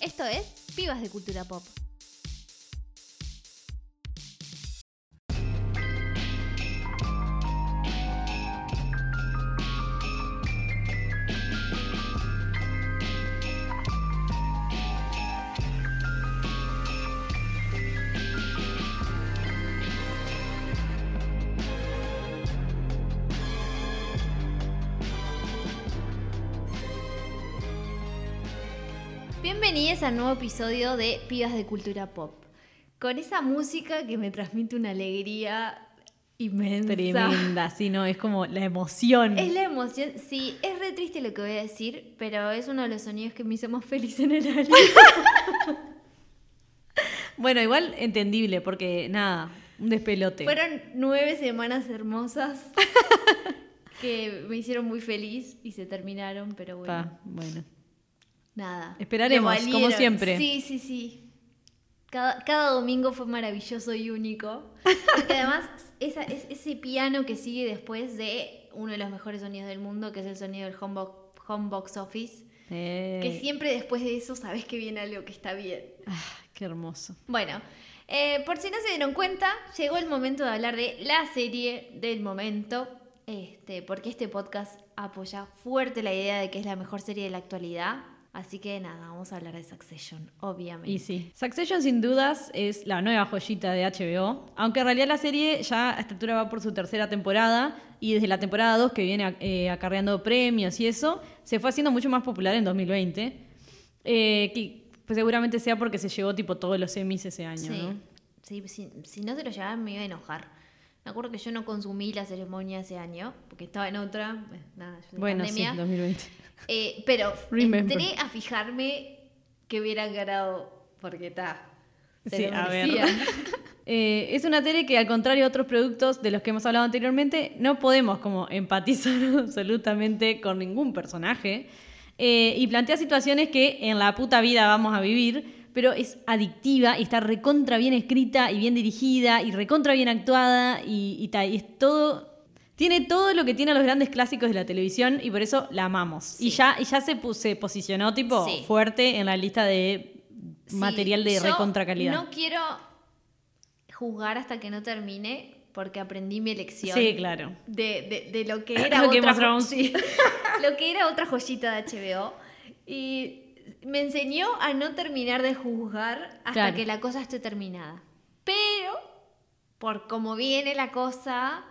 Esto es Pibas de Cultura Pop. Bienvenidos al nuevo episodio de Pibas de Cultura Pop. Con esa música que me transmite una alegría inmensa. Tremenda, sí, no, es como la emoción. Es la emoción, sí, es re triste lo que voy a decir, pero es uno de los sonidos que me hizo más feliz en el año. Bueno, igual entendible, porque nada, un despelote. Fueron nueve semanas hermosas que me hicieron muy feliz y se terminaron, pero bueno, Pa, bueno. Nada. Esperaremos, como siempre. Sí, sí, sí. Cada, cada domingo fue maravilloso y único. Porque además, esa, es, ese piano que sigue después de uno de los mejores sonidos del mundo, que es el sonido del homebox, homebox office, Eh, que siempre después de eso sabes que viene algo que está bien. ah, qué hermoso. Bueno, eh, por si no se dieron cuenta, llegó el momento de hablar de la serie del momento, este, porque este podcast apoya fuerte la idea de que es la mejor serie de la actualidad. Así que nada, vamos a hablar de Succession, obviamente. Y sí, Succession sin dudas es la nueva joyita de HBO, aunque en realidad la serie ya a esta altura va por su tercera temporada y desde la temporada 2 que viene eh, acarreando premios y eso, se fue haciendo mucho más popular en 2020, eh, que pues, seguramente sea porque se llevó tipo todos los Emmys ese año, Sí, ¿no? sí si, si no se lo llevaban me iba a enojar. Me acuerdo que yo no consumí la ceremonia ese año, porque estaba en otra, eh, nada, yo Bueno, pandemia. sí, 2020. Eh, pero Remember. entré a fijarme que hubieran ganado porque está. Sí, a ver. Eh, es una serie que, al contrario de otros productos de los que hemos hablado anteriormente, no podemos como empatizar absolutamente con ningún personaje eh, y plantea situaciones que en la puta vida vamos a vivir, pero es adictiva y está recontra bien escrita y bien dirigida y recontra bien actuada y, y, ta- y es todo... Tiene todo lo que tienen los grandes clásicos de la televisión y por eso la amamos. Y ya, y ya se, posicionó tipo Sí. fuerte en la lista de material de recontra calidad. No quiero juzgar hasta que no termine porque aprendí mi lección. Sí, claro. De, de- de lo que era Lo que otra mostramos. jo- lo que era otra joyita de HBO. Y me enseñó a no terminar de juzgar hasta Claro. que la cosa esté terminada. Pero, por cómo viene la cosa,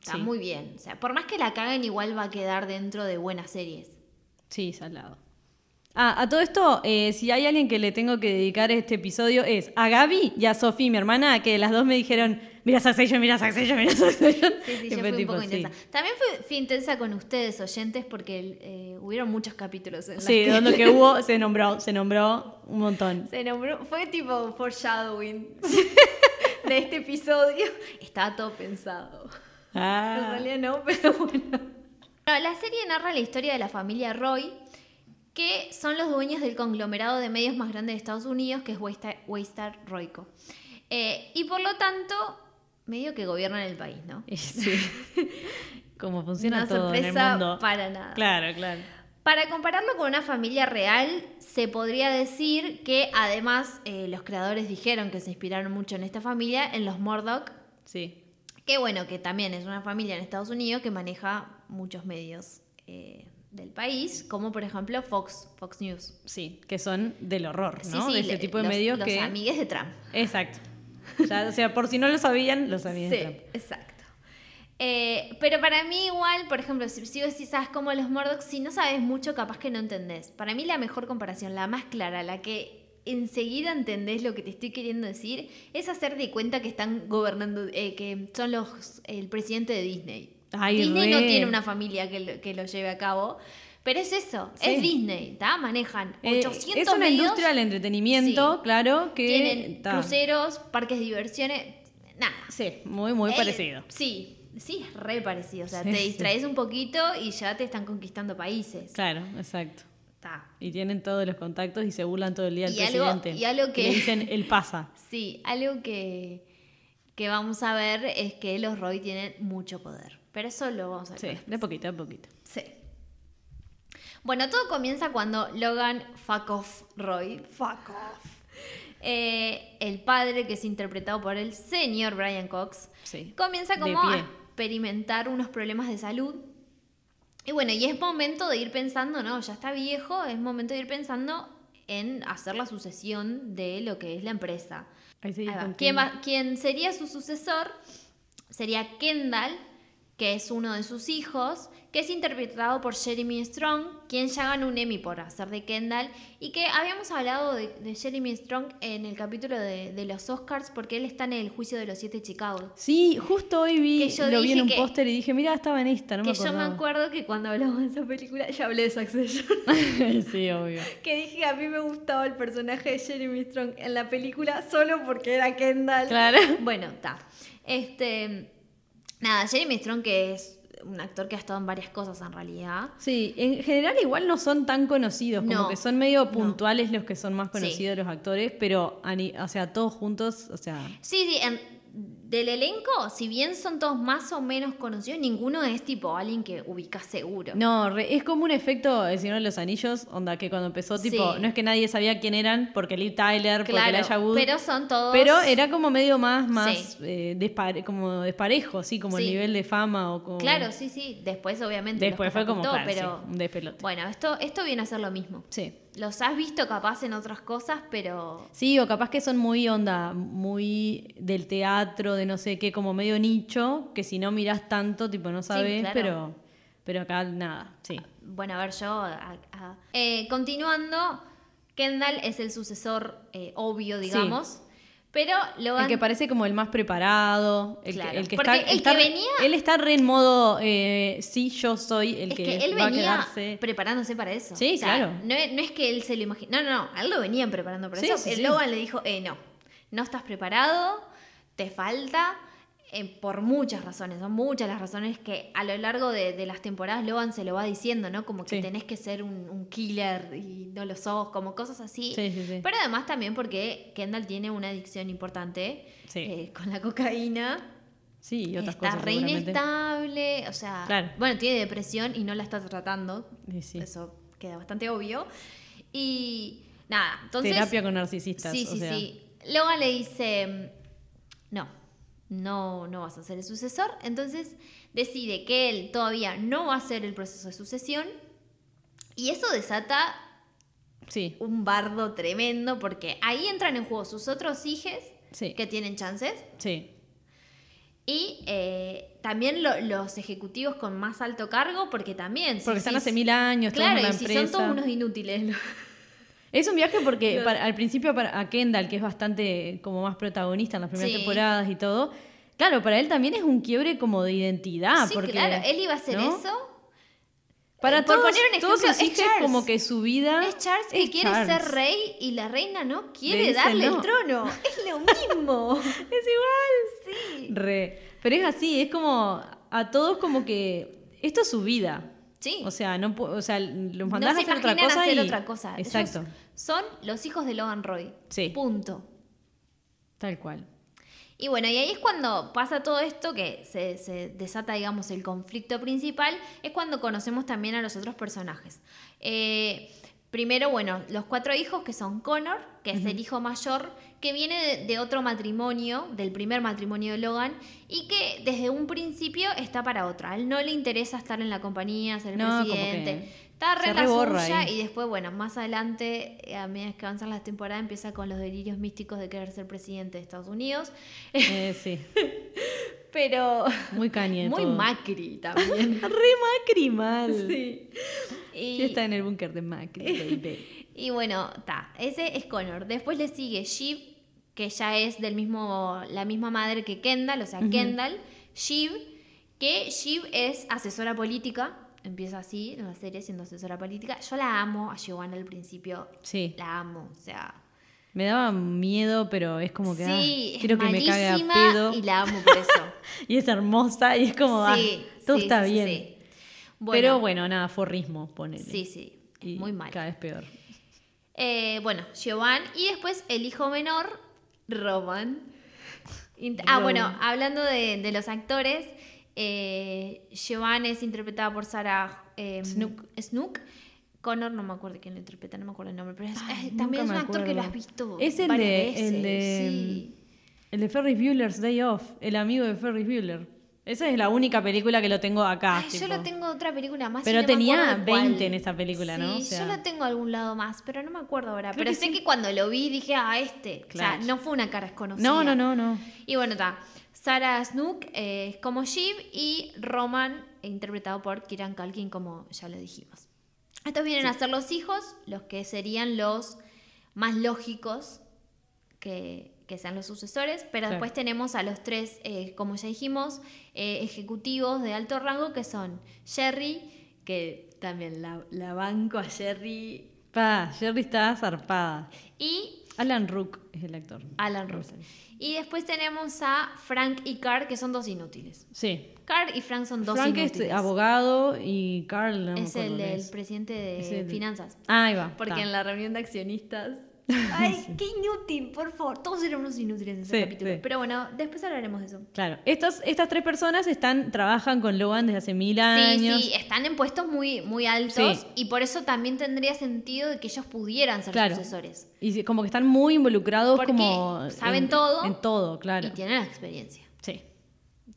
está Sí. muy bien. O sea, por más que la caguen, igual va a quedar dentro de buenas series. Sí, salado. Ah, a todo esto, eh, si hay alguien que le tengo que dedicar este episodio es a Gaby y a Sofi, mi hermana, que las dos me dijeron, mira Succession, mira Succession, mira Succession. Sí, sí, yo fui un poco sí. intensa. También fui, fui intensa con ustedes, oyentes, porque eh, hubieron muchos capítulos en Sí, que donde que hubo, se nombró, se nombró un montón. se nombró, fue tipo foreshadowing este episodio. Estaba todo pensado. En Ah, realidad no, pero bueno. No, la serie narra la historia de la familia Roy, que son los dueños del conglomerado de medios más grande de Estados Unidos, que es Waystar, Waystar Royco. Eh, y por lo tanto, medio que gobiernan el país, ¿no? sí. Como funciona todo en el sorpresa mundo. para nada. Claro, claro. Para compararlo con una familia real, se podría decir que además eh, los creadores dijeron que se inspiraron mucho en esta familia, en los Murdoch, Sí. que bueno, que también es una familia en Estados Unidos que maneja muchos medios eh, del país, como por ejemplo Fox, Fox News. Sí, que son del horror, ¿no? sí, de ese tipo de los, medios los que... amigues de Trump. Exacto. Ya, o sea, por si no lo sabían, lo sabían. Sí, Trump. exacto. Eh, pero para mí igual, por ejemplo, si, si sabes como los Murdoch, si no sabes mucho, capaz que no entendés. Para mí la mejor comparación, la más clara, la que enseguida entendés lo que te estoy queriendo decir, es hacer de cuenta que están gobernando, eh, que son los el presidente de Disney. Ay, Disney no tiene una familia que lo, que lo lleve a cabo, pero es eso, Sí. es Disney, ¿tá? Manejan Eh, 800 es una medios, industria del entretenimiento, Sí. claro, que... tienen ta. cruceros, parques de diversiones, nada. Sí, muy, muy Eh, parecido. Sí, sí, es re parecido. O sea, Sí, te sí. distraes un poquito y ya te están conquistando países. Claro, exacto. Ta. Y tienen todos los contactos y se burlan todo el día del Y algo- presidente. y algo que- le dicen, él pasa. Sí, algo que, que vamos a ver es que los Roy tienen mucho poder. Pero eso lo vamos a ver. Sí, de poquito a poquito. Sí. Bueno, todo comienza cuando Logan fuck off Roy. Fuck off. Eh, el padre, que es interpretado por el señor Brian Cox, Sí. comienza De como pie. Experimentar unos problemas de salud. Y bueno, y es momento de ir pensando, ¿no? Ya está viejo, es momento de ir pensando en hacer la sucesión de lo que es la empresa. Ahí sí, Ahí va. con ¿Quién, Kendall. va- quién sería su sucesor? Sería Kendall, que es uno de sus hijos, que es interpretado por Jeremy Strong, quien ya ganó un Emmy por hacer de Kendall, y que habíamos hablado de, de Jeremy Strong en el capítulo de, de los Oscars, porque él está en el juicio de los siete de Chicago. Sí, justo hoy vi, Que lo vi en un que- póster y dije, mira, estaba en esta, no que me yo me acuerdo que cuando hablamos de esa película, ya hablé de Succession, sí, obvio. que dije que a mí me gustaba el personaje de Jeremy Strong en la película solo porque era Kendall. Claro. Bueno, está. Este. Nada, Jeremy Strong, que es un actor que ha estado en varias cosas en realidad. Sí, en general igual no son tan conocidos, como No, que son medio no. puntuales los que son más Sí. conocidos los actores, pero, o sea, todos juntos, o sea, Sí, sí, en- del elenco, si bien son todos más o menos conocidos, ninguno es tipo alguien que ubicas seguro. no, re- es como un efecto El Señor de los Anillos, onda que cuando empezó, tipo, Sí. no es que nadie sabía quién eran, porque Liv Tyler, porque claro, Elijah Wood, pero son todos. pero era como medio más, más Sí. eh, despare- como desparejo, así como el nivel de fama o como... Claro, sí, sí. Después, obviamente. Después fue como, claro, pero. un despelote. Bueno, esto, esto viene a ser lo mismo. Sí. Los has visto capaz en otras cosas, pero. Sí, o capaz que son muy onda, muy del teatro, de no sé qué, como medio nicho, que si no miras tanto, tipo, no sabes, claro. pero, pero acá nada, sí. Bueno, a ver, yo. a- a- Eh, continuando, Kendall es el sucesor eh, obvio, digamos. Pero Logan. El que parece como el más preparado, el Claro, que, el que está, el está que venía- Él está re en modo, eh, sí, yo soy el es que, que, él va a quedarse. preparándose para eso. Sí, claro. No es, no es que él se lo imagine. No, no, no. A él lo venían preparando para Sí, eso. sí, el sí. Logan le dijo: eh, no, no estás preparado, te falta. Eh, por muchas razones, son muchas las razones que a lo largo de, de las temporadas Logan se lo va diciendo, ¿no? Como que Sí. tenés que ser un, un killer y no lo sos, como cosas así. Sí, sí, sí. Pero además también porque Kendall tiene una adicción importante eh, con la cocaína. Sí, y otras está cosas re seguramente. inestable, o sea, Claro. bueno, tiene depresión y no la está tratando. Eso queda bastante obvio. Y nada, entonces... Terapia con narcisistas. Sí, o sí, sea. sí. Logan le dice, no, no, no vas a ser el sucesor. Entonces decide que él todavía no va a hacer el proceso de sucesión. Y eso desata Sí, un bardo tremendo porque ahí entran en juego sus otros hijos sí, que tienen chances sí. y eh, también lo- los ejecutivos con más alto cargo porque también... si- Porque están hace mil años, Claro, y si empresa. son todos unos inútiles. Es un viaje porque Los- para- al principio para, a Kendall, que es bastante como más protagonista en las primeras Sí. temporadas y todo, claro, para él también es un quiebre como de identidad. sí, porque, claro, él iba a hacer ¿no? eso. Para Eh, por todos, poner un todos es como que su vida Es Charles que es quiere Charles. ser rey y la reina no quiere darle no. el trono. Es lo mismo. Es igual. sí. Re. Pero es así, es como a todos como que esto es su vida. Sí. O sea, no o sea, los no mandás a hacer otra cosa hacer y otra cosa. Ellos Exacto. Son los hijos de Logan Roy. Sí. Punto. Tal cual. Y bueno, y ahí es cuando pasa todo esto, que se, se desata, digamos, el conflicto principal, es cuando conocemos también a los otros personajes. Eh, primero, bueno, los cuatro hijos, que son Connor, que es el hijo mayor, que viene de, de otro matrimonio, del primer matrimonio de Logan, y que desde un principio está para otra. A él no le interesa estar en la compañía, ser el No, presidente. Está re la suya ahí. y después, bueno, más adelante, eh, a medida que avanzan las temporadas, empieza con los delirios místicos de querer ser presidente de Estados Unidos. Eh, sí. Pero Muy cañe muy todo. Macri también. Re Macri mal. sí. Y, Sí, está en el búnker de Macri, baby. y bueno, está. Ese es Connor. Después le sigue Shiv, que ya es del mismo, la misma madre que Kendall, o sea, Kendall. Shiv, que Shiv es asesora política. Empieza así en la serie siendo asesora política. Yo la amo a Giovanna al principio. Sí. La amo, o sea. Me daba miedo, pero es como que sí, ah, es quiero que me cague a pedo. y la amo por eso. Y es hermosa y es como, ah, sí, todo sí, está sí, sí, bien. sí. Pero bueno, nada, forrismo, ponele. Sí, sí. Y muy mal. Cada vez peor. Eh, bueno, Giovanni y después el hijo menor, Roman. Ah, Roman. bueno, hablando de, de los actores, eh, Giovanni es interpretada por Sarah eh, Snook. Snook, Connor, no me acuerdo quién lo interpreta, no me acuerdo el nombre, pero es- Ay, es- también es un actor que lo has visto. Es el de, veces, el de. sí. El de Ferris Bueller's Day Off. El amigo de Ferris Bueller. Esa es la única película que lo tengo acá. Ay, yo lo tengo otra película más. Pero no tenía acuerdo cuál. 20 en esa película, ¿no? Sí, O sea- yo lo tengo a algún lado más, pero no me acuerdo ahora. Pero que sé sí. que cuando lo vi dije, ah, este. Claro. O sea, no fue una cara desconocida. No, no, no, no. Y bueno, está. Sarah Snook eh, como Shiv y Roman, interpretado por Kiran Kalkin, como ya lo dijimos. Estos vienen a ser los hijos, los que serían los más lógicos que, que sean los sucesores, pero Claro. después tenemos a los tres, eh, como ya dijimos, eh, ejecutivos de alto rango, que son Jerry, que también la, la banco a Jerry, Pa, Jerry está zarpada. y Alan Rook es el actor. Alan Russell. Y después tenemos a Frank y Carl, que son dos inútiles. Sí. Carl y Frank son dos Frank inútiles. es abogado y Carl no es el, el es. presidente de el- finanzas. Ah, ahí va. Porque en la reunión de accionistas. Ay, qué inútil, por favor. Todos eran unos inútiles en ese Sí, capítulo. sí. Pero bueno, después hablaremos de eso. Claro. Estas, estas tres personas están, trabajan con Logan desde hace mil Sí, años. sí, están en puestos muy, muy altos Sí. y por eso también tendría sentido de que ellos pudieran ser Claro. sucesores. Y sí, como que están muy involucrados Porque como saben en- todo En todo, claro. Y tienen la experiencia. Sí,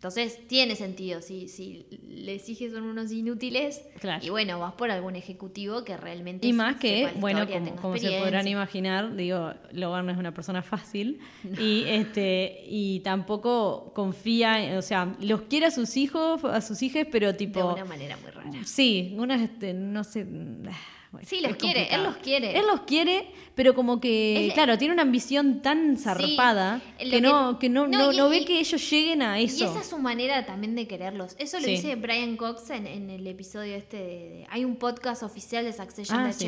Entonces, tiene sentido. Si, si les dije son unos inútiles, Claro. y bueno, vas por algún ejecutivo que realmente Y más que, bueno, historia, como, como se podrán imaginar, digo, Logan no es una persona fácil y este y tampoco confía, o sea, los quiere a sus hijos, a sus hijas, pero De tipo una manera muy rara. sí, unas este, no sé, bueno, Sí, los quiere, complicado. él los quiere. Él los quiere, pero como que, Es- claro, tiene una ambición tan zarpada que, no, que- no, no, y- ve y- que ellos lleguen a Y eso. esa es su manera también de quererlos. Eso lo Sí. dice Brian Cox en, en el episodio este de, de- Hay un podcast oficial de Succession Ah, de sí.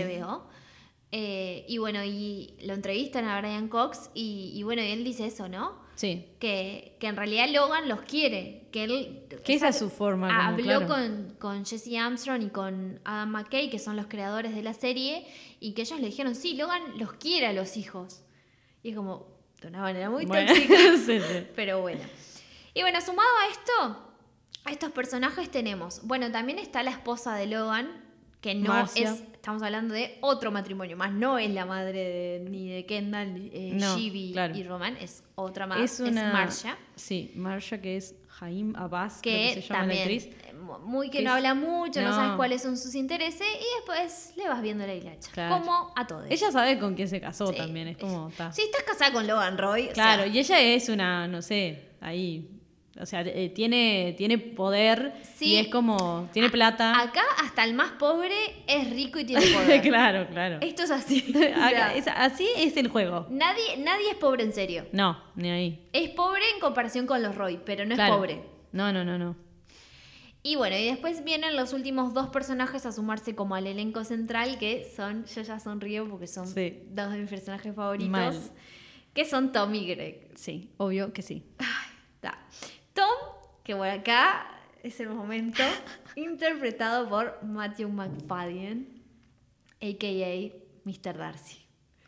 Eh, y bueno, y lo entrevistan a Brian Cox y, y bueno, y él dice eso, ¿no? Sí. Que, que en realidad Logan los quiere. Que él. Que esa es su forma, como, Habló claro. con, con Jesse Armstrong y con Adam McKay, que son los creadores de la serie, y que ellos le dijeron, sí, Logan los quiere a los hijos. Y es como, de una manera muy Bueno, tóxica. sí, sí. Pero bueno. Y bueno, sumado a esto, a estos personajes tenemos. Bueno, también está la esposa de Logan, que no Marcia. es. Estamos hablando de otro matrimonio más. No es la madre de- ni de Kendall, eh, No, claro. y Roman. Es otra más. Es Es, una. Marcia. Sí, Marcia, que es Jaim Abbas, Que, que se llama también. la actriz. eh, mu- Muy que Que no es- habla mucho, no. no. sabes cuáles son sus intereses. Y después le vas viendo la hilacha. Claro. Como a todos. Ella sabe con quién se casó Sí. también, es como. ta. Si estás casada con Logan Roy. o Claro, sea, y ella es una, no sé, ahí. O sea, eh, tiene, tiene poder Sí. y es como. Tiene plata. Acá hasta el más pobre es rico y tiene poder. claro, claro. Esto es así. Acá, es- así es el juego. nadie, nadie es pobre en serio. No, ni ahí. Es pobre en comparación con los Roy, pero no Claro. es pobre. No, no, no, no. Y bueno, y después vienen los últimos dos personajes a sumarse como al elenco central, que son, yo ya sonrío porque son Sí. dos de mis personajes favoritos, Mal. que son Tom y Greg. Sí, obvio que sí. Ta. Tom, que bueno, acá es el momento, interpretado por Matthew McFadden, a.k.a. Mr. Darcy.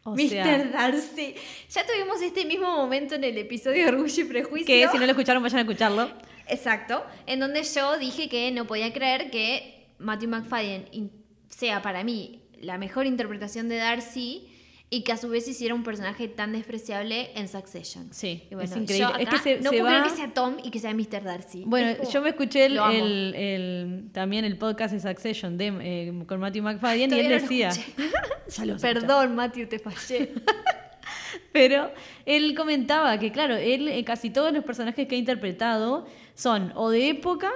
O Mr. sea, Darcy. Ya tuvimos este mismo momento en el episodio de Orgullo y Prejuicio. que si no lo escucharon, vayan a escucharlo. Exacto. En donde yo dije que no podía creer que Matthew McFadden sea para mí la mejor interpretación de Darcy y que a su vez hiciera un personaje tan despreciable en Succession. Sí, Y bueno, es increíble. yo es acá que se, no se puedo va... creer que sea Tom y que sea Mr. Darcy. Bueno, como- yo me escuché el, el- el- también el podcast de Succession de, eh, con Matthew McFadden y él no decía. Ya lo. Perdón, Matthew, te fallé. Pero él comentaba que, claro, él eh, casi todos los personajes que ha interpretado son o de época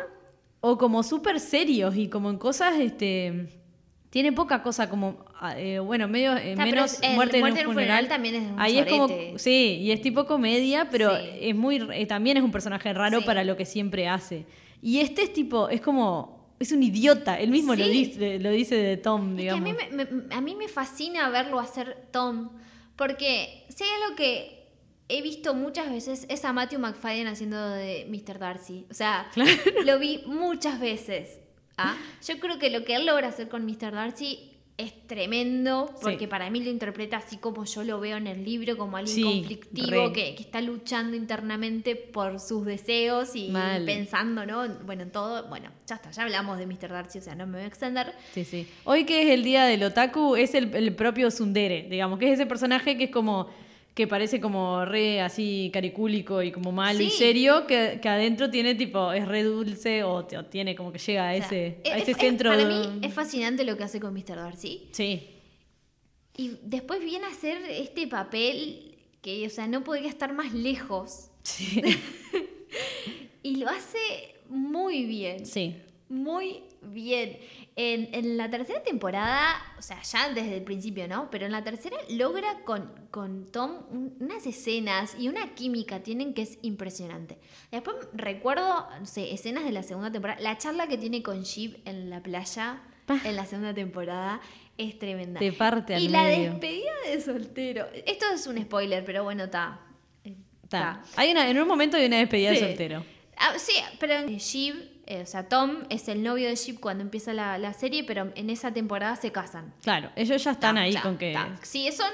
o como súper serios y como en cosas, este. Tiene poca cosa como, eh, bueno, medio, eh, menos el muerte, Muerte en un funeral. también es un Ahí es como, sí, y es tipo comedia, pero Sí. es muy, eh, también es un personaje raro Sí. para lo que siempre hace. Y este es tipo, es como, es un idiota, él mismo lo dice, lo dice de Tom, Es que digamos. a mí me, me- a mí me fascina verlo hacer Tom, porque si hay algo que he visto muchas veces es a Matthew McFadden haciendo de Mr. Darcy. O sea, lo vi muchas veces. ¿ah? Yo creo que lo que él logra hacer con Mr. Darcy es tremendo, porque Sí. para mí lo interpreta así como yo lo veo en el libro, como alguien Sí, conflictivo que, que está luchando internamente por sus deseos y Mal. pensando, ¿no? Bueno, en todo, bueno, ya está, ya hablamos de Mr. Darcy, o sea, no me voy a extender. Sí, sí. Hoy que es el día del otaku, es el, el propio Sundere, digamos, que es ese personaje que es como que parece como re así caricúlico y como malo y serio, que, que adentro tiene tipo, es re dulce o, tiene como que llega a O sea, ese, es- a ese es- centro Para mí es fascinante lo que hace con Mr. Darcy. Sí, Y después viene a hacer este papel que, o sea, no podría estar más lejos. sí, Y lo hace muy bien. sí. Muy bien. En, en la tercera temporada, o sea, ya desde el principio, ¿no? Pero en la tercera logra con, con Tom un- unas escenas y una química tienen que es impresionante. Después recuerdo, no sé, escenas de la segunda temporada. La charla que tiene con Sheep en la playa Pa. en la segunda temporada es tremenda. Te parte al y la medio. despedida de soltero. Esto es un spoiler, pero bueno, está. Está. Hay una, en un momento hay una despedida Sí. de soltero. Ah, sí, pero Sheep, eh, o sea, Tom es el novio de Sheep cuando empieza la, la serie, pero en esa temporada se casan. Claro, ellos ya están Ta, ahí con que... ta. Sí, son.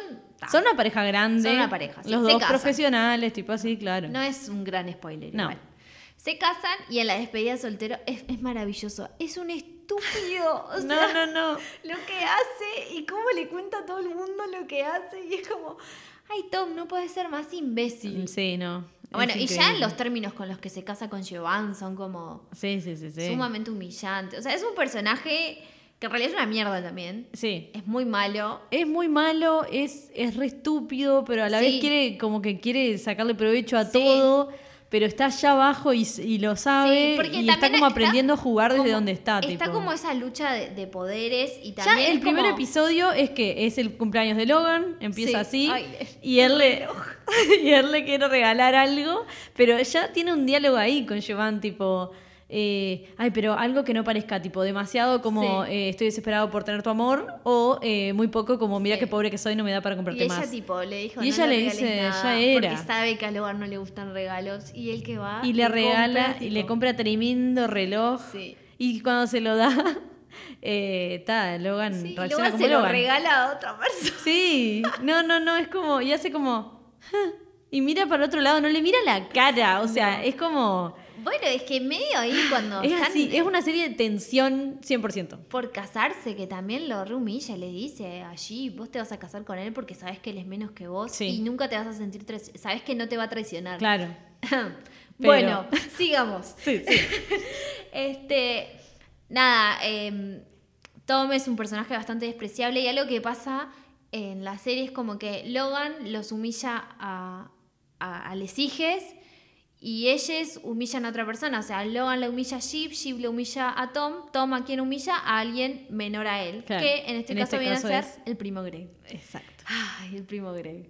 Son una pareja grande. Son una pareja, sí, Los dos casan. profesionales, tipo así, claro. No es un gran spoiler. No. igual. Se casan y en la despedida de soltero es, es maravilloso. Es un estúpido. O no, sea, no, no. Lo que hace y cómo le cuenta a todo el mundo lo que hace. Y es como, ay, Tom, no puedes ser más imbécil. Sí, no. Bueno, y ya los términos con los que se casa con Giovanni son como Sí, sí, sí, sumamente humillantes. O sea, es un personaje que en realidad es una mierda también. Sí. Es muy malo. Es muy malo, es, es re estúpido, pero a la vez quiere como que quiere sacarle provecho a Sí. todo, pero está allá abajo y, y lo sabe Sí, y está como aprendiendo a jugar desde como- donde está. Está tipo. como esa lucha de, de poderes y Ya también. el primer como- episodio es que es el cumpleaños de Logan, empieza Sí. así, Ay, y, él le, y él le quiere regalar algo, pero ya tiene un diálogo ahí con Giovanni, tipo, eh, ay, pero algo que no parezca, tipo, demasiado como Sí. eh, estoy desesperado por tener tu amor, o eh, muy poco como mira Sí. qué pobre que soy, no me da para Y comprarte ella más. tipo le dijo, Y no ella le dice, nada", "Ya era". Porque sabe que a Logan no le gustan regalos. Y él que va. y le regala, compra, y le compra tremendo reloj, Sí. y cuando se lo da, eh, está, Logan Sí, y reacciona Logan como se lo Logan. regala a otra persona. Sí, no, no, no, es como, y hace como, "Ja", y mira para otro lado, no le mira la cara, o sea, es como, Bueno, es que medio ahí cuando es están así, es una serie de tensión 100%. por casarse, que también lo rehumilla, le dice allí, vos te vas a casar con él porque sabes que él es menos que vos Sí. y nunca te vas a sentir, sabes que no te va a traicionar. Claro. bueno, sigamos. Sí, sí. Este, nada, em, Tom es un personaje bastante despreciable y algo que pasa en la serie es como que Logan los humilla a, a, a les hijes y ellos humillan a otra persona. O sea, Logan le humilla a Sheep, Sheep le humilla a Tom, Tom a quien humilla a alguien menor a él. Claro. Que en este En caso este viene caso a ser el primo Greg. Exacto. Ay, el primo Greg.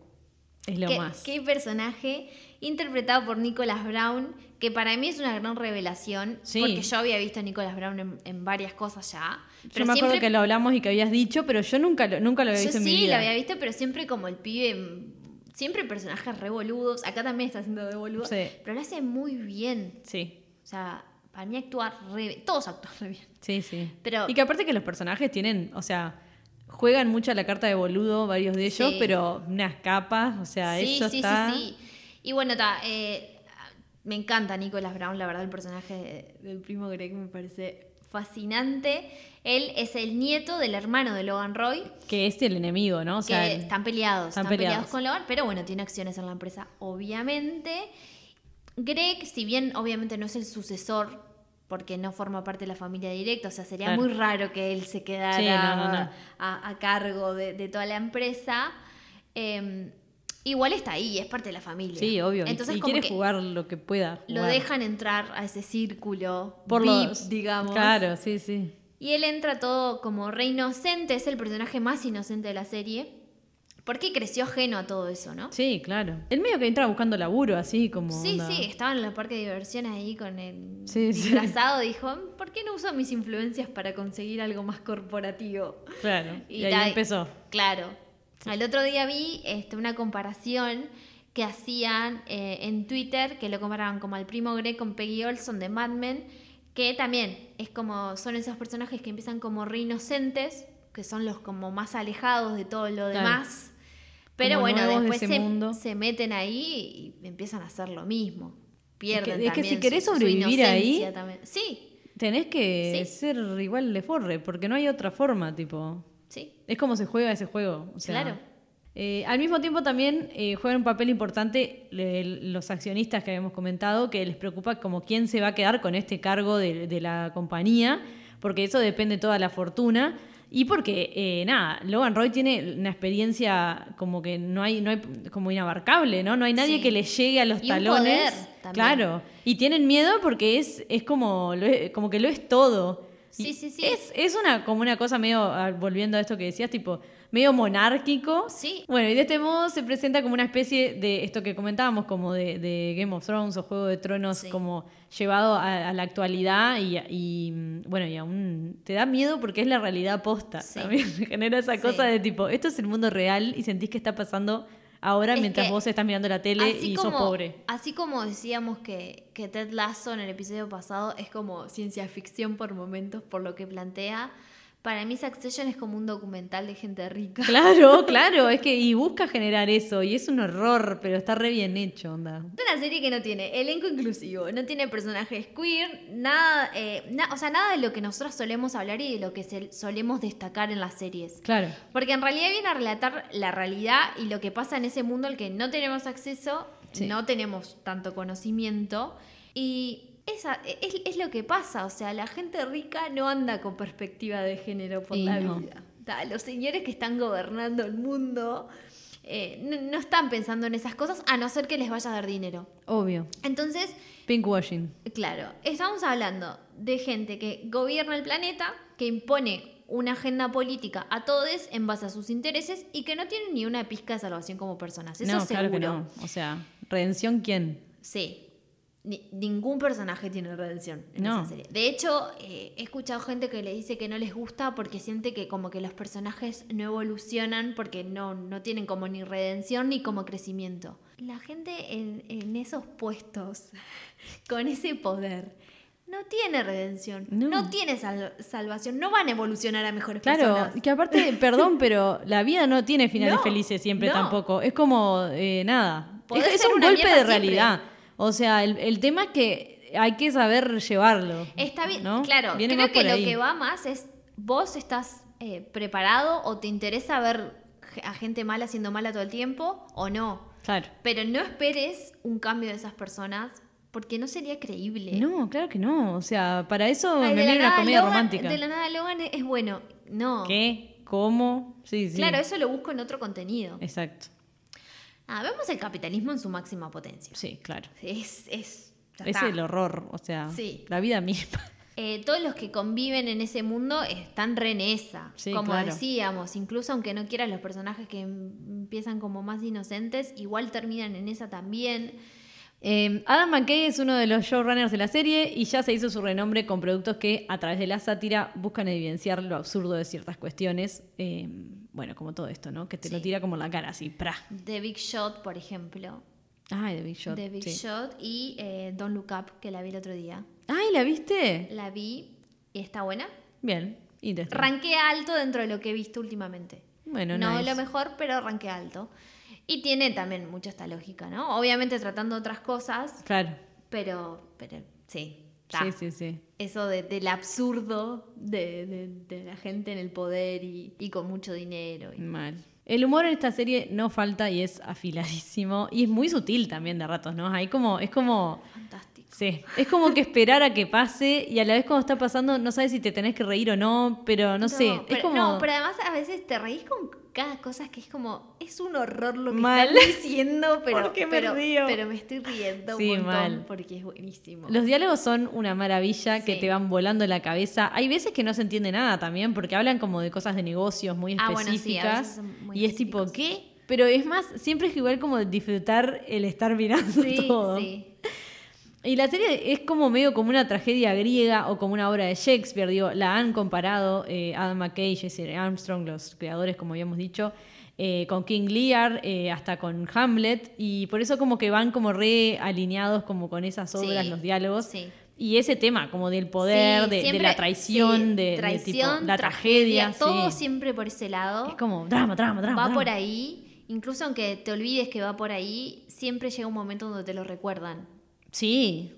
Es lo ¿Qué, más. qué personaje interpretado por Nicholas Brown, que para mí es una gran revelación, Sí. porque yo había visto a Nicholas Brown en, en varias cosas ya. Yo me acuerdo que lo hablamos y que habías dicho, pero yo nunca lo, nunca lo había yo visto en mi sí vida. lo había visto, pero siempre como el pibe, siempre personajes revoludos. Acá también está haciendo de boludo, Sí. pero lo hace muy bien. Sí, O sea, para mí actúa re bien. Todos actúan re bien. sí, sí. Pero- Y que aparte que los personajes tienen, o sea, juegan mucho a la carta de boludo, varios de ellos, Sí. pero unas capas, o sea, sí, eso sí, está... sí, sí. Y bueno, ta, eh, me encanta Nicholas Brown, la verdad, el personaje de- del primo Greg me parece fascinante. Él es el nieto del hermano de Logan Roy, Que es el enemigo, ¿no? O que sea, el- están peleados, están están, peleados. peleados. con Logan, pero bueno, tiene acciones en la empresa, obviamente. Greg, si bien obviamente no es el sucesor, porque no forma parte de la familia directa, o sea, sería Claro. muy raro que él se quedara Sí, no, no, no. A, a cargo de, de toda la empresa. eh, igual está ahí, es parte de la familia. sí, obvio. Entonces, y como quiere que jugar lo que pueda. lo dejan entrar a ese círculo por VIP, los digamos. Claro, sí, sí. Y él entra todo como re inocente, es el personaje más inocente de la serie. Porque creció ajeno a todo eso, ¿no? Sí, claro. El medio que entra buscando laburo, así como. Sí, onda. sí, estaba en el parque de diversiones ahí con el Sí, sí. disfrazado. Dijo, ¿por qué no uso mis influencias para conseguir algo más corporativo? Claro. Y, Y ahí ta- empezó. Claro. Al otro día vi este, una comparación que hacían eh, en Twitter, que lo comparaban como al primo Greg con Peggy Olson de Mad Men, que también es como, son esos personajes que empiezan como re inocentes, que son los como más alejados de todo lo Claro. demás. Pero Como bueno, de después se, meten ahí y empiezan a hacer lo mismo. Pierden es que también si querés sobrevivir ahí- también. Sí, Tenés que Sí. ser igual de forre, porque no hay otra forma, tipo. Sí, Es como se juega ese juego. o sea, Claro. eh, al mismo tiempo también eh, juegan un papel importante le- los accionistas que habíamos comentado, que les preocupa como quién se va a quedar con este cargo de, de la compañía, porque eso depende toda la fortuna. Y porque, eh, nada, Logan Roy tiene una experiencia como que no hay, no hay como inabarcable, ¿no? No hay nadie Sí. que le llegue a los Y un talones. poder. Claro. Y tienen miedo porque es, es como, como que lo es todo. Sí, Y sí, sí. Es, es una, como una cosa medio, volviendo a esto que decías, tipo, medio monárquico. Sí. Bueno, y de este modo se presenta como una especie de esto que comentábamos, como de, de Game of Thrones o Juego de Tronos, Sí. como llevado a, a la actualidad y, y, mm, bueno, y aún te da miedo porque es la realidad posta. Sí. También genera esa cosa de tipo, esto es el mundo real y sentís que está pasando ahora Es mientras vos estás mirando la tele y sos pobre. Así como decíamos que, que Ted Lasso en el episodio pasado es como ciencia ficción por momentos, por lo que plantea, para mí Succession es como un documental de gente rica. Claro, claro, es que y busca generar eso y es un horror, pero está re bien hecho, onda. Es una serie que no tiene elenco inclusivo, no tiene personajes queer, nada, eh, na- o sea, nada de lo que nosotros solemos hablar y de lo que se- solemos destacar en las series. Claro. Porque en realidad viene a relatar la realidad y lo que pasa en ese mundo al que no tenemos acceso, Sí. no tenemos tanto conocimiento. Y esa, es, es lo que pasa, o sea, la gente rica no anda con perspectiva de género por Y la no. vida. Los señores que están gobernando el mundo eh, no, no están pensando en esas cosas a no ser que les vaya a dar dinero. Obvio. Entonces, Pinkwashing. Claro, estamos hablando de gente que gobierna el planeta, que impone una agenda política a todos en base a sus intereses y que no tienen ni una pizca de salvación como personas. Eso no, seguro. claro que no. O sea, redención quién? Sí. Ni- ningún personaje tiene redención en No. esa serie. De hecho, eh, he escuchado gente que le dice que no les gusta porque siente que como que los personajes no evolucionan porque no, no tienen como ni redención ni como crecimiento. La gente en, en esos puestos, con ese poder, no tiene redención, No. no, tiene sal- salvación, no van a evolucionar a mejores Claro, personas. que aparte, perdón, pero la vida no tiene finales No, felices siempre no. tampoco. Es como, eh, nada. Es, un golpe de siempre. realidad. O sea, el, el tema es que hay que saber llevarlo. Está bien, ¿no? claro. Viene creo que lo ahí. que va más es vos estás eh, preparado o te interesa ver a gente mala haciendo mala todo el tiempo o no. Claro. Pero no esperes un cambio de esas personas porque no sería creíble. No, claro que no. O sea, para eso Ay, me viene una comedia Logan- romántica. De la nada Logan es, es bueno. No. ¿Qué? ¿Cómo? Sí, sí. Claro, eso lo busco en otro contenido. Exacto. Ah, vemos el capitalismo en su máxima potencia. Sí, claro. Es, es, ya Es está. el horror, o sea, Sí. la vida misma. Eh, todos los que conviven en ese mundo están re en esa. Sí, como claro. decíamos, incluso aunque no quieras los personajes que em- empiezan como más inocentes, igual terminan en esa también. Eh, Adam McKay es uno de los showrunners de la serie y ya se hizo su renombre con productos que, a través de la sátira, buscan evidenciar lo absurdo de ciertas cuestiones. Eh, bueno, como todo esto, ¿no? Que te lo tira como en la cara, así, pra. The Big Shot, por ejemplo. Ay, The Big Shot. The Big sí. Shot y eh, Don't Look Up, que la vi el otro día. Ay, ¿la viste? La vi y está buena. Bien, interesante. Ranqué alto dentro de lo que he visto últimamente. Bueno, no nice. lo mejor, pero ranqué alto. Y tiene también mucha esta lógica, ¿no? Obviamente tratando otras cosas, Claro. pero, pero sí. ta. Sí, sí, sí. Eso de- del absurdo de, de- de la gente en el poder y, y con mucho dinero. y- Mal. El humor en esta serie no falta y es afiladísimo. Y es muy sutil también de ratos, ¿no? Hay como, es como. Fantástico. Sí. Es como que esperar a que pase y a la vez cuando está pasando no sabes si te tenés que reír o no, pero no, sé. pero, es como. no, pero además a veces te reís con cada cosa que es como, es un horror lo que Mal. están diciendo, pero, ¿Por qué me pero, río? pero me estoy riendo Sí, un montón mal. porque es buenísimo. Los diálogos son una maravilla que te van volando la cabeza. Hay veces que no se entiende nada también porque hablan como de cosas de negocios muy Ah, bueno, sí, específicas. muy y es tipo. ¿qué? Pero es más, siempre es igual como disfrutar el estar mirando sí, todo. sí. Y la serie es como medio como una tragedia griega o como una obra de Shakespeare, digo, la han comparado eh, Adam McKay, Jesse Armstrong, los creadores, como habíamos dicho, eh, con King Lear, eh, hasta con Hamlet, y por eso como que van como re alineados como con esas obras, Sí, los diálogos. sí. Y ese tema, como del poder, Sí, de, la traición, de, de traición, tipo, la tragedia. todo sí. siempre por ese lado. Es como drama, drama, drama. va drama. por ahí, incluso aunque te olvides que va por ahí, siempre llega un momento donde te lo recuerdan. Sí,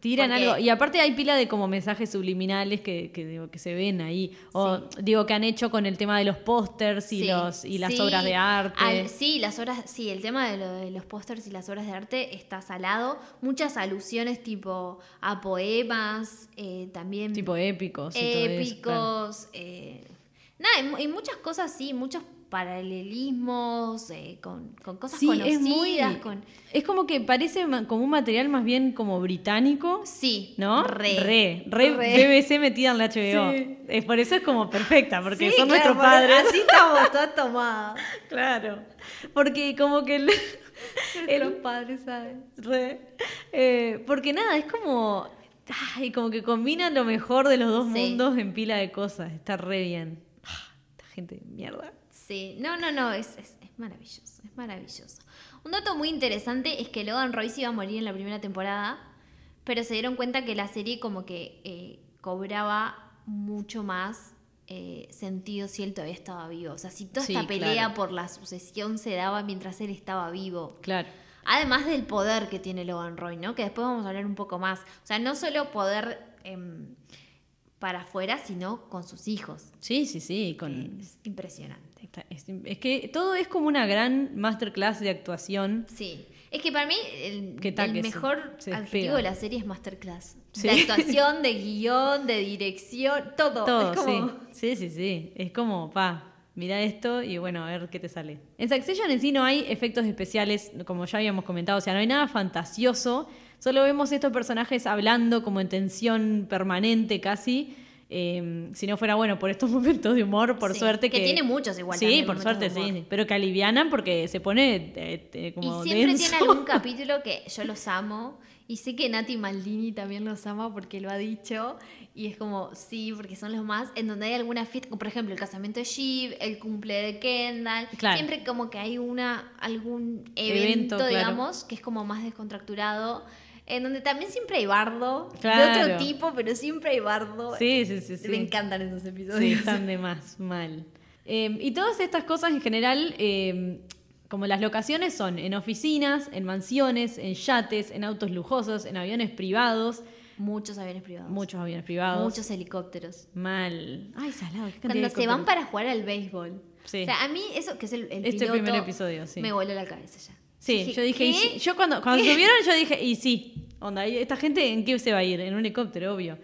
tiran Porque- algo. Y aparte hay pila de como mensajes subliminales que, que, digo, que se ven ahí. O digo que han hecho con el tema de los pósters y, Sí, los, y las sí. obras de arte. Al- sí, las obras, sí, el tema de, lo de los pósters y las obras de arte está salado. Muchas alusiones tipo a poemas, eh, también tipo épicos. y todo eso, claro. épicos. eh, nada, y muchas cosas sí, muchos paralelismos eh, con, con cosas Sí, conocidas. es muy. con, Es como que parece como un material más bien como británico. sí, ¿No? re. re, re Re. BBC metida en la HBO. Sí. Es por eso es como perfecta, porque Sí, son claro, nuestros padres. Así estamos todas tomadas. Claro. Porque como que el, Los padres saben. Re. Eh, porque nada, es como. Ay, como que combinan lo mejor de los dos mundos en pila de cosas. Está re bien. Ah, Esta gente de mierda. Sí, no, no, no, es, es, es maravilloso, es maravilloso. Un dato muy interesante es que Logan Royce iba a morir en la primera temporada, pero se dieron cuenta que la serie como que eh, cobraba mucho más eh, sentido si él todavía estaba vivo. O sea, si toda Sí, esta pelea claro. por la sucesión se daba mientras él estaba vivo. Claro. Además del poder que tiene Logan Roy, ¿no? Que después vamos a hablar un poco más. O sea, no solo poder em, para afuera, sino con sus hijos. Sí, sí, sí. Con, Es impresionante. Está- es, es que todo es como una gran masterclass de actuación. Sí. Es que para mí el, ¿Qué tal el que se- mejor se adjetivo de la serie es masterclass. Sí. De actuación, de guion, de dirección, todo. Todo, es como... sí. Sí, sí, sí. Es como, pa, mira esto y bueno, a ver qué te sale. En Succession en sí no hay efectos especiales, como ya habíamos comentado, o sea, no hay nada fantasioso. Solo vemos estos personajes hablando como en tensión permanente casi. Eh, si no fuera bueno por estos momentos de humor, por Sí, suerte que que... tiene muchos igual Sí, por suerte, sí. Pero que alivianan porque se pone eh, eh, como y siempre denso. tiene algún capítulo que yo los amo. Y sé que Nati Maldini también los ama porque lo ha dicho. Y es como, sí, porque son los más. En donde hay alguna fiesta, como por ejemplo el casamiento de Shiv, el cumple de Kendall. Claro. Siempre como que hay una algún Evento, evento, claro. digamos, que es como más descontracturado. En donde también siempre hay bardo. De Claro. otro tipo, pero siempre hay bardo. Sí, sí, sí, sí. Me encantan esos Sí, episodios. están de más mal. Eh, y todas estas cosas en general, eh, como las locaciones son en oficinas, en mansiones, en yates, en autos lujosos, en aviones privados, Muchos aviones privados. muchos aviones privados. Muchos helicópteros. Mal. Ay, salado. qué Cuando de se van para jugar al béisbol. Sí. O sea, a mí eso, que es el, el Este piloto, primer episodio, sí. me voló la cabeza ya. Sí, yo dije, y ¿qué? sí. yo cuando, cuando subieron yo dije, y sí, onda, ¿y esta gente en qué se va a ir? En un helicóptero, obvio.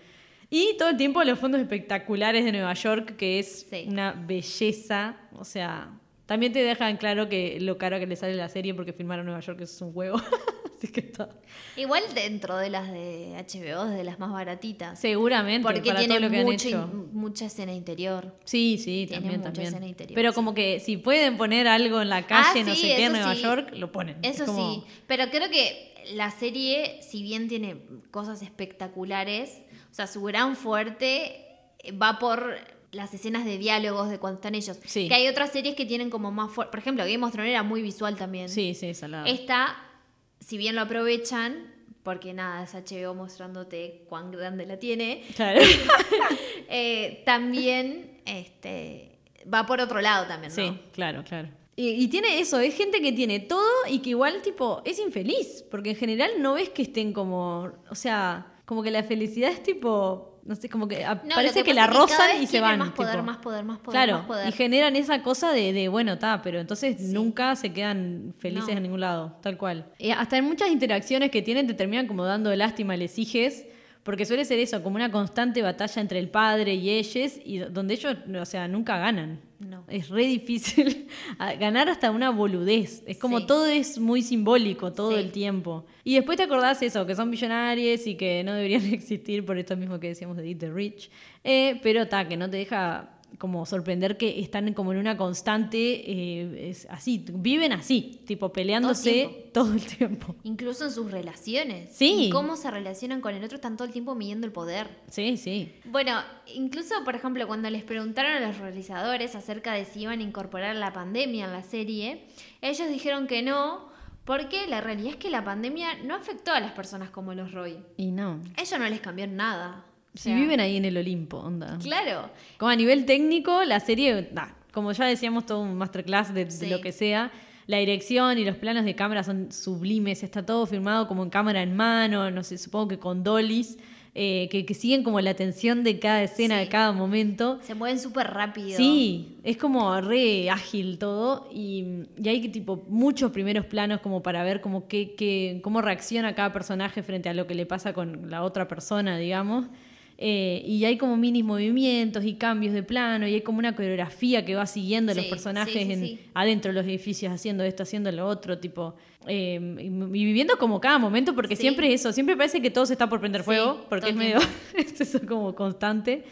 Y todo el tiempo los fondos espectaculares de Nueva York, que es Sí. una belleza, o sea, también te dejan claro que lo caro que le sale la serie porque filmar en Nueva York es un juego. Así que está. Igual dentro de las de HBO, es de las más baratitas. Seguramente, porque para tiene todo lo que mucho han hecho. Mucha escena interior. Sí, sí, Tiene también, mucha también. escena interior, Pero sí. como que si pueden poner algo en la calle, Ah, no sí, sé qué, en Nueva sí. York, lo ponen. Es Eso como- sí, pero creo que la serie, si bien tiene cosas espectaculares, o sea, su gran fuerte eh, va por las escenas de diálogos de cuando están ellos. Sí. Que hay otras series que tienen como más fuerte. Por ejemplo, Game of Thrones era muy visual también. Sí, sí, salado. Esta, si bien lo aprovechan, porque nada, es HBO mostrándote cuán grande la tiene, Claro. eh, también este, va por otro lado también, ¿no? Sí, claro, claro. Y, y tiene eso, es gente que tiene todo y que igual, tipo, es infeliz. Porque en general no ves que estén como. O sea, como que la felicidad es tipo. No sé, como que No, parece que, que la rozan y se van. más poder, tipo. más poder, más poder, Claro, más poder. y generan esa cosa de, de bueno, está, pero entonces nunca se quedan felices No. en ningún lado, tal cual. Eh, hasta en muchas interacciones que tienen te terminan como dando lástima, les exiges, porque suele ser eso, como una constante batalla entre el padre y ellos, y donde ellos, o sea, nunca ganan. No. Es re difícil ganar hasta una boludez. Es como Sí. todo es muy simbólico todo Sí. el tiempo. Y después te acordás eso, que son millonarios y que no deberían existir por esto mismo que decíamos de Eat the Rich. Eh, pero ta, que no te deja como sorprender que están como en una constante, eh, es así, viven así, tipo peleándose todo el tiempo. Incluso en sus relaciones. Sí. Y cómo se relacionan con el otro, están todo el tiempo midiendo el poder. Sí, sí. Bueno, incluso, por ejemplo, cuando les preguntaron a los realizadores acerca de si iban a incorporar la pandemia en la serie, ellos dijeron que no, Porque la realidad es que la pandemia no afectó a las personas como los Roy. Y no. Ellos no les cambió nada. Si sea, viven ahí en el Olimpo, onda. Claro. Como a nivel técnico, la serie, nah, como ya decíamos, todo un masterclass de, lo que sea. La dirección y los planos de cámara son sublimes, está todo filmado como en cámara en mano, no sé, supongo que con dollies, eh, que, que siguen como la atención de cada escena, Sí. de cada momento. Se mueven súper rápido. Sí, es como re ágil todo y, y hay tipo muchos primeros planos como para ver como qué, qué- cómo reacciona cada personaje frente a lo que le pasa con la otra persona, digamos. Eh, y hay como minis movimientos y cambios de plano y hay como una coreografía que va siguiendo a los Sí, personajes sí, sí, en- sí. adentro de los edificios haciendo esto, haciendo lo otro, tipo... eh, y, y viviendo como cada momento porque Sí. siempre eso, siempre parece que todo se está por prender Sí, fuego porque es medio... tiempo. es eso como constante.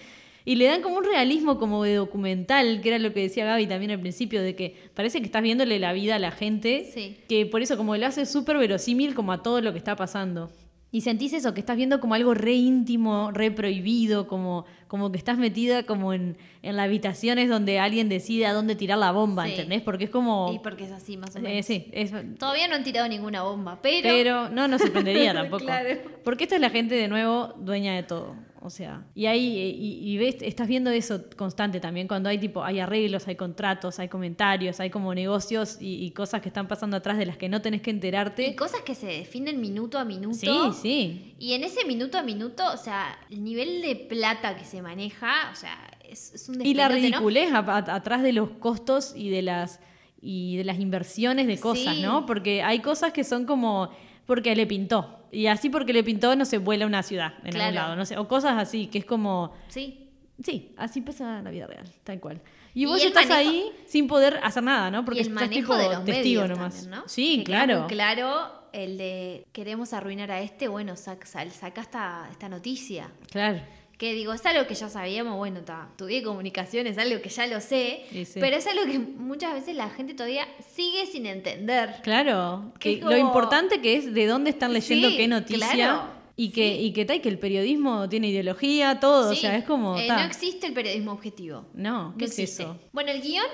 Y le dan como un realismo como de documental, que era lo que decía Gaby también al principio, de que parece que estás viéndole la vida a la gente, Sí. que por eso como lo hace súper verosímil como a todo lo que está pasando. Y sentís eso, que estás viendo como algo re íntimo, re prohibido, como, como que estás metida como en, en las habitaciones donde alguien decide a dónde tirar la bomba, Sí. ¿entendés? Porque es como... Y porque es así, más o eh, menos. sí, es, Todavía no han tirado ninguna bomba, pero. pero no nos sorprendería tampoco. Claro. Porque esta es la gente de nuevo dueña de todo. O sea, y ahí y, y ves, estás viendo eso constante también cuando hay tipo, hay arreglos, hay contratos, hay comentarios, hay como negocios y, y cosas que están pasando atrás de las que no tenés que Y enterarte. cosas que se definen minuto a minuto. Sí, sí. Y en ese minuto a minuto, o sea, el nivel de plata que se maneja, o sea, es, es un Y la ridiculez atrás de los costos y de las y de las inversiones de cosas, Sí. ¿no? Porque hay cosas que son como porque le pintó. Y así porque le pintó no se vuela una ciudad en Claro. algún lado, no sé, o cosas así, que es como Sí. Sí, así pasa la vida real, tal cual. Y Y vos estás manejo- ahí sin poder hacer nada, ¿no? Porque y el estás tipo de los testigo nomás. también, ¿no? Sí, Que claro. claro el de queremos arruinar a este, bueno, saca, saca esta, esta noticia. Claro. Que digo, es algo que ya sabíamos, bueno, ta, estudié comunicación, es algo que ya lo sé, Sí, sí. pero es algo que muchas veces la gente todavía sigue sin entender. Claro. Que Lo importante que es de dónde están leyendo Sí, qué noticia. claro. Y que, y que, tal, que el periodismo tiene ideología, todo. O sea, es como. eh, ta. no existe el periodismo objetivo. No, ¿qué No es eso? Bueno, el guion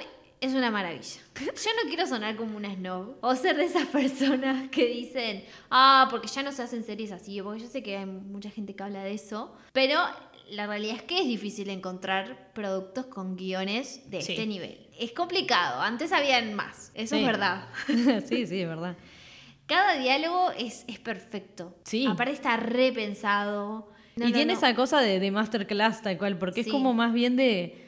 es una maravilla. Yo no quiero sonar como una snob o ser de esas personas que dicen, ah, porque ya no se hacen series así, porque yo sé que hay mucha gente que habla de eso, pero la realidad es que es difícil encontrar productos con guiones de Sí. este nivel. Es complicado, antes habían más, eso Sí. es verdad. sí, sí, es verdad. Cada diálogo es, es perfecto. Sí. Aparte está repensado. No, y no, tiene no. esa cosa de, de masterclass tal cual, porque es como más bien de...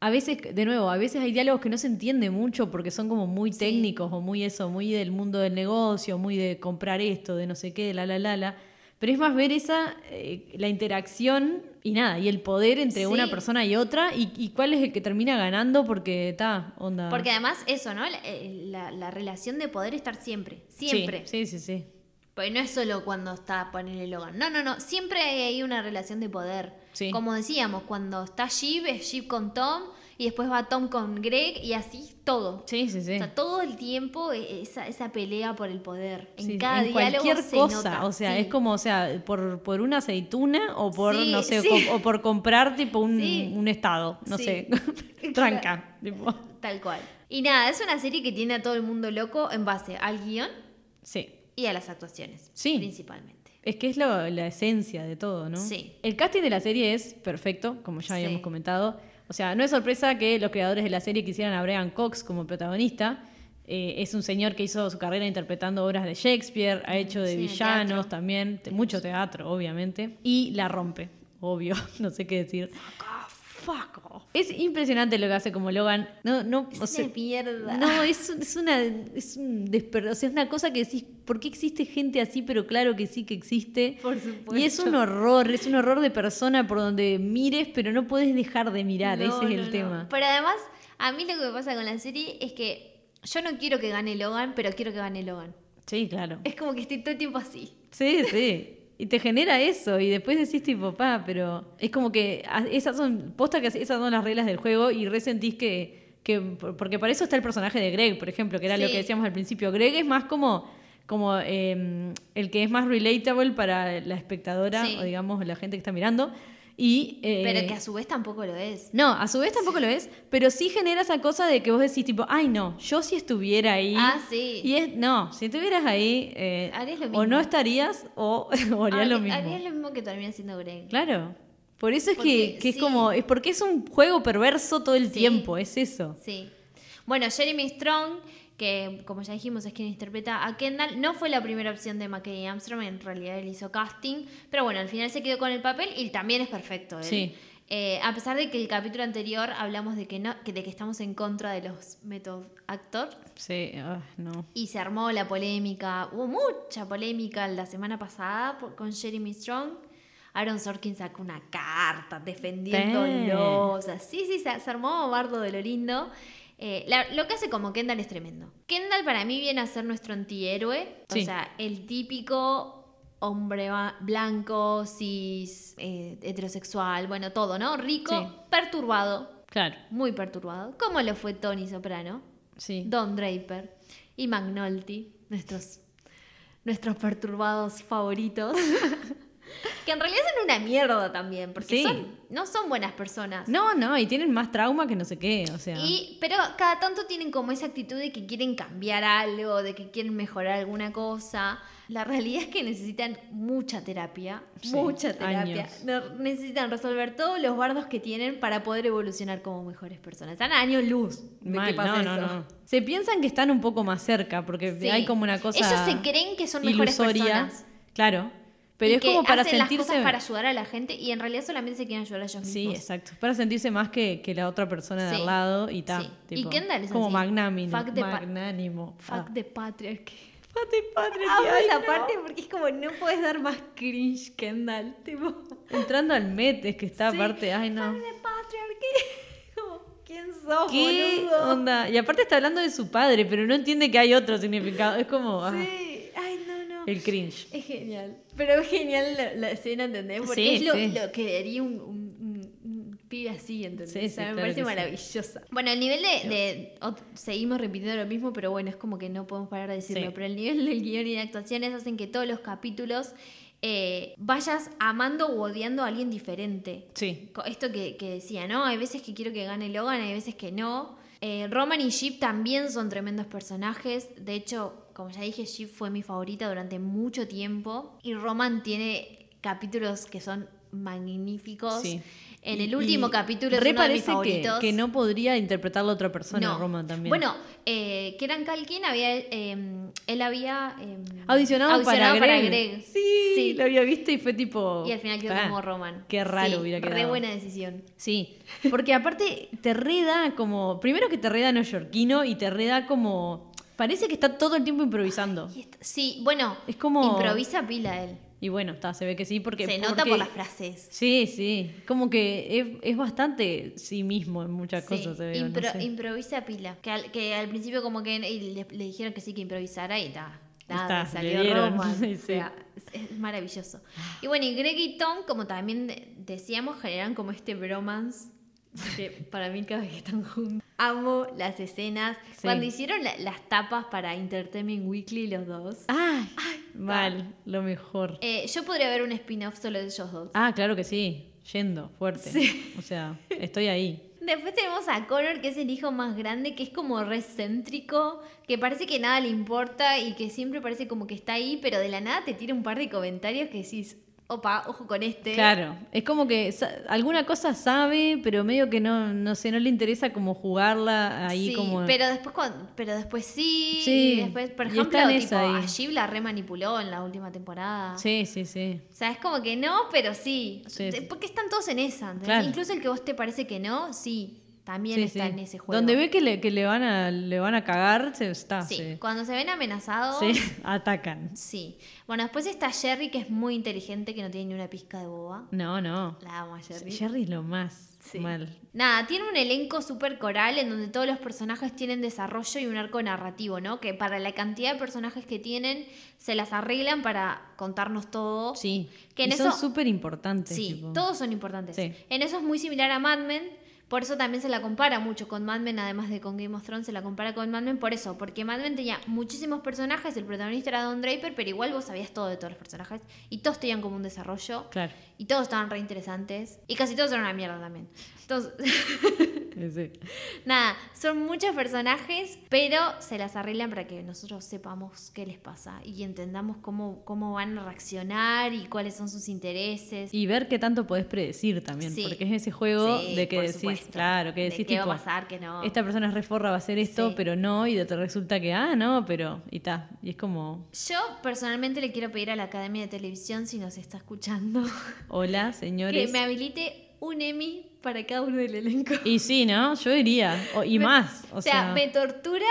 A veces, de nuevo, a veces hay diálogos que no se entiende mucho porque son como muy técnicos o muy eso, muy del mundo del negocio, muy de comprar esto, de no sé qué, de la la la la. Pero es más ver esa, eh, la interacción y nada, y el poder entre Sí. una persona y otra y, y cuál es el que termina ganando porque está, onda. Porque además eso, ¿no? La, eh, la- la relación de poder estar siempre, Sí, siempre. Sí, sí, sí. Porque no es solo cuando está ponerle Logan. No, no, no. Siempre hay una relación de poder. Sí. Como decíamos, cuando está Jeep, es Jeep con Tom. Y después va Tom con Greg. Y así todo. Sí, sí, sí. O sea, todo el tiempo e- esa, esa pelea por el poder. En Sí, cada en diálogo cualquier se cosa, nota. o sea, Sí. es como, o sea, por, por una aceituna o por, Sí, no sé, o, o por comprar tipo un, un estado, no sé, tranca, tipo. Tal cual. Y nada, es una serie que tiene a todo el mundo loco en base al guion Sí, y a las actuaciones. Sí. Principalmente. es que es lo- la esencia de todo, ¿no? Sí. El casting de la serie es perfecto, como ya habíamos comentado. O sea, no es sorpresa que los creadores de la serie quisieran a Brian Cox como protagonista. Eh, es un señor que hizo su carrera interpretando obras de Shakespeare, ha hecho de Sí, villanos teatro. también, mucho teatro, obviamente. Y la rompe, obvio, no sé qué decir. Fuck off. Es impresionante lo que hace como Logan. No, no, Es o sea, mierda. no, es, un- es una es un desper- o sea, es una cosa que decís, ¿por qué existe gente así? Pero claro que sí que existe. Por supuesto. Y es un horror, es un horror de persona por donde mires, pero no puedes dejar de mirar, No, ese es no, el tema. Pero además, a mí lo que me pasa con la serie es que yo no quiero que gane Logan, pero quiero que gane Logan. Sí, claro. Es como que estoy todo el tiempo así. Sí, sí. Y te genera eso, y después decís tipo, pa, pero es como que esas son, posta que esas son las reglas del juego y resentís que, que por- porque para eso está el personaje de Greg, por ejemplo, que era lo que decíamos al principio. Greg es más como, como eh, el que es más relatable para la espectadora, Sí. o digamos la gente que está mirando. Y, eh, Pero que a su vez tampoco lo es. No, a su vez tampoco lo es, pero sí genera esa cosa de que vos decís tipo, ay no, yo si estuviera ahí... Ah, sí. Y es, no, si estuvieras ahí, eh, Harías lo o mismo. no estarías o, o harías lo mismo. Haría lo mismo que termina siendo Greg. Claro. Por eso es Porque que, que es como, es porque es un juego perverso todo el Sí. tiempo, es eso. Sí. Bueno, Jeremy Strong, que como ya dijimos es quien interpreta a Kendall, no fue la primera opción de McKay Armstrong, en realidad él hizo casting, pero bueno, al final se quedó con el papel y también es perfecto. él. Sí. Eh, a pesar de que el capítulo anterior hablamos de que no, que de que estamos en contra de los method actor Sí, ah, no. y se armó la polémica, hubo mucha polémica la semana pasada por- con Jeremy Strong. Aaron Sorkin sacó una carta defendiéndolo. O sea, sí, sí, se, se armó bardo de lo lindo. Eh, la- lo que hace como Kendall es tremendo. Kendall para mí viene a ser nuestro antihéroe. Sí. O sea, el típico hombre blanco, cis, eh, heterosexual, bueno, todo, ¿no? Rico, Sí. perturbado, Claro, muy perturbado. Como lo fue Tony Soprano. sí. Don Draper y McNulty, nuestros, nuestros perturbados favoritos. que en realidad son una mierda también, porque Sí. son, no son buenas personas. No, no, y tienen más trauma que no sé qué, o sea. Y, pero cada tanto tienen como esa actitud de que quieren cambiar algo, de que quieren mejorar alguna cosa. La realidad es que necesitan mucha terapia, Sí, mucha terapia. años. No- necesitan resolver todos los bardos que tienen para poder evolucionar como mejores personas. Están a años luz de Mal, que pasa no, no, eso. no. Se piensan que están un poco más cerca, porque Sí. hay como una cosa. Ellos se creen que son mejores ilusoria. personas. Claro. Pero Y es que como para hacen las sentirse. cosas para ayudar a la gente y en realidad solamente se quieren ayudar a ellos Sí, mismos. exacto. Para sentirse más que, que la otra persona de Sí. al lado y tal. Sí. Y Kendall es Como así. magnánimo. Fuck magnánimo. Fuck Ah. the patriarchy. Fuck the patriarchy, Amo ay, esa no. parte porque es como no puedes dar más cringe Kendall. Tipo, Entrando al Met, es que está Sí. aparte. Ay, no. fuck the patriarchy. ¿Quién sos, ¿Qué boludo? onda? Y aparte está hablando de su padre, pero no entiende que hay otro significado. Es como ah, Sí. El cringe. Es genial. Pero es genial la, la escena, ¿entendés? Porque Sí, es lo, sí. lo que haría un, un- un- un pibe así, ¿entendés? Sí, O sea, me claro parece maravillosa. Bueno, el nivel de... seguimos repitiendo lo mismo, pero bueno, es como que no podemos parar de decirlo. Sí. Pero el nivel del guion y de actuaciones hacen que todos los capítulos eh, vayas amando o odiando a alguien diferente. Sí. Esto que, que decía, ¿no? Hay veces que quiero que gane Logan, hay veces que no. Eh, Roman y Sheep también son tremendos personajes. De hecho, como ya dije, Sheep fue mi favorita durante mucho tiempo. Y Roman tiene capítulos que son magníficos. Sí. En el último y capítulo es uno de mis parece que- favoritos. Que, no podría interpretarlo otra persona, No. Roman también. Bueno, eh, Keran Kalkin había. eh, él había. eh, audicionado, para, Greg. Sí, Sí. lo había visto y fue tipo. Y al final quedó ah, como Roman. Qué raro Sí, hubiera quedado. Re buena decisión. Sí, porque aparte te reda como. Primero que te reda neoyorquino y te reda como. Parece que está todo el tiempo improvisando. Está- sí, bueno, Es como- improvisa pila él. Y bueno, está, se ve que sí, porque. Se nota por las frases. Sí, sí. Como que es, es bastante sí mismo en muchas Sí, cosas, se ve. no impro- sé. improvisa pila. Que al, que al principio como que le, le dijeron que sí que improvisara y nada, Está, salió Roman. sí, O sea, es, maravilloso. Y bueno, y Greg y Tom, como también de- decíamos, generan como este bromance. Que para mí cada vez que están juntos. Amo las escenas. Sí. Cuando hicieron la- las tapas para Entertainment Weekly los dos. ¡Ay! mal, lo mejor. eh, yo podría ver un spin-off solo de ellos dos. Ah, claro que sí. Yendo, fuerte. O sea, estoy ahí. Después tenemos a Connor, que es el hijo más grande, que es como recéntrico, que parece que nada le importa y que siempre parece como que está ahí, pero de la nada te tira un par de comentarios que decís, opa, ojo con este. Claro, es como que alguna cosa sabe, pero medio que no, no sé, no le interesa como jugarla ahí Sí, como... pero después pero después sí, Sí, después, por ejemplo, tipo, a Shiv la remanipuló en la última temporada. Sí, sí, sí. O sea, es como que no, pero sí. Sí. Porque están todos en esa. Incluso el que vos te parece que no, sí, también Sí, está en ese juego. Donde ve que le, que le van a le van a cagar, se está. Sí, cuando se ven amenazados. Sí, atacan. Sí. Bueno, después está Jerry, que es muy inteligente, que no tiene ni una pizca de boba. No, no. La amo a Jerry. Jerry es lo más Sí. mal. Nada, tiene un elenco súper coral en donde todos los personajes tienen desarrollo y un arco narrativo, ¿no? Que para la cantidad de personajes que tienen, se las arreglan para contarnos todo. Sí. Que en y son súper importantes. Sí, tipo. todos son importantes. Sí. En eso es muy similar a Mad Men, Por eso también se la compara mucho con Mad Men, además de con Game of Thrones, se la compara con Mad Men por eso, porque Mad Men tenía muchísimos personajes, el protagonista era Don Draper, pero igual vos sabías todo de todos los personajes y todos tenían como un desarrollo Claro. y todos estaban re interesantes y casi todos eran una mierda también. Entonces, Sí. nada, son muchos personajes, pero se las arreglan para que nosotros sepamos qué les pasa y entendamos cómo, cómo van a reaccionar y cuáles son sus intereses. Y ver qué tanto podés predecir también, Sí. porque es ese juego Sí, de que decís, supuesto. claro, que De decís qué va a pasar, qué no. esta persona es reforra, va a hacer esto, pero no, y te resulta que, ah, no, pero, y ta, y es como, Yo personalmente le quiero pedir a la Academia de Televisión, si nos está escuchando, hola, señores. que me habilite un Emmy para cada uno del elenco. Y sí, ¿no? Yo iría, o- y Me- más, o, O sea, me tortura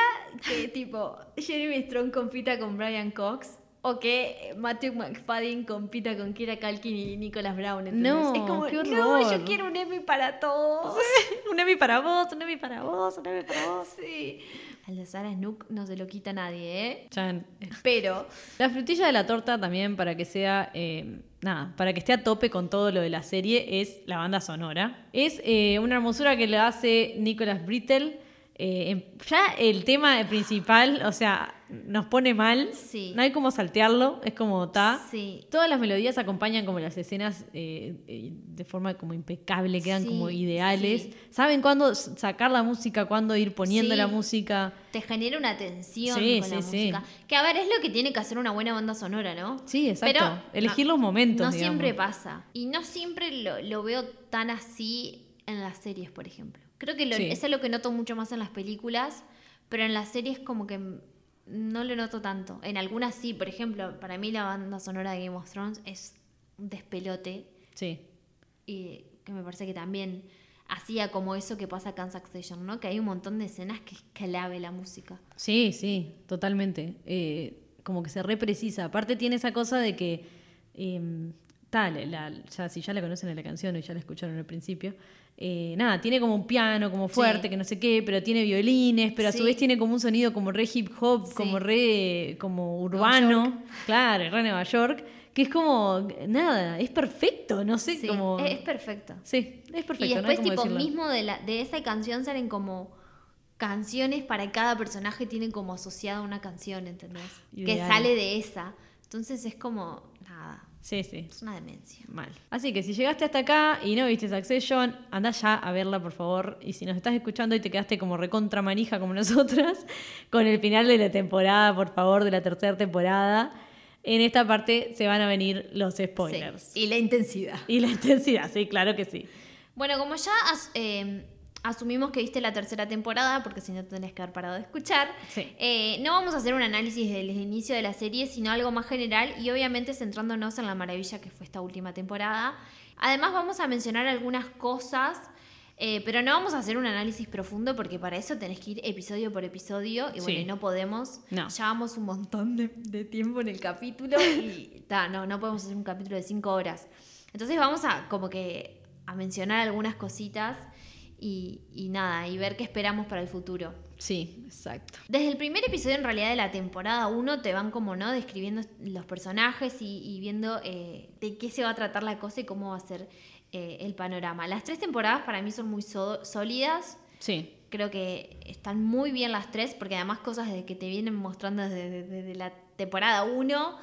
que tipo Jeremy Strong compita con Brian Cox o que Matthew McFadden compita con Kira Kalkin y Nicholas Brown. ¿entendés? No, es como, qué no, horror". yo quiero un Emmy para todos. un Emmy para vos, un Emmy para vos, un Emmy para vos. sí. Al de Sarah Snook no se lo quita nadie, ¿eh? Chan. Pero, La frutilla de la torta también para que sea, eh, nada, para que esté a tope con todo lo de la serie es la banda sonora. Es eh, una hermosura que le hace Nicholas Brittle. Eh, em- ya el tema principal, o sea, nos pone mal. Sí. No hay como saltearlo, es como ta. sí. Todas las melodías acompañan como las escenas eh, eh, de forma como impecable, quedan Sí, como ideales. sí. Saben cuándo sacar la música, cuándo ir poniendo la música. Te genera una tensión Sí, con sí, la sí. música. Que a ver, es lo que tiene que hacer una buena banda sonora, ¿no? Sí, exacto. Pero Elegir los momentos. No digamos. siempre pasa. Y no siempre lo, lo veo tan así en las series, por ejemplo. Creo que lo, Sí. eso es lo que noto mucho más en las películas, pero en las series como que no lo noto tanto. En algunas sí, por ejemplo, para mí la banda sonora de Game of Thrones es un despelote Sí. y que me parece que también hacía como eso que pasa acá en Succession, ¿no? Que hay un montón de escenas que es clave la música. Sí, sí, totalmente. Eh, como que se reprecisa. Aparte tiene esa cosa de que, eh, tal, la, ya, si ya la conocen en la canción o ya la escucharon al principio, eh, nada, tiene como un piano como fuerte, Sí. que no sé qué, pero tiene violines, pero a su vez tiene como un sonido como re hip hop, Sí. como re como urbano, claro, re Nueva York, que es como, nada, es perfecto, no sé, Sí, como... es, es perfecto. Sí, es perfecto. y después, tipo, decirlo. mismo de, la, de esa canción salen como canciones para cada personaje, tienen como asociada una canción, ¿entendés? Que sale de esa. Entonces es como, Sí, sí. es una demencia. Mal. Así que si llegaste hasta acá y no viste Succession, anda ya a verla, por favor. Y si nos estás escuchando y te quedaste como recontra manija como nosotras, con el final de la temporada, por favor, de la tercera temporada, en esta parte se van a venir los spoilers. Sí, Y la intensidad. Y la intensidad, sí, claro que sí. Bueno, como ya as- eh, asumimos que viste la tercera temporada, porque si no tenés que haber parado de escuchar, Sí. eh, no vamos a hacer un análisis del inicio de la serie, sino algo más general y obviamente centrándonos en la maravilla que fue esta última temporada. Además vamos a mencionar algunas cosas, eh, pero no vamos a hacer un análisis profundo porque para eso tenés que ir episodio por episodio y bueno, Sí. y no podemos. No. Llevamos un montón de, de tiempo en el capítulo y ta, no, no podemos hacer un capítulo de cinco horas. Entonces vamos a como que a mencionar algunas cositas y, y nada, y ver qué esperamos para el futuro. Sí, exacto. Desde el primer episodio en realidad de la temporada 1 te van como, ¿no? Describiendo los personajes y, y viendo eh, de qué se va a tratar la cosa y cómo va a ser eh, el panorama. Las tres temporadas para mí son muy so- sólidas. Sí. Creo que están muy bien las tres porque además cosas de que te vienen mostrando desde, desde la temporada 1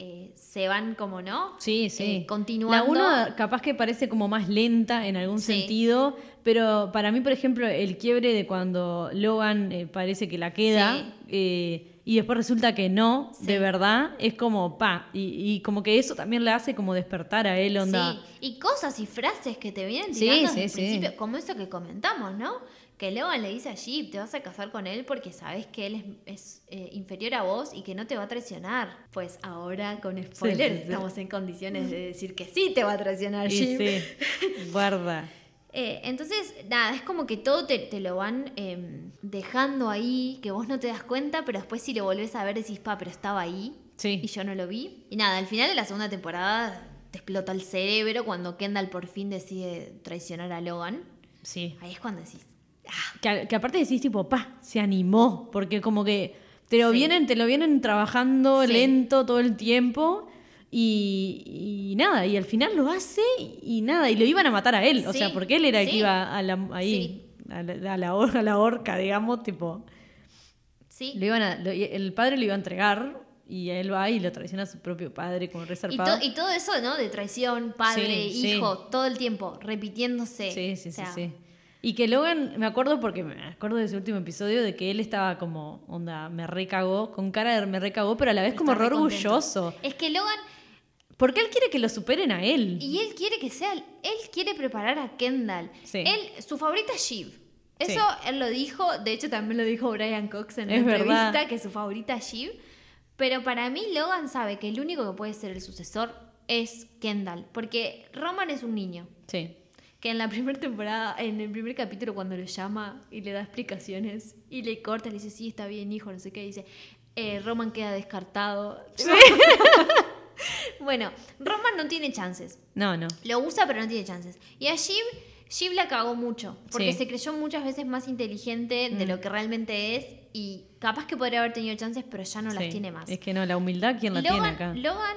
eh, se van como, ¿no? Sí, sí. Eh, continuando. La 1 capaz que parece como más lenta en algún Sí. sentido, pero para mí, por ejemplo, el quiebre de cuando Logan eh, parece que la queda Sí. Y después resulta que no, Sí. de verdad, es como pa. Y, y como que eso también le hace como despertar a él, onda. Sí, y cosas y frases que te vienen tirando sí, desde el sí. principio, como eso que comentamos, ¿no? Que Logan le dice a Jeep, te vas a casar con él porque sabes que él es, es, eh, inferior a vos y que no te va a traicionar. Pues ahora, con spoilers, estamos en condiciones de decir que sí te va a traicionar Jeep. sí, guarda. Eh, entonces, nada, es como que todo te, te lo van eh, dejando ahí, que vos no te das cuenta, pero después si lo volvés a ver decís, pa, pero estaba ahí Sí. y yo no lo vi. Y nada, al final de la segunda temporada te explota el cerebro cuando Kendall por fin decide traicionar a Logan. Sí. Ahí es cuando decís, ah, Que, que aparte decís tipo, pa, se animó, porque como que te lo Sí. vienen, te lo vienen trabajando Sí. lento todo el tiempo Y, y nada, y al final lo hace y, y nada, y lo iban a matar a él, o sea, porque él era el que iba a la, ahí, a, la, a la hor- a la horca, digamos, tipo, Sí. lo iban a, lo- el padre lo iba a entregar y él va y lo traiciona a su propio padre como Y, resarpado. to- y todo eso, ¿no? De traición, padre, hijo, todo el tiempo, repitiéndose. Sí, sí, O sea, sí, sí. Y que Logan, me acuerdo porque me acuerdo de ese último episodio de que él estaba como, onda, me recagó, con cara de me recagó, pero a la vez como está re orgulloso. Es que Logan, Porque él quiere que lo superen a él. y él quiere que sea, él quiere preparar a Kendall. Sí. Él, su favorita es Shiv. Sí. Eso él lo dijo, de hecho también lo dijo Brian Cox en la Es entrevista, verdad. que su favorita es Shiv. Pero para mí Logan sabe que el único que puede ser el sucesor es Kendall, porque Roman es un niño. Sí. Que en la primera temporada, en el primer capítulo, cuando lo llama y le da explicaciones y le corta, le dice, sí, está bien, hijo, no sé qué, dice, eh, Roman queda descartado. bueno, Roman no tiene chances. No, no. Lo usa, pero no tiene chances. Y a Shiv, Shiv la cagó mucho, porque Sí. se creyó muchas veces más inteligente de Mm. lo que realmente es y capaz que podría haber tenido chances, pero ya no Sí. las tiene más. Es que no, la humildad, ¿quién la Logan, tiene acá? Logan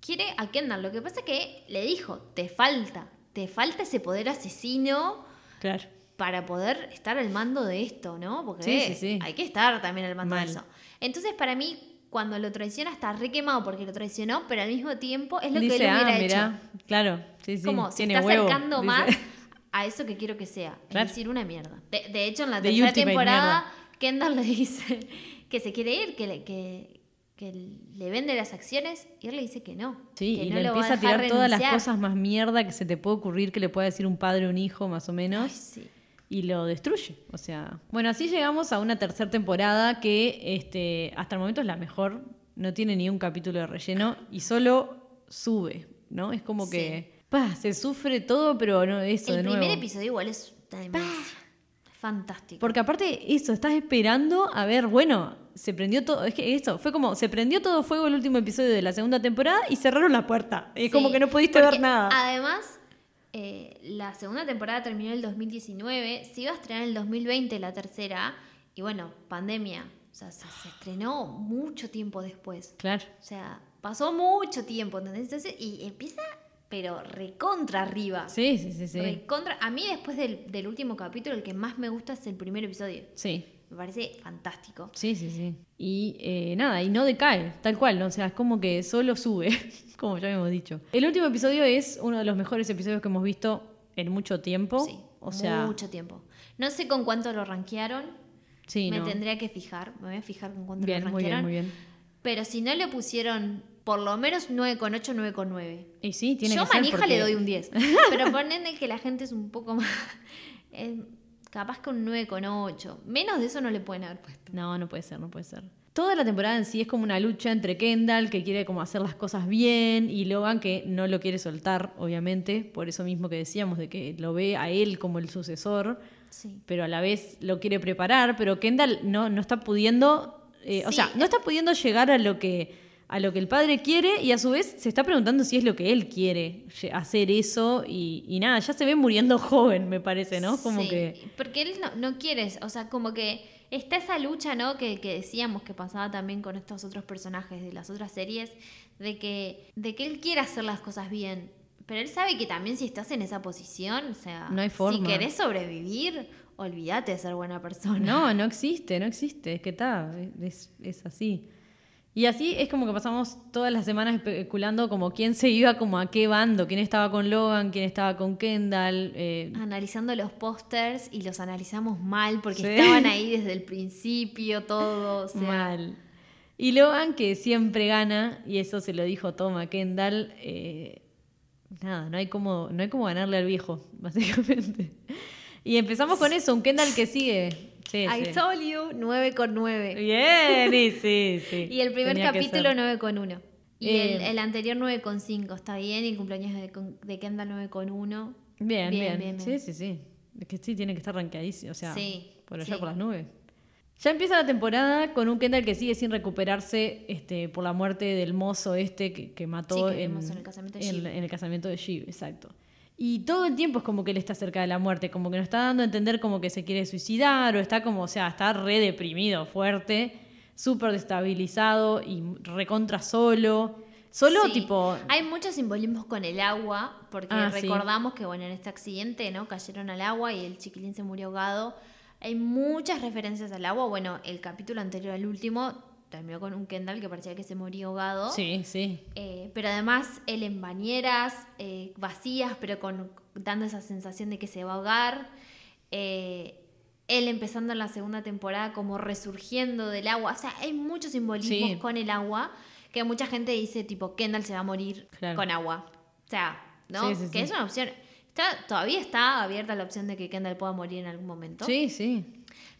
quiere a Kendall. Lo que pasa es que le dijo, te falta, te falta ese poder asesino Claro. para poder estar al mando de esto, ¿no? Porque sí. hay que estar también al mando Mal. de eso. Entonces, para mí, cuando lo traiciona, está re quemado porque lo traicionó, pero al mismo tiempo es lo Dice, que él hubiera ah, hecho. mirá, claro, sí, sí, Como se está huevo. acercando dice. más a eso que quiero que sea. Claro. Es decir, una mierda. De, de hecho, en la The tercera temporada, Kendall le dice que se quiere ir, que le, que, que le vende las acciones, y él le dice que no. Sí, que y no le empieza a tirar todas las cosas más mierda que se te puede ocurrir que le pueda decir un padre a un hijo, más o menos. Ay, sí. Y lo destruye. O sea, bueno, así llegamos a una tercera temporada que este, hasta el momento es la mejor, no tiene ni un capítulo de relleno y solo sube, ¿no? Es como que pa, se sufre todo, pero no eso El de primer nuevo. episodio igual es. Fantástico. Porque aparte eso, estás esperando a ver, bueno, se prendió todo, es que eso, fue como, se prendió todo fuego el último episodio de la segunda temporada y cerraron la puerta. Es como que no pudiste ver nada. Además, eh, la segunda temporada terminó en el 2019, se iba a estrenar en el 2020 la tercera, y bueno, pandemia. O sea, se, se estrenó mucho tiempo después. Claro. O sea, pasó mucho tiempo, ¿entendés? Entonces, y empieza, pero recontra arriba. Sí, sí, sí, sí. Recontra. A mí, después del, del último capítulo, el que más me gusta es el primer episodio. Sí. Me parece fantástico. Sí, sí, sí. Y eh, nada, y no decae, tal cual, ¿no? o sea, es como que solo sube, como ya hemos dicho. El último episodio es uno de los mejores episodios que hemos visto en mucho tiempo. Sí, o sea, mucho tiempo. No sé con cuánto lo rankearon. sí, me no. tendría que fijar. Me voy a fijar con cuánto Bien, lo muy bien, rankearon. muy bien. Pero si no le pusieron por lo menos 9,8, 9,9. Y sí, tiene Yo que ser manija porque- le doy un 10. Pero ponen que la gente es un poco más. eh, capaz que un 9,8. Menos de eso no le pueden haber puesto. No, no puede ser, no puede ser. Toda la temporada en sí es como una lucha entre Kendall, que quiere como hacer las cosas bien, y Logan, que no lo quiere soltar, obviamente, por eso mismo que decíamos, de que lo ve a él como el sucesor, Sí. pero a la vez lo quiere preparar, pero Kendall no, no está pudiendo, eh, o sea, no está pudiendo llegar a lo que a lo que el padre quiere y a su vez se está preguntando si es lo que él quiere hacer eso y, y nada, ya se ve muriendo joven, me parece, ¿no? Como Sí, que Porque él no, no quiere, o sea, como que está esa lucha, ¿no? Que, que decíamos que pasaba también con estos otros personajes de las otras series, de que, de que él quiere hacer las cosas bien. Pero él sabe que también si estás en esa posición, o sea, No hay si forma. querés sobrevivir, olvídate de ser buena persona. no, no existe, no existe, es que está, es, es así. Y así es como que pasamos todas las semanas especulando como quién se iba como a qué bando, quién estaba con Logan, quién estaba con Kendall, eh, Analizando los pósters y los analizamos mal porque Sí. estaban ahí desde el principio, todo. O sea, Mal. Y Logan, que siempre gana, y eso se lo dijo Tom a Kendall, eh, nada, no hay, como, no hay como ganarle al viejo, básicamente. Y empezamos con eso, un Kendall que sigue. Sí, I sí. told you 9 con 9. Bien, y sí, sí. Y el primer Tenía capítulo ser. 9 con 1. Y Eh. el, el anterior 9 con 5, está bien. Y el cumpleaños de, de Kendall 9 con 1. Bien, bien. Bien, bien, Sí, bien. sí, sí. Es que sí, tiene que estar rankeadísimo, o sea, Sí, por allá por las nubes. Ya empieza la temporada con un Kendall que sigue sin recuperarse este, por la muerte del mozo este que, que mató que en, en el casamiento de en- en el casamiento de Shiv, exacto. Y todo el tiempo es como que él está cerca de la muerte, como que nos está dando a entender como que se quiere suicidar o está como, o sea, está re deprimido, fuerte, súper destabilizado y recontra solo. Solo Sí. tipo. Hay muchos simbolismos con el agua, porque Ah, sí. recordamos que, bueno, en este accidente, ¿no? Cayeron al agua y el chiquilín se murió ahogado. Hay muchas referencias al agua. Bueno, el capítulo anterior al último terminó con un Kendall que parecía que se moría ahogado. Sí, sí. Eh, pero además él en bañeras eh, vacías, pero con, dando esa sensación de que se va a ahogar. Eh, él empezando en la segunda temporada como resurgiendo del agua. O sea, hay muchos simbolismos Sí. con el agua que mucha gente dice tipo Kendall se va a morir Claro. con agua. O sea, ¿no? Sí, sí, que es una opción. Está, todavía está abierta la opción de que Kendall pueda morir en algún momento. Sí, sí.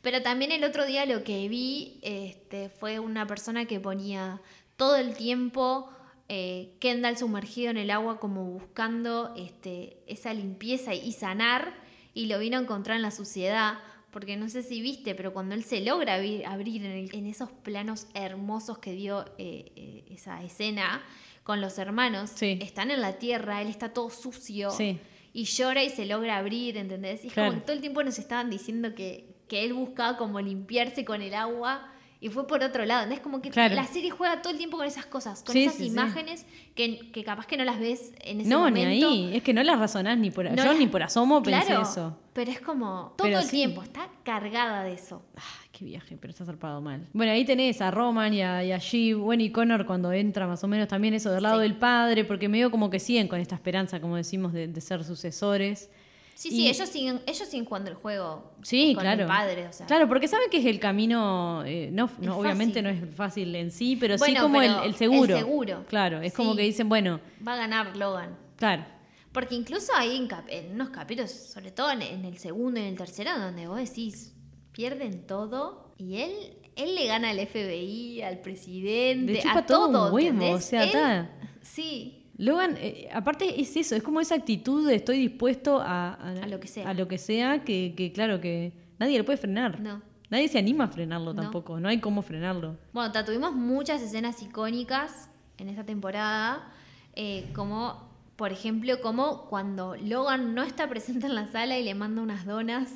Pero también el otro día lo que vi este, fue una persona que ponía todo el tiempo eh, Kendall sumergido en el agua como buscando este, esa limpieza y sanar y lo vino a encontrar en la suciedad. Porque no sé si viste, pero cuando él se logra abrir, en, el- en esos planos hermosos que dio eh, eh, esa escena con los hermanos, Sí. están en la tierra, él está todo sucio Sí. y llora y se logra abrir, ¿entendés? Y es Claro. como que todo el tiempo nos estaban diciendo que, que él buscaba como limpiarse con el agua y fue por otro lado. ¿entendés? como que Claro. la serie juega todo el tiempo con esas cosas, con Sí, esas sí, sí. imágenes que, que capaz que no las ves en ese No, momento. ni ahí. Es que no las razonás ni por. No yo las- ni por asomo pensé eso. Pero es como todo Pero el tiempo, está cargada de eso. Ay, qué viaje, pero está zarpado mal. Bueno, ahí tenés a Roman y a, y a Shiv, bueno, y Connor cuando entra más o menos también eso del lado del padre, porque medio como que siguen con esta esperanza, como decimos, de, de ser sucesores. Sí, Y- sí, ellos siguen, ellos siguen jugando el juego Sí, con claro. el padre, o sea. Claro, porque saben que es el camino, eh, no, no, obviamente no es fácil en sí, pero sí Bueno, como el, pero el seguro. el seguro. Claro, es como Sí. que dicen, bueno, Va a ganar Logan. claro, Porque incluso hay en, cap- en unos capítulos, sobre todo en, en el segundo y en el tercero, donde vos decís, pierden todo y él, él le gana al FBI, al presidente, Le chupa a todo un huevo, o sea, Él- Sí, Logan, eh, aparte es eso, es como esa actitud de estoy dispuesto a, A lo que sea. a lo que sea, que, que claro que nadie lo puede frenar. No. Nadie se anima a frenarlo No. tampoco, no hay cómo frenarlo. Bueno, tuvimos muchas escenas icónicas en esta temporada, eh, como por ejemplo, como cuando Logan no está presente en la sala y le manda unas donas.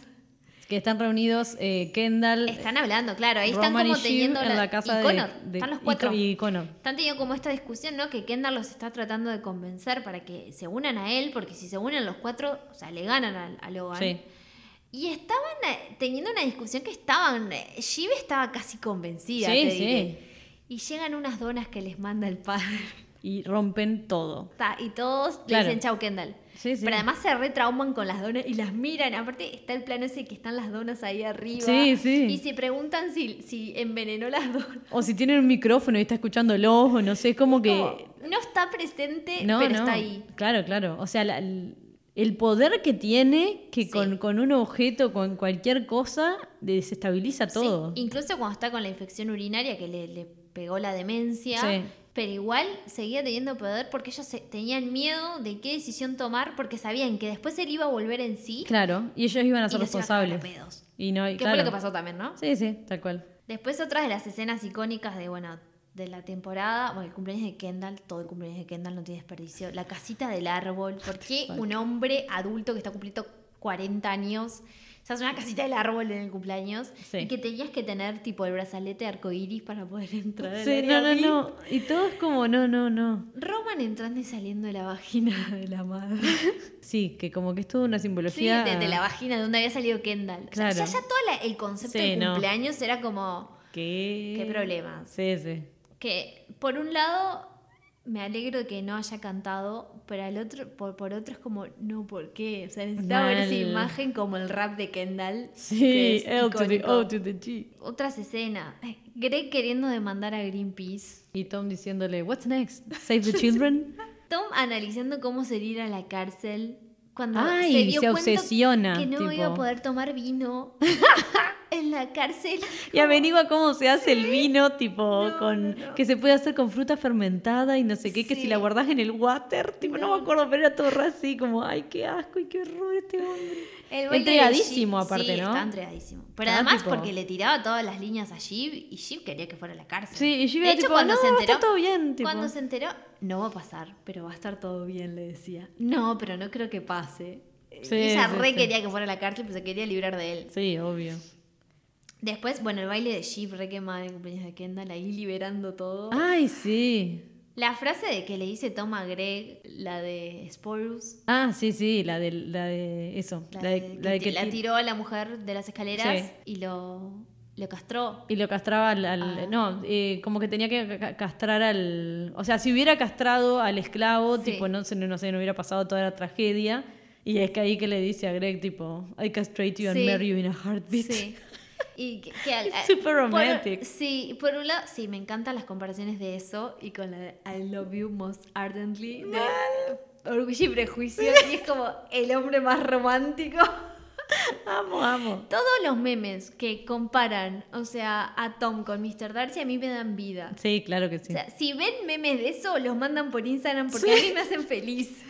Que están reunidos eh, Kendall, Están hablando, claro, ahí están Roman como teniendo en la casa y de, Connor, de- están los cuatro. Y Connor. Están teniendo como esta discusión, ¿no? Que Kendall los está tratando de convencer para que se unan a él, porque si se unen los cuatro, o sea, le ganan a, a Logan. Sí. Y estaban eh, teniendo una discusión que estaban. eh, Shiv estaba casi convencida. Sí, te sí. diré. Y llegan unas donas que les manda el padre. Y rompen todo. Ta, y todos Claro. le dicen chau, Kendall. Sí, sí. Pero además se retrauman con las donas y las miran. Aparte está el plano ese que están las donas ahí arriba. Sí, sí. Y se preguntan si, si envenenó las donas. O si tienen un micrófono y está escuchándolo, o no sé, es como que... No está presente, No, pero no. está ahí. Claro, claro. O sea, la- el, el poder que tiene que Sí. con, con un objeto, con cualquier cosa, desestabiliza todo. Sí, incluso cuando está con la infección urinaria que le, le pegó la demencia. Sí. Pero igual seguía teniendo poder porque ellos se- tenían miedo de qué decisión tomar porque sabían que después él iba a volver en sí. Claro, y ellos iban a ser responsables. Y no, y Que claro. fue lo que pasó también, ¿no? Sí, sí, tal cual. Después otras de las escenas icónicas de, bueno, de la temporada, bueno, el cumpleaños de Kendall, todo el cumpleaños de Kendall no tiene desperdicio. La casita del árbol, ¿por qué un hombre adulto que está cumpliendo 40 años se hace una casita del árbol en el cumpleaños? Sí. Y que tenías que tener tipo el brazalete arcoíris para poder entrar Sí, no, no, no. Y todo es como, no, no, no. Roman entrando y saliendo de la vagina de la madre. Sí, que como que es toda una Sí, simbología. de, de la vagina de donde había salido Kendall. O sea, ya, ya todo el concepto Sí, de no. cumpleaños era como... ¿Qué? ¿Qué problemas? Sí, sí. que por un lado me alegro de que no haya cantado, pero al otro, por, por otro es como, no, ¿por qué? O sea, necesitaba ver esa imagen como el rap de Kendall. que Sí, es L to the. O to the G. Otras escenas. Greg queriendo demandar a Greenpeace. Y Tom diciéndole, what's next? Save the children. Tom analizando cómo sería ir a la cárcel. Cuando Ay, se dio se obsesiona, que no tipo. iba a poder tomar vino en la cárcel. Y averigua cómo se hace el vino, tipo, No, con no, no. que se puede hacer con fruta fermentada y no sé qué, que si la guardás en el water, tipo, no, me acuerdo, pero era todo re así, como, ay, qué asco y qué horror este hombre. El Entregadísimo aparte, sí, ¿no? Está entregadísimo. Pero Estaba además tipo- porque le tiraba todas las líneas a Shiv y Shiv quería que fuera a la cárcel. Sí, y yo de hecho, tipo, cuando no, se enteró, está todo bien, tipo. cuando se enteró, no va a pasar, pero va a estar todo bien, le decía. No, pero no creo que pase. Sí, ella re sí. quería que fuera a la cárcel, pero se quería librar de él. Sí, obvio. Después, bueno, el baile de Shiv, re quemada en cumpleaños de Kendall, ahí liberando todo. Ay, sí. La frase de que le dice Tom a Greg, la de Sporus, Ah, sí, sí, la de, la de eso. la, La, de, de, que, la de que la ti- tiró a la mujer de las escaleras Sí. y lo, lo castró. Y lo castraba al... al- Ah. No, eh, como que tenía que ca- castrar al... O sea, si hubiera castrado al esclavo, Sí. tipo, no sé, no sé, no hubiera pasado toda la tragedia. Y es que ahí que le dice a Greg, tipo, I castrate you and Sí. marry you in a heartbeat. Sí. Y que, que súper romantic. sí, por un lado, sí, me encantan las comparaciones de eso y con la de I love you most ardently de Orgullo y Prejuicio. y es como el hombre más romántico. amo, amo. Todos los memes que comparan, o sea, a Tom con Mr. Darcy a mí me dan vida. Sí, claro que sí. O sea, si ven memes de eso, los mandan por Instagram porque a mí me hacen feliz.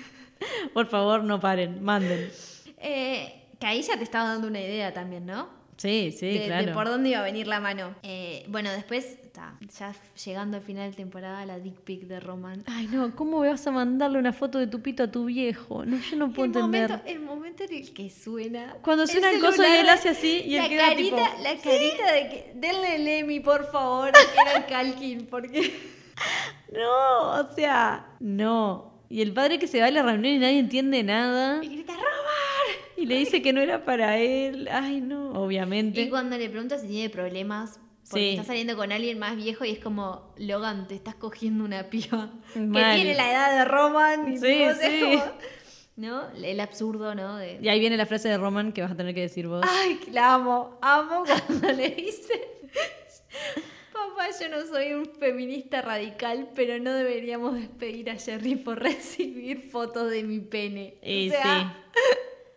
Por favor, no paren, manden. Eh, que ahí ya te estaba dando una idea también, ¿no? Sí, sí, de, de claro. por dónde iba a venir la mano. Eh, bueno, después, ta, ya llegando al final de temporada, la dick pic de Roman. Ay, no, ¿cómo vas a mandarle una foto de tu pito a tu viejo? No, yo no puedo el entender. momento, el momento en el que suena. Cuando suena el coso y él hace así y él la queda carita, tipo, La carita de que. Denle el Emmy, por favor, que era el Calkin, porque. No, o sea, no. Y el padre que se va a la reunión y nadie entiende nada. Y grita, ¡Roman! Y le dice que no era para él. Ay, no, obviamente. Y cuando le pregunta si tiene problemas. Porque Sí. está saliendo con alguien más viejo y es como, Logan, te estás cogiendo una piba que tiene la edad de Roman. Y Sí, sí. como- ¿No? El absurdo, ¿no? De, Y ahí viene la frase de Roman que vas a tener que decir vos. Ay, que la amo, amo cuando le dice, papá, yo no soy un feminista radical, pero no deberíamos despedir a Jerry por recibir fotos de mi pene. Y o sea,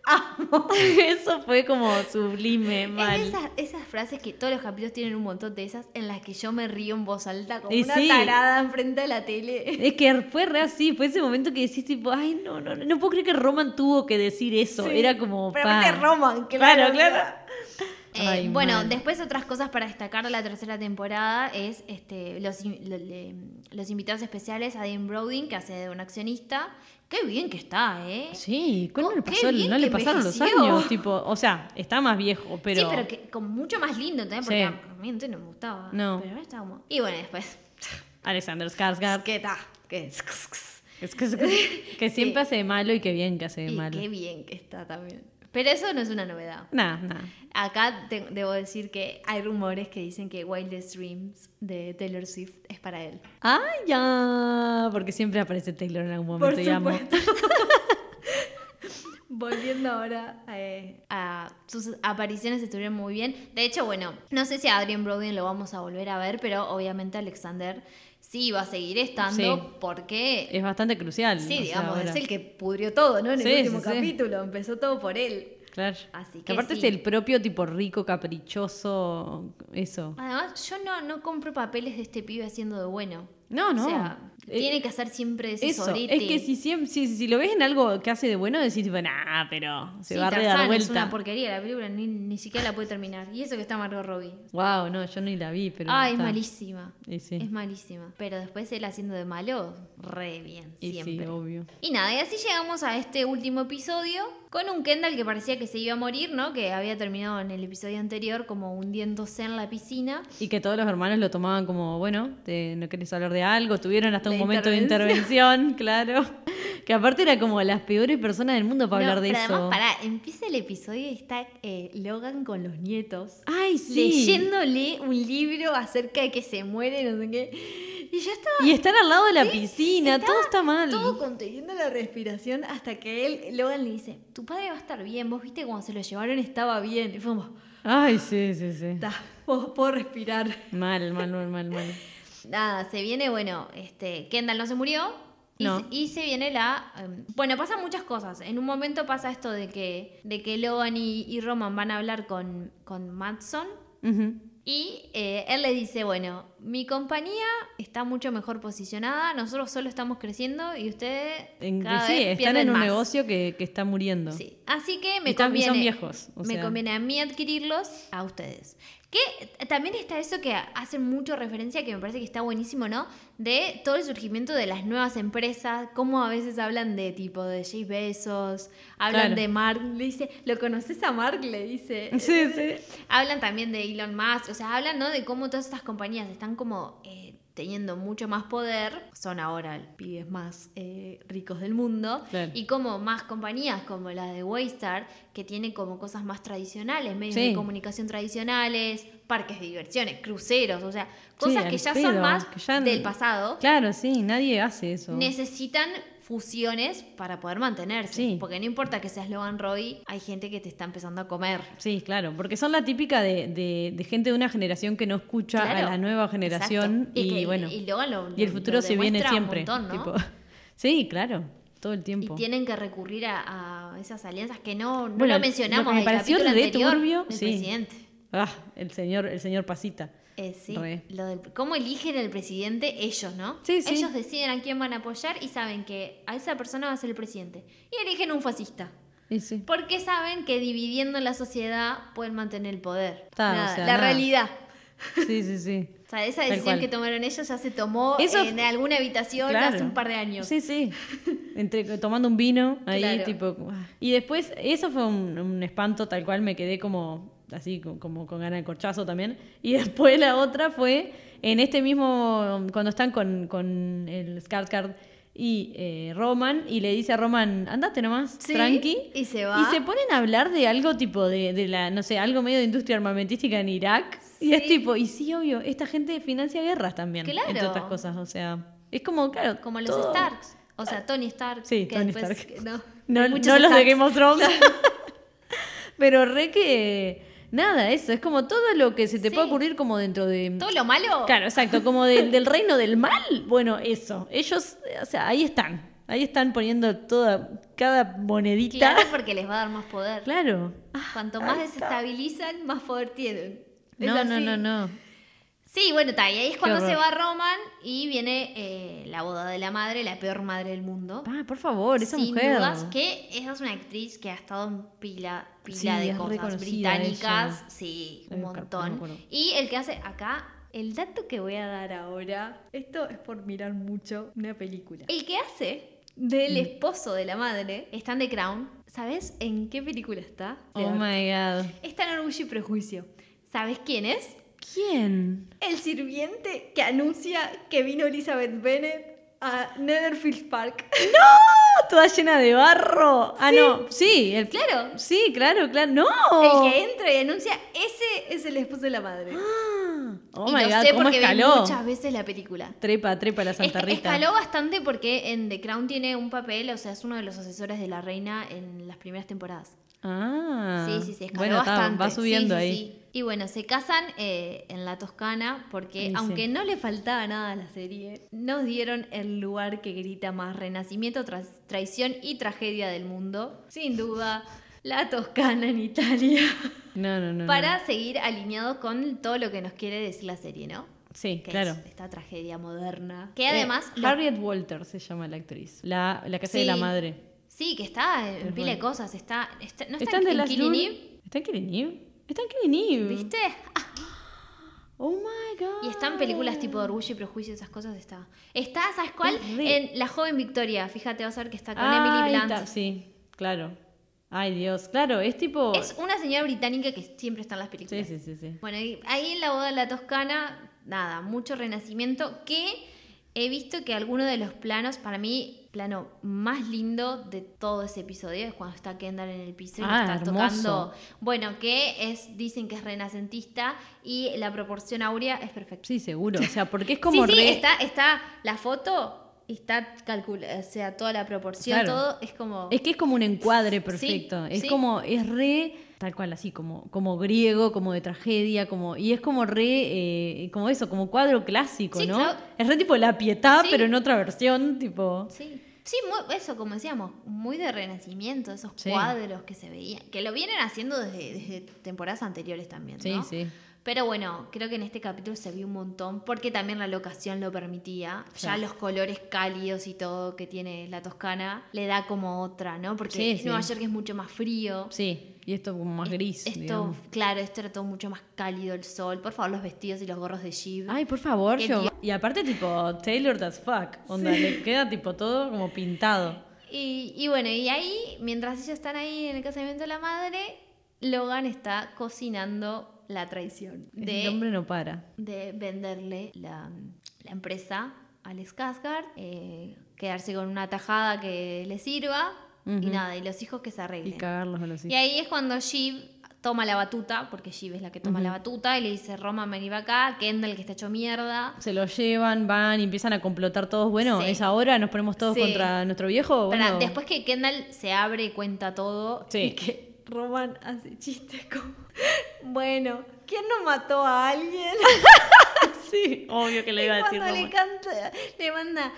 amo. Eso fue como sublime, mal. esas, esas frases que todos los capítulos tienen un montón de esas en las que yo me río en voz alta como Y una sí. tarada enfrente de la tele. Es que fue re así, fue ese momento que decís tipo, ay, no, no, no, no puedo creer que Roman tuvo que decir eso. Sí, Era como, Pero Roman, Claro, claro. claro. Eh, Ay, bueno, mal. después otras cosas para destacar de la tercera temporada es este, los, los invitados especiales a Dean Brody, que hace de un accionista. Qué bien que está, ¿eh? Sí, ¿cómo Oh, le qué pasó? No le pasaron los años, tipo, o sea, está más viejo, pero. Sí, pero que, con mucho más lindo también, porque Sí. a mí no me gustaba. No. Pero ahora está como... Y bueno, después... Alexander Skarsgård. ¿Qué tal? ¿Qué? Que, siempre hace de malo y que bien que hace de Y malo. qué bien que está también. Pero eso no es una novedad. Nada, nada. Acá te- debo decir que hay rumores que dicen que Wildest Dreams de Taylor Swift es para él. Ah, ya. Porque siempre aparece Taylor en algún momento Por supuesto. Volviendo ahora eh, a sus apariciones estuvieron muy bien. De hecho, bueno, no sé si a Adrian Brody lo vamos a volver a ver, pero obviamente Alexander sí va a seguir estando Sí. porque Es bastante crucial. sí, sea, digamos, es el que pudrió todo, ¿no? En Sí, el último sí, capítulo, empezó todo por él. Claro. Así Que aparte es el propio tipo rico, caprichoso, eso. Además, yo no, no compro papeles de este pibe haciendo de bueno. No, no. O sea, Eh, tiene que hacer siempre ese Eso, sorete. es que si, siempre, si, si lo ves en algo que hace de bueno, decís tipo, nah, pero se Sí, va a dar es vuelta. una porquería la película, ni, ni siquiera la puede terminar. Y eso que está Margot Robbie. Wow, no, yo ni la vi, pero. Ay, es está. malísima. Sí. Es malísima. Pero después él haciendo de malo, re bien, Y sí, siempre. obvio. Y nada, y así llegamos a este último episodio con un Kendall que parecía que se iba a morir, ¿no? Que había terminado en el episodio anterior como hundiéndose en la piscina. Y que todos los hermanos lo tomaban como, bueno, te- no querés hablar de algo, tuvieron hasta un momento de intervención, claro. Que aparte era como las peores personas del mundo para No, hablar de pero eso. además, pará, empieza el episodio y está eh, Logan con los nietos. Ay, sí. Leyéndole un libro acerca de que se muere, no sé qué. Y yo estaba Y están al lado de la piscina, todo está mal. Todo conteniendo la respiración hasta que él, Logan le dice, tu padre va a estar bien, vos viste cuando se lo llevaron estaba bien. Y fue como, Ay, sí, sí, sí. "Ta, puedo, puedo respirar. Mal, mal, mal, mal, mal. Nada, se viene, bueno, este, Kendall no se murió. Y, No. se, y se viene la... em, bueno, pasan muchas cosas. En un momento pasa esto de que, de que Logan y, y Roman van a hablar con, con Matson. Ujú. Y eh, él le dice, bueno, mi compañía está mucho mejor posicionada, nosotros solo estamos creciendo y ustedes En- cada sí, vez están en un más". negocio que, que está muriendo. Sí. Así que me y conviene, son viejos, o me sea. conviene a mí adquirirlos a ustedes. Que también está eso que hacen mucho referencia, que me parece que está buenísimo, ¿no? De todo el surgimiento de las nuevas empresas, cómo a veces hablan de tipo de Jeff Bezos, hablan Claro. de Mark, le dice, ¿lo conoces a Mark? Le dice. Sí, sí. Hablan también de Elon Musk, o sea, hablan, ¿no? De cómo todas estas compañías están como eh, teniendo mucho más poder, son ahora los pibes más eh, ricos del mundo, Claro. y como más compañías como la de Waystar, que tienen como cosas más tradicionales, medios Sí. de comunicación tradicionales, parques de diversiones, cruceros, o sea, cosas que ya pedo, son más del pasado, Claro, sí, nadie hace eso. necesitan fusiones para poder mantenerse. Sí. Porque no importa que seas Logan Roy, hay gente que te está empezando a comer. Sí, claro, porque son la típica de, de- de gente de una generación que no escucha Claro, a la nueva generación exacto. y, que- bueno, y Logan lo- y el futuro lo se viene demuestra un siempre. montón, ¿no? tipo. sí, claro, todo el Y tiempo. tienen que recurrir a, a esas alianzas que no, no Bueno, lo mencionamos lo que me el pareció re anterior turbio, sí. presidente. Ah, el señor, el señor Pasita. Eh, sí, Re. lo del- ¿Cómo eligen el presidente? Ellos, ¿no? Sí, sí. Ellos deciden a quién van a apoyar y saben que a esa persona va a ser el presidente. Y eligen un fascista. Sí. Porque saben que dividiendo la sociedad pueden mantener el poder. Está, o Nada, sea, la nada. realidad. Sí, sí, sí. O sea, esa decisión que tomaron ellos ya se tomó Eso en alguna habitación Claro. hace un par de años. Sí, sí. Entre, tomando un vino ahí, Claro. tipo. Y después, eso fue un, un espanto tal cual, me quedé como así, co- como con ganas de corchazo también. Y después la otra fue en este mismo, cuando están con, con el Skarsgård y eh, Roman, y le dice a Roman, andate nomás, Sí, tranqui. y se va. Y se ponen a hablar de algo tipo de, de la, no sé, algo medio de industria armamentística en Irak. Y es tipo, y sí, obvio, esta gente financia guerras también, Claro. entre otras cosas. O sea, es como, claro. Como los todo- Starks. O sea, Tony Stark. Sí, que Tony después- Stark. No, No, no los de. Game of Thrones. Pero re que. Nada, eso. Es como todo lo que se te Sí. puede ocurrir como dentro de. ¿Todo lo malo? Claro, exacto. Como del- del reino del mal. Bueno, eso. Ellos, o sea, ahí están. Ahí están poniendo toda. Cada monedita. Claro, porque les va a dar más poder. Claro. Cuanto más desestabilizan, más poder tienen. Es No, no, no, no. Sí, bueno, está, y ahí es cuando se va Roman y viene eh, la boda de la madre, la peor madre del mundo. Ah, por favor, esa Sin mujer. dudas, que esa es una actriz que ha estado en pila, pila Sí, de cosas británicas. ella. Sí, un montón. Y el que hace acá, el dato que voy a dar ahora, esto es por mirar mucho una película. El que hace del Mm. esposo de la madre está en The Crown. ¿Sabes en qué película está? Oh my god. Está en Orgullo y Prejuicio. ¿Sabes quién es? ¿Quién? El sirviente que anuncia que vino Elizabeth Bennet a Netherfield Park. ¡No! Toda llena de barro. Ah, no. Sí, el Claro. Sí, claro, claro. ¡No! El que entra y anuncia, ese es el esposo de la madre. Oh y my lo god, sé ¿cómo porque vi escaló? muchas veces la película. Trepa, trepa la Santa Rita. escaló bastante porque en The Crown tiene un papel, o sea, es uno de los asesores de la reina en las primeras temporadas. Ah. Sí, sí, sí, escaló Bueno, está, bastante. va Sí, subiendo sí, ahí. sí. Y bueno, se casan eh, en la Toscana porque, Sí, sí. aunque no le faltaba nada a la serie, nos dieron el lugar que grita más renacimiento, traición y tragedia del mundo. Sin duda, la Toscana en Italia. No, no, no. para no. seguir alineados con todo lo que nos quiere decir la serie, ¿no? Sí, Que claro. es esta tragedia moderna. Que Eh, además... lo- Harriet Walter se llama la actriz. La, la que hace de la madre. Sí, que está en Es pila de bueno. cosas. Está, está- no está, ¿Están de en Killing Eve, ¿Está en Killing Eve? Está en Killing Eve. ¿Viste? Ah, Oh my god. Y está en películas tipo de Orgullo y Prejuicio, esas cosas está. Está, ¿sabes cuál? En La joven Victoria. Fíjate, vas a ver que está con Ah, Emily Blunt. está, Sí, claro. Ay, Dios. Claro, es tipo. Es una señora británica que siempre está en las películas. Sí, sí, sí, sí. Bueno, ahí en la boda de la Toscana, nada, mucho renacimiento que he visto que alguno de los planos, para mí, plano más lindo de todo ese episodio es cuando está Kendall en el piso y Ah, está hermoso. tocando. Bueno, que es, dicen que es renacentista y la proporción áurea es perfecta. Sí, seguro. O sea, porque es como sí, sí, re- está, está la foto está calculada, o sea, toda la proporción, Claro. todo es como... Es que es como un encuadre perfecto. es sí. como, es re, tal cual, así, como, como griego, como de tragedia, como, y es como re, eh, como eso, como cuadro clásico, Sí, ¿no? claro. Es re tipo la pietá, Sí. pero en otra versión, tipo. Sí, sí muy- eso, como decíamos, muy de renacimiento, esos Sí. cuadros que se veían, que lo vienen haciendo desde, desde temporadas anteriores también, Sí, ¿no? sí. Pero bueno, creo que en este capítulo se vio un montón, porque también la locación lo permitía. Ya Sí. los colores cálidos y todo que tiene la Toscana le da como otra, ¿no? Porque Sí, sí. Nueva York es mucho más frío. Sí, y esto como más gris. Esto, digamos. claro, esto era todo mucho más cálido, el sol. Por favor, los vestidos y los gorros de Shiv. Ay, por favor, yo. Y aparte, tipo, Taylor as fuck. Onda, le queda tipo todo como pintado. Y, y bueno, y ahí, mientras ellos están ahí en el casamiento de la madre, Logan está cocinando la traición de, hombre no para. de venderle la, la empresa Alex Skarsgård, eh, quedarse con una tajada que le sirva y nada, y los hijos que se Y arreglen. cagarlos a los Y hijos. ahí es cuando Shiv toma la batuta, porque Shiv es la que toma la batuta, y le dice, Roman, vení para acá, Kendall que está hecho mierda. Se los llevan, van y empiezan a complotar todos. Bueno, Sí. es ahora, nos ponemos todos Sí. contra nuestro viejo. Bueno, después que Kendall se abre y cuenta todo, Sí. y que Roman hace chistes como, bueno, ¿quién no mató a alguien? sí, obvio que le iba a decir cuando le canta, le manda.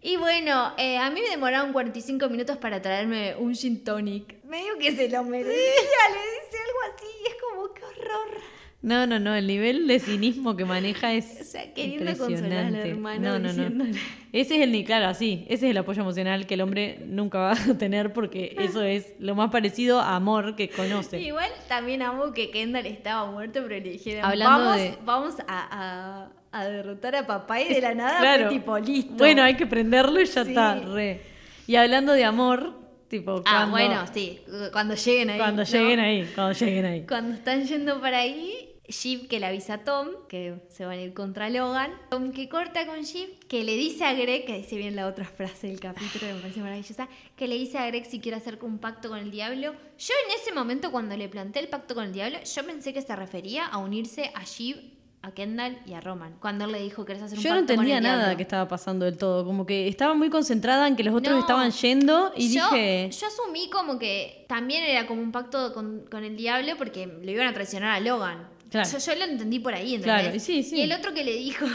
Y bueno, eh, a mí me demoraron 45 minutos para traerme un gin tonic. Medio que se lo merecía, le dice algo así, y es como, qué horror. No, no, no, el nivel de cinismo que maneja es O sea, queriendo consolar al impresionante. hermano, no, no, no. Ese es el claro, así, ese es el apoyo emocional que el hombre nunca va a tener porque eso es lo más parecido a amor que conoce. Igual también amo que Kendall estaba muerto, pero le dijeron, Hablando vamos, de- vamos a, a- a derrotar a papá y de la nada Claro. fue tipo listo. Bueno, hay que prenderlo y ya Sí. está, re. Y hablando de amor, tipo Ah, cuando, bueno, sí, cuando lleguen ahí. cuando ¿no? lleguen ahí, cuando lleguen ahí. Cuando están yendo para ahí, Shiv que le avisa a Tom que se van a ir contra Logan. Tom que corta con Shiv, que le dice a Greg, que dice bien la otra frase del capítulo que me parece maravillosa, que le dice a Greg si quiere hacer un pacto con el diablo. Yo en ese momento cuando le planteé el pacto con el diablo, yo pensé que se refería a unirse a Shiv, a Kendall y a Roman. Cuando él le dijo querés hacer un Yo no pacto con entendía el nada que estaba pasando del todo, como que estaba muy concentrada en que los otros No. estaban yendo y yo, dije, yo asumí como que también era como un pacto con, con el diablo porque le iban a traicionar a Logan. Claro. Yo, yo lo entendí por ahí, ¿entendés? Claro, y sí, sí. Y el otro que le dijo,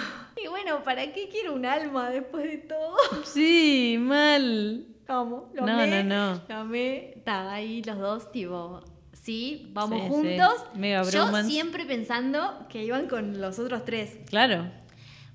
y bueno, ¿para qué quiero un alma después de todo? sí, mal. ¿Cómo? Lo No, amé, no, no. Lo amé. Estaban ahí los dos, tipo, sí, vamos Sí, juntos. sí. Mega Yo bromance. siempre pensando que iban con los otros tres. Claro.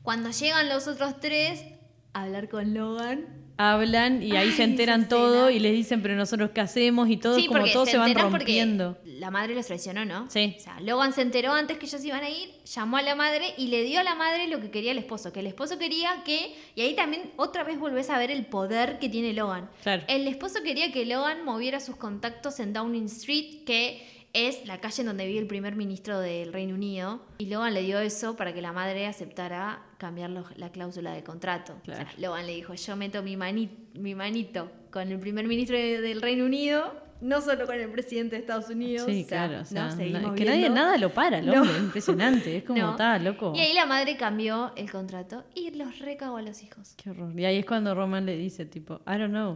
Cuando llegan los otros tres a hablar con Logan, Hablan y ahí Ay, se enteran todo y les dicen, pero nosotros qué hacemos y todo, sí, como todos se, van rompiendo. La madre los traicionó, ¿no? Sí. O sea, Logan se enteró antes que ellos iban a ir, llamó a la madre y le dio a la madre lo que quería el esposo. Que el esposo quería que. Y ahí también otra vez volvés a ver el poder que tiene Logan. Claro. El esposo quería que Logan moviera sus contactos en Downing Street, que es la calle en donde vive el primer ministro del Reino Unido. Y Logan le dio eso para que la madre aceptara cambiar la cláusula del contrato. O sea. Logan le dijo, yo meto mi, mani- mi manito con el primer ministro de- del Reino Unido, no solo con el presidente de Estados Unidos. Sí, o sea, claro. O sea, ¿no? que nadie nada lo para, No. hombre. Impresionante. Es como, está loco. Y ahí la madre cambió el contrato y los recagó a los hijos. Qué horror. Y ahí es cuando Roman le dice, tipo, I don't know.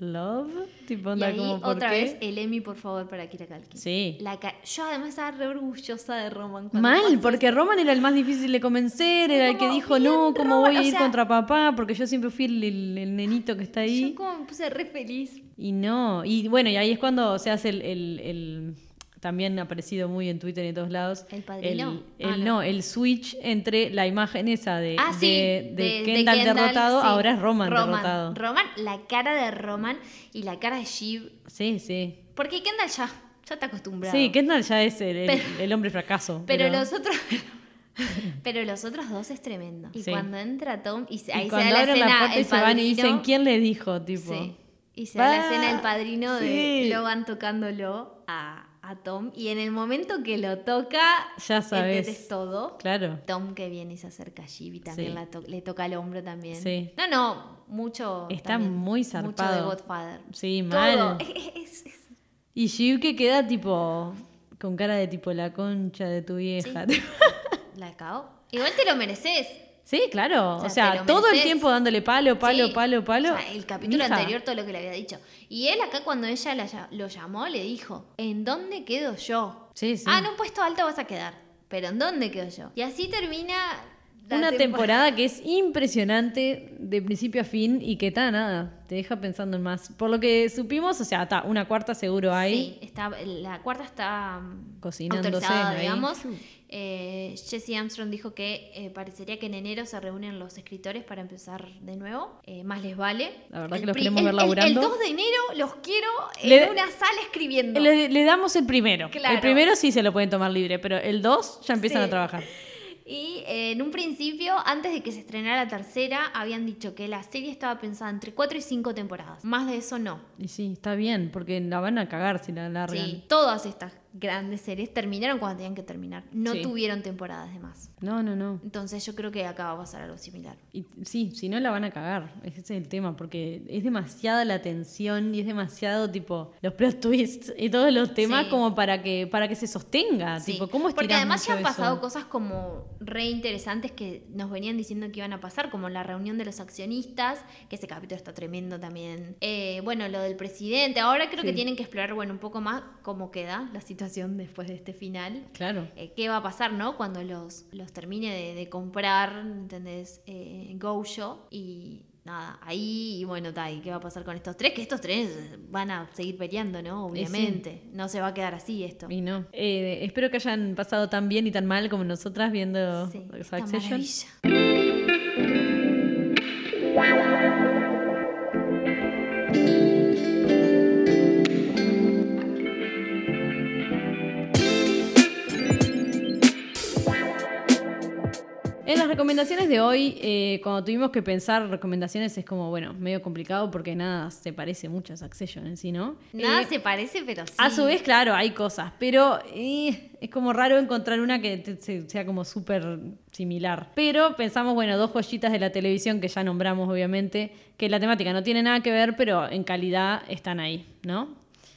Love. Tipo. Y onda ahí como, ¿por otra qué? vez el Emmy, por favor, para Kira Kalkin. Sí. La ca- Yo además estaba re orgullosa de Roman. Mal, porque Roman era el más difícil de convencer, era el que dijo, no, ¿cómo voy a o ir sea- contra papá? Porque yo siempre fui el, el- el nenito que está ahí. Yo como me puse re feliz. Y no, y bueno, y ahí es cuando se hace el, el- el- también ha aparecido muy en Twitter y en todos lados. ¿El padrino? El, el- Ah, no. no. el switch entre la imagen esa de, Ah, sí. de, de Kendall, derrotado, sí. ahora es Roman, derrotado. Roman, la cara de Roman y la cara de Shiv. Sí, sí. Porque Kendall ya, ya está acostumbrado. Sí, Kendall ya es el, el- Pero- el hombre fracaso. Pero, los otros. pero los otros dos es tremendo. Y Sí. cuando entra Tom y ahí se da la escena la el se van y dicen, ¿quién le dijo? Tipo, Sí. Y se da la Ah, escena del padrino de. Logan tocándolo a, a Tom. Y en el momento que lo toca, Ya sabes. todo. Claro. Tom que viene y se acerca a Shiv y también Sí. la to- le toca el hombro también. Sí. No, no, mucho. Está también, muy Mucho de zarpado. Godfather. Sí, Todo. mal. Es- es- es- Y Shiv que queda tipo, con cara de tipo la concha de tu vieja. La cago. Igual te lo mereces. Sí, claro. O O sea, todo el tiempo dándole palo, palo, Sí. palo, palo. O sea, el capítulo Mija, anterior, todo lo que le había dicho. Y él acá, cuando ella la lo llamó, le dijo: ¿En dónde quedo yo? Sí, sí. Ah, en un puesto alto vas a quedar. Pero ¿en dónde quedo yo? Y así termina. la Una tempo- temporada que es impresionante de principio a fin y que está nada, te deja pensando en más. Por lo que supimos, o sea, está una cuarta seguro hay. Sí, está, la cuarta está mm, Cocinándose ahí. Eh, Jesse Armstrong dijo que eh, parecería que en enero se reúnen los escritores para empezar de nuevo. Eh, más les vale. La verdad El que los queremos el- ver el- El, laburando. 2 de enero los quiero en Le- una sala escribiendo. Le, le damos el primero. Claro. El primero sí se lo pueden tomar libre, pero el dos ya empiezan Sí. a trabajar. Y eh, en un principio, antes de que se estrenara la tercera, habían dicho que la serie estaba pensada entre 4 y 5 temporadas. Más de eso no. Y sí, está bien, porque la van a cagar si la largan. Sí, todas estas grandes series terminaron cuando tenían que terminar. No Sí. tuvieron temporadas de más. No, no, no. Entonces yo creo que acá va a pasar algo similar. Y sí, si no la van a cagar, ese es el tema, porque es demasiada la tensión y es demasiado tipo los plot twists y todos los temas Sí. como para que para que se sostenga, Sí, tipo, ¿cómo Porque además ya han eso? pasado cosas como re interesantes que nos venían diciendo que iban a pasar, como la reunión de los accionistas, que ese capítulo está tremendo también. Eh, bueno, lo del presidente. Ahora creo que tienen que explorar, bueno, un poco más cómo queda la situación después de este final. Claro. Eh, ¿Qué va a pasar, no? Cuando los, los termine de, de comprar, ¿entendés? Eh, Gojo y nada, ahí, y bueno, ¿y qué va a pasar con estos tres? Que estos tres van a seguir peleando, ¿no? Sí. Obviamente. No se va a quedar así esto. Y no. Eh, espero que hayan pasado tan bien y tan mal como nosotras viendo Sí, Succession. En las recomendaciones de hoy, eh, cuando tuvimos que pensar recomendaciones, es como, bueno, medio complicado porque nada se parece mucho a Succession en sí, ¿no? Nada Eh, se parece, pero sí. A su vez, claro, hay cosas, pero eh, es como raro encontrar una que te- se- sea como súper similar. Pero pensamos, bueno, dos joyitas de la televisión que ya nombramos, obviamente, que la temática no tiene nada que ver, pero en calidad están ahí, ¿no?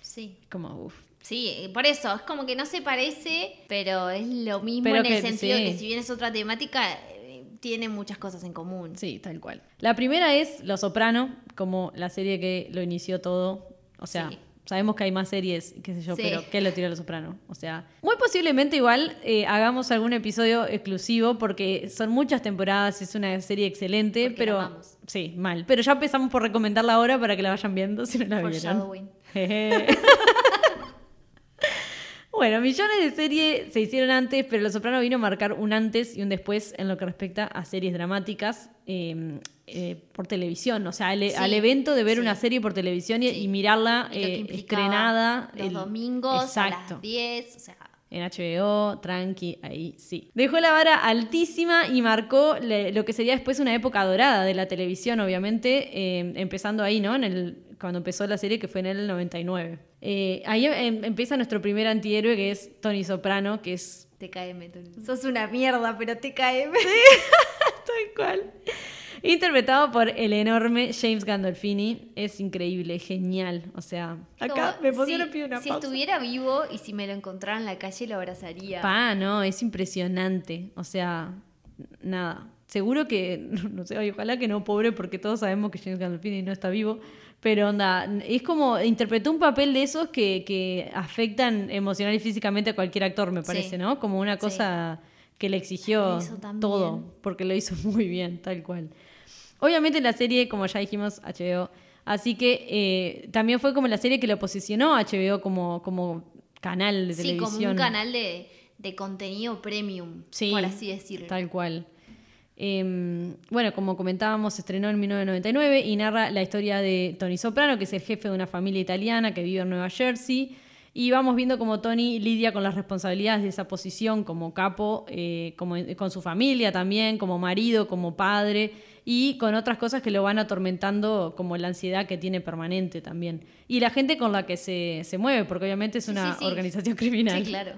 Sí. Como, uff. Sí, por eso, es como que no se parece, pero es lo mismo Pero en el sentido sí. que si bien es otra temática, eh, tiene muchas cosas en común. Sí, tal cual. La primera es Los Soprano, como la serie que lo inició todo. O sea, Sí. sabemos que hay más series, qué sé yo, Sí. pero ¿qué lo tiró Los Soprano? O sea, muy posiblemente igual eh, hagamos algún episodio exclusivo porque son muchas temporadas, es una serie excelente, Porque pero sí, mal. Pero ya empezamos por recomendarla ahora para que la vayan viendo si no la vieron. Bueno, millones de series se hicieron antes, pero Los Soprano vino a marcar un antes y un después en lo que respecta a series dramáticas eh, eh, por televisión. O sea, al, Sí, al evento de ver sí. una serie por televisión y, Sí. y mirarla eh, estrenada. Los el- domingos Exacto. a las 10, o sea, En HBO, tranqui, ahí sí. Dejó la vara altísima y marcó le- lo que sería después una época dorada de la televisión, obviamente, eh, empezando ahí, ¿no? En el, cuando empezó la serie, que fue en el 99. Eh, ahí em- empieza nuestro primer antihéroe, que es Tony Soprano, que es TKM, Tony. Sos una mierda, pero TKM. tal cual. Interpretado por el enorme James Gandolfini. Es increíble, genial. O sea, acá Como, me pusieron si, una si pausa. estuviera vivo y si me lo encontrara en la calle lo abrazaría. Pa, no, es impresionante. O sea, nada. Seguro que, no sé, ojalá que no, pobre, porque todos sabemos que James Gandolfini no está vivo. Pero onda, es como interpretó un papel de esos que, que afectan emocional y físicamente a cualquier actor, me Sí. parece, ¿no? Como una Sí. cosa que le exigió todo, porque lo hizo muy bien, tal cual. Obviamente la serie, como ya dijimos, HBO. Así que eh, también fue como la serie que lo posicionó a HBO como, como canal de sí, televisión. como un canal de, de contenido premium, Sí, por así decirlo. Tal cual. Eh, bueno, como comentábamos, se estrenó en 1999 y narra la historia de Tony Soprano, que es el jefe de una familia italiana que vive en Nueva Jersey. Y vamos viendo cómo Tony lidia con las responsabilidades de esa posición como capo, eh, como con su familia también, como marido, como padre y con otras cosas que lo van atormentando, como la ansiedad que tiene permanente también. Y la gente con la que se, se mueve, porque obviamente es Sí, una sí, sí. organización criminal. Sí, claro.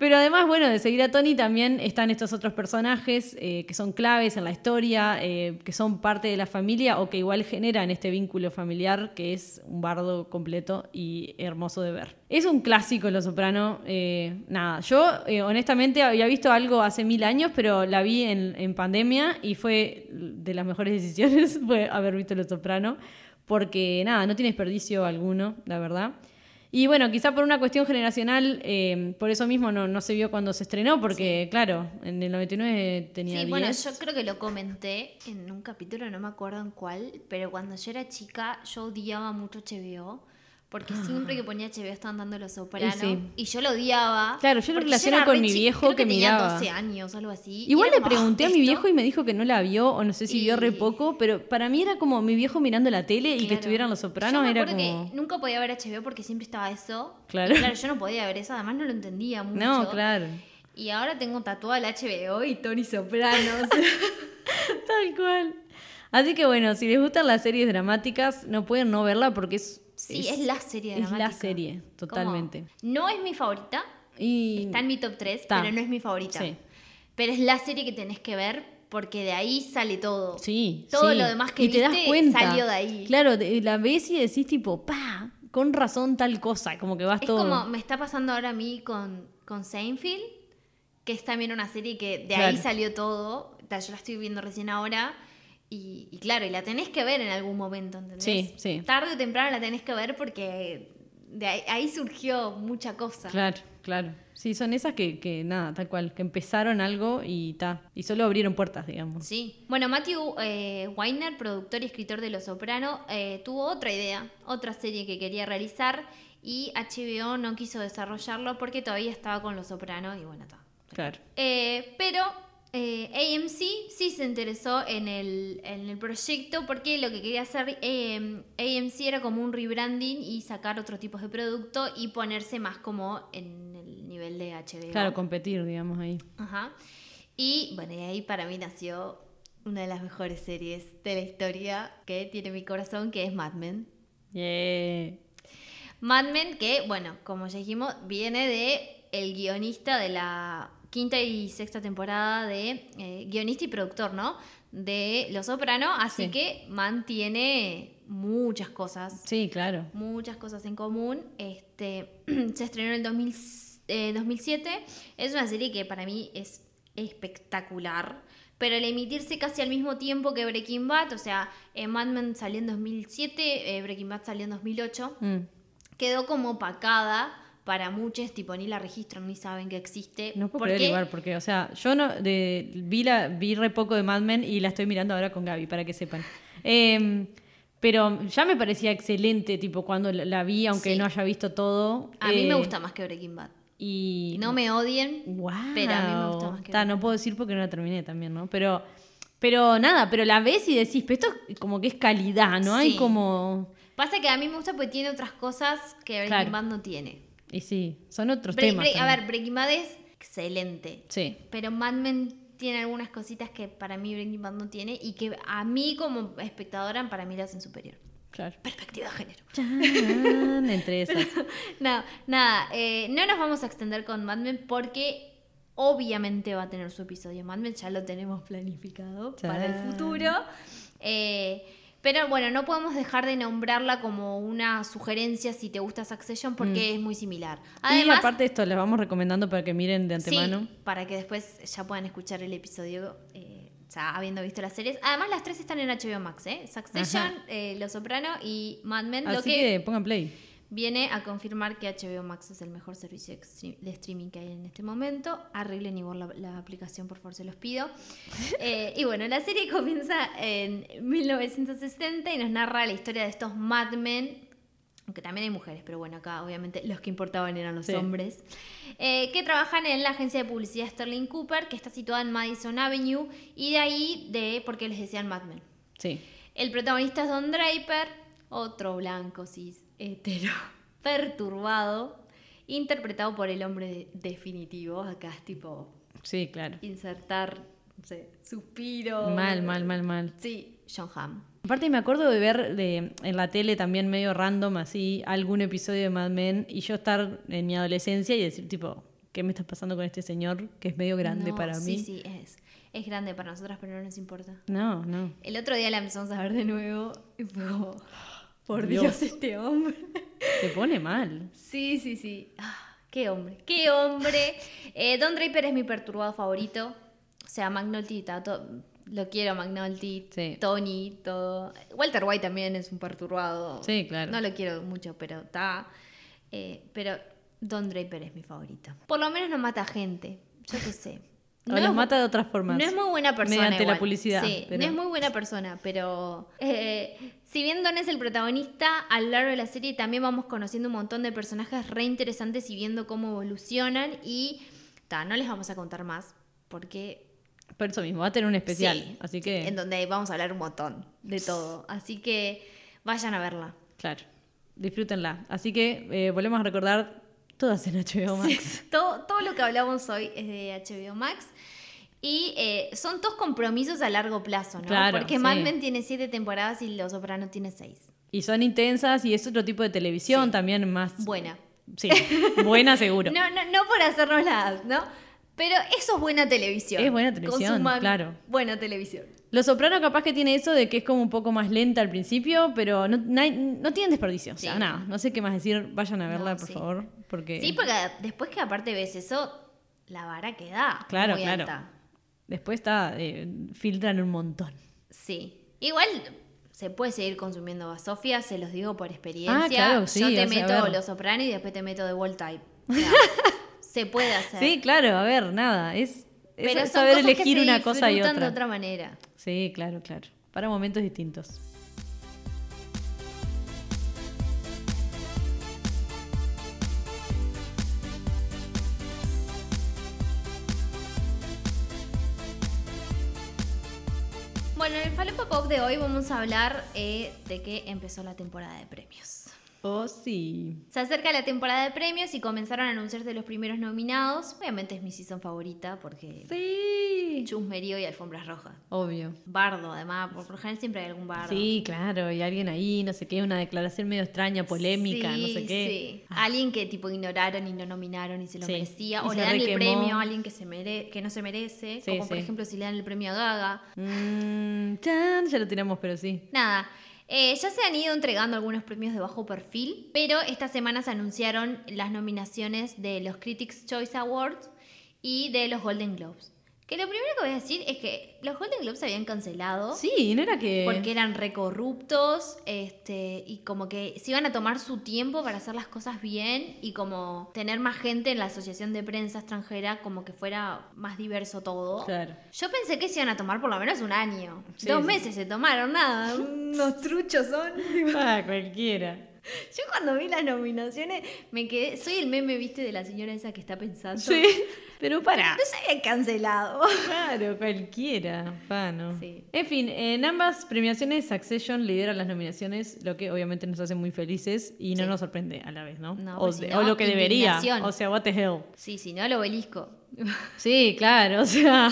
Pero además, bueno, de seguir a Tony también están estos otros personajes eh, que son claves en la historia, eh, que son parte de la familia o que igual generan este vínculo familiar que es un bardo completo y hermoso de ver. Es un clásico Los Soprano. eh, nada, yo eh, honestamente había visto algo hace mil años, pero la vi en, en pandemia y fue de las mejores decisiones fue haber visto Los Soprano, porque nada, no tiene desperdicio alguno, la verdad. Y bueno, quizá por una cuestión generacional, eh, por eso mismo no, no se vio cuando se estrenó, porque claro, en el 99 tenía Sí, 10. bueno, yo creo que lo comenté en un capítulo, no me acuerdo en cuál, pero cuando yo era chica yo odiaba mucho HBO, porque siempre que ponía HBO estaban dando Los Sopranos, Y sí. y yo lo odiaba. Claro, yo lo relaciono con mi viejo creo que tenía miraba. 12 años, algo así. Igual le pregunté "Ah, a mi ¿esto?". viejo y me dijo que no la vio, o no sé si vio re poco, pero para mí era como mi viejo mirando la tele y que estuvieran los sopranos, Yo me era como... que nunca podía ver HBO porque siempre estaba eso. Claro. Y claro, yo no podía ver eso, además no lo entendía mucho. No, claro. Y ahora tengo tatuado el HBO y Tony Sopranos. Tal cual. Así que bueno, si les gustan las series dramáticas, no pueden no verla porque es Sí, es, la serie Es dramática. la serie, Como, totalmente. No es mi favorita, Y está en mi top 3, Está. pero no es mi favorita. Sí. Pero es la serie que tenés que ver porque de ahí sale todo. Sí, Todo sí. lo demás que y te das viste cuenta. salió de ahí. Claro, la ves y decís tipo, pa, con razón tal cosa, como que vas Es todo. como me está pasando ahora a mí con, con Seinfeld, que es también una serie que de Claro. ahí salió todo. Yo la estoy viendo recién ahora. Y, y claro, y la tenés que ver en algún momento, ¿entendés? Sí, sí. Tarde o temprano la tenés que ver porque de ahí, ahí surgió mucha cosa. Claro, claro. Sí, son esas que, que nada, tal cual, que empezaron algo y ta. Y solo abrieron puertas, digamos. Sí. Bueno, Matthew eh, Weiner, productor y escritor de Los Soprano, eh, tuvo otra idea, otra serie que quería realizar y HBO no quiso desarrollarlo porque todavía estaba con Los Soprano y bueno, está. Claro. Eh, pero eh, AMC sí se interesó en el, en el proyecto porque lo que quería hacer eh, AMC era como un rebranding y sacar otros tipos de producto y ponerse más como en el nivel de HBO. Claro, competir, digamos, ahí. Ajá. Y bueno, y ahí para mí nació una de las mejores series de la historia que tiene mi corazón, que es Mad Men. Yeah. Mad Men, que, bueno, como ya dijimos, viene de el guionista de la quinta y sexta temporada de eh, guionista y productor, ¿no? De Los Soprano, así Sí. que mantiene muchas cosas, Sí, claro. muchas cosas en común. Este, se estrenó en el 2000, eh, 2007. Es una serie que para mí es espectacular. Pero al emitirse casi al mismo tiempo que Breaking Bad, o sea, eh, Mad Men salió en 2007, eh, Breaking Bad salió en 2008 Mm. quedó como opacada para muchos, tipo ni la registran ni saben que existe. No puedo porque creer igual, porque, o sea, yo no de, vi, la, vi re poco de Mad Men y la estoy mirando ahora con Gaby, para que sepan. Eh, pero ya me parecía excelente, tipo, cuando la, la vi, aunque Sí. no haya visto todo. A mí me eh, gusta más que Breaking Bad. Y No me odien, Wow. pero a mí me gusta más que Ta, no puedo decir porque no la terminé también, ¿no? Pero, pero nada, pero la ves y decís, pero esto es como que es calidad, ¿no? Hay como. Pasa que a mí me gusta porque tiene otras cosas que Breaking Claro. Bad no tiene. Y sí, son otros temas. A ver, Breaking Bad es excelente. Sí, Pero Mad Men tiene algunas cositas que para mí Breaking Bad no tiene y que a mí como espectadora para mí la hacen superior. claro. Perspectiva de género. Chan, entre esas. No, nada, eh, no nos vamos a extender con Mad Men porque obviamente va a tener su episodio Mad Men, ya lo tenemos planificado para el futuro. Eh, pero bueno, no podemos dejar de nombrarla como una sugerencia si te gusta Succession porque es muy similar. y Además, aparte esto, les vamos recomendando para que miren de antemano. Sí, para que después ya puedan escuchar el episodio eh, ya habiendo visto las series. Además, las tres están en HBO Max, ¿eh? Succession, eh, Los Soprano y Mad Men, lo Así que, que... pongan play. Viene a confirmar que HBO Max es el mejor servicio de streaming que hay en este momento. Arreglen igual la, la aplicación, por favor, se los pido. Eh, y bueno, la serie comienza en 1960 y nos narra la historia de estos Mad Men, aunque también hay mujeres, pero bueno, acá obviamente los que importaban eran los Sí. hombres, eh, que trabajan en la agencia de publicidad Sterling Cooper, que está situada en Madison Avenue, y de ahí de por qué les decían Mad Men. Sí. El protagonista es Don Draper, otro blanco cis hetero, perturbado, interpretado por el hombre de- definitivo. Acá es tipo Sí, claro. insertar, no sé, suspiro. Mal, mal, mal, mal. Sí, John Hamm. Aparte me acuerdo de ver de, en la tele también medio random así algún episodio de Mad Men y yo estar en mi adolescencia y decir tipo, ¿qué me está pasando con este señor que es medio grande No, para sí, mí? Sí, es. Es grande para nosotras, pero no nos importa. No, no. El otro día la empezamos a ver de nuevo y fue como, por Dios. Dios, este hombre. Te pone mal. Sí, sí, sí. Ah, qué hombre, qué hombre. Eh, Don Draper es mi perturbado favorito. O sea, McNulty, Tato, lo quiero, McNulty, Sí. Tony, todo. Walter White también es un perturbado. Sí, claro. No lo quiero mucho, pero está. Eh, pero Don Draper es mi favorito. Por lo menos no mata gente. Yo qué sé. O No los es- mata de otras formas. no es muy buena persona. Mediante la publicidad, Sí, pero- no es muy buena persona, pero eh, si bien Don es el protagonista, a lo largo de la serie también vamos conociendo un montón de personajes re interesantes y viendo cómo evolucionan. Y ta, no les vamos a contar más, porque. Por eso mismo, va a tener un especial. sí, así que, En donde vamos a hablar un montón de todo. Así que vayan a verla. claro, disfrútenla. Así que eh, volvemos a recordar todas en HBO Max. Todo, todo lo que hablamos hoy es de HBO Max. Y eh, son todos compromisos a largo plazo, ¿no? Claro, Porque sí. Mad Men tiene siete temporadas y Los Soprano tiene seis. Y son intensas y es otro tipo de televisión Sí. también más... Buena. Sí, buena seguro. No, no, no por hacernos las, ¿no? Pero eso es buena televisión. Es buena televisión, Consuman claro. Buena televisión. Los Soprano capaz que tiene eso de que es como un poco más lenta al principio, pero no, no, no tienen desperdicio. O sea, Sí. nada, no sé qué más decir. Vayan a verla, No, por sí. favor. Porque Sí, porque después que aparte ves eso, la vara queda Claro, muy claro. alta. después está, eh, filtran un montón. Sí. Igual se puede seguir consumiendo Sofía, se los digo por experiencia. Ah, claro, sí, Yo te sea, meto. Los Soprano y después te meto The Wall Type. O sea, se puede hacer. Sí, claro, a ver, nada. Es, es Pero saber que elegir se una cosa y otra. de otra manera. Sí, claro, claro. Para momentos distintos. El Falopa Pop de hoy vamos a hablar eh, de que empezó la temporada de premios. Oh, sí. Se acerca la temporada de premios y comenzaron a anunciarse los primeros nominados. Obviamente es mi season favorita porque Sí. chusmerío y alfombras rojas. Obvio. Bardo, además, por lo general siempre hay algún bardo. Sí, claro. Y alguien ahí, no sé qué, una declaración medio extraña, polémica, no sé qué. sí. Alguien que tipo ignoraron y no nominaron y se lo Sí. merecía. O le dan el premio a alguien que, se mere- que no se merece. Sí, como por ejemplo si le dan el premio a Gaga. Mm, chan, ya lo tiramos, pero sí. Nada. Eh, ya se han ido entregando algunos premios de bajo perfil, pero esta semana se anunciaron las nominaciones de los Critics' Choice Awards y de los Golden Globes. Que lo primero que voy a decir es que los Golden Globes se habían cancelado. Sí, no era que. Porque eran recorruptos, este, y como que se iban a tomar su tiempo para hacer las cosas bien y como tener más gente en la asociación de prensa extranjera, como que fuera más diverso todo. Claro. Yo pensé que se iban a tomar por lo menos un año. Sí, Dos sí. meses se tomaron, nada. Unos truchos son. Ah, cualquiera. Yo cuando vi las nominaciones me quedé. Soy el meme, viste, de la señora esa que está pensando. Sí. Pero para. No se había cancelado. Claro, cualquiera. Pa, no. Sí. En fin, en ambas premiaciones, Succession lidera las nominaciones, lo que obviamente nos hace muy felices y no Sí. nos sorprende a la vez, ¿no? No, o, pues si no, o lo que debería. O sea, what the hell. Sí, sí, no, el obelisco. Sí, claro, o sea,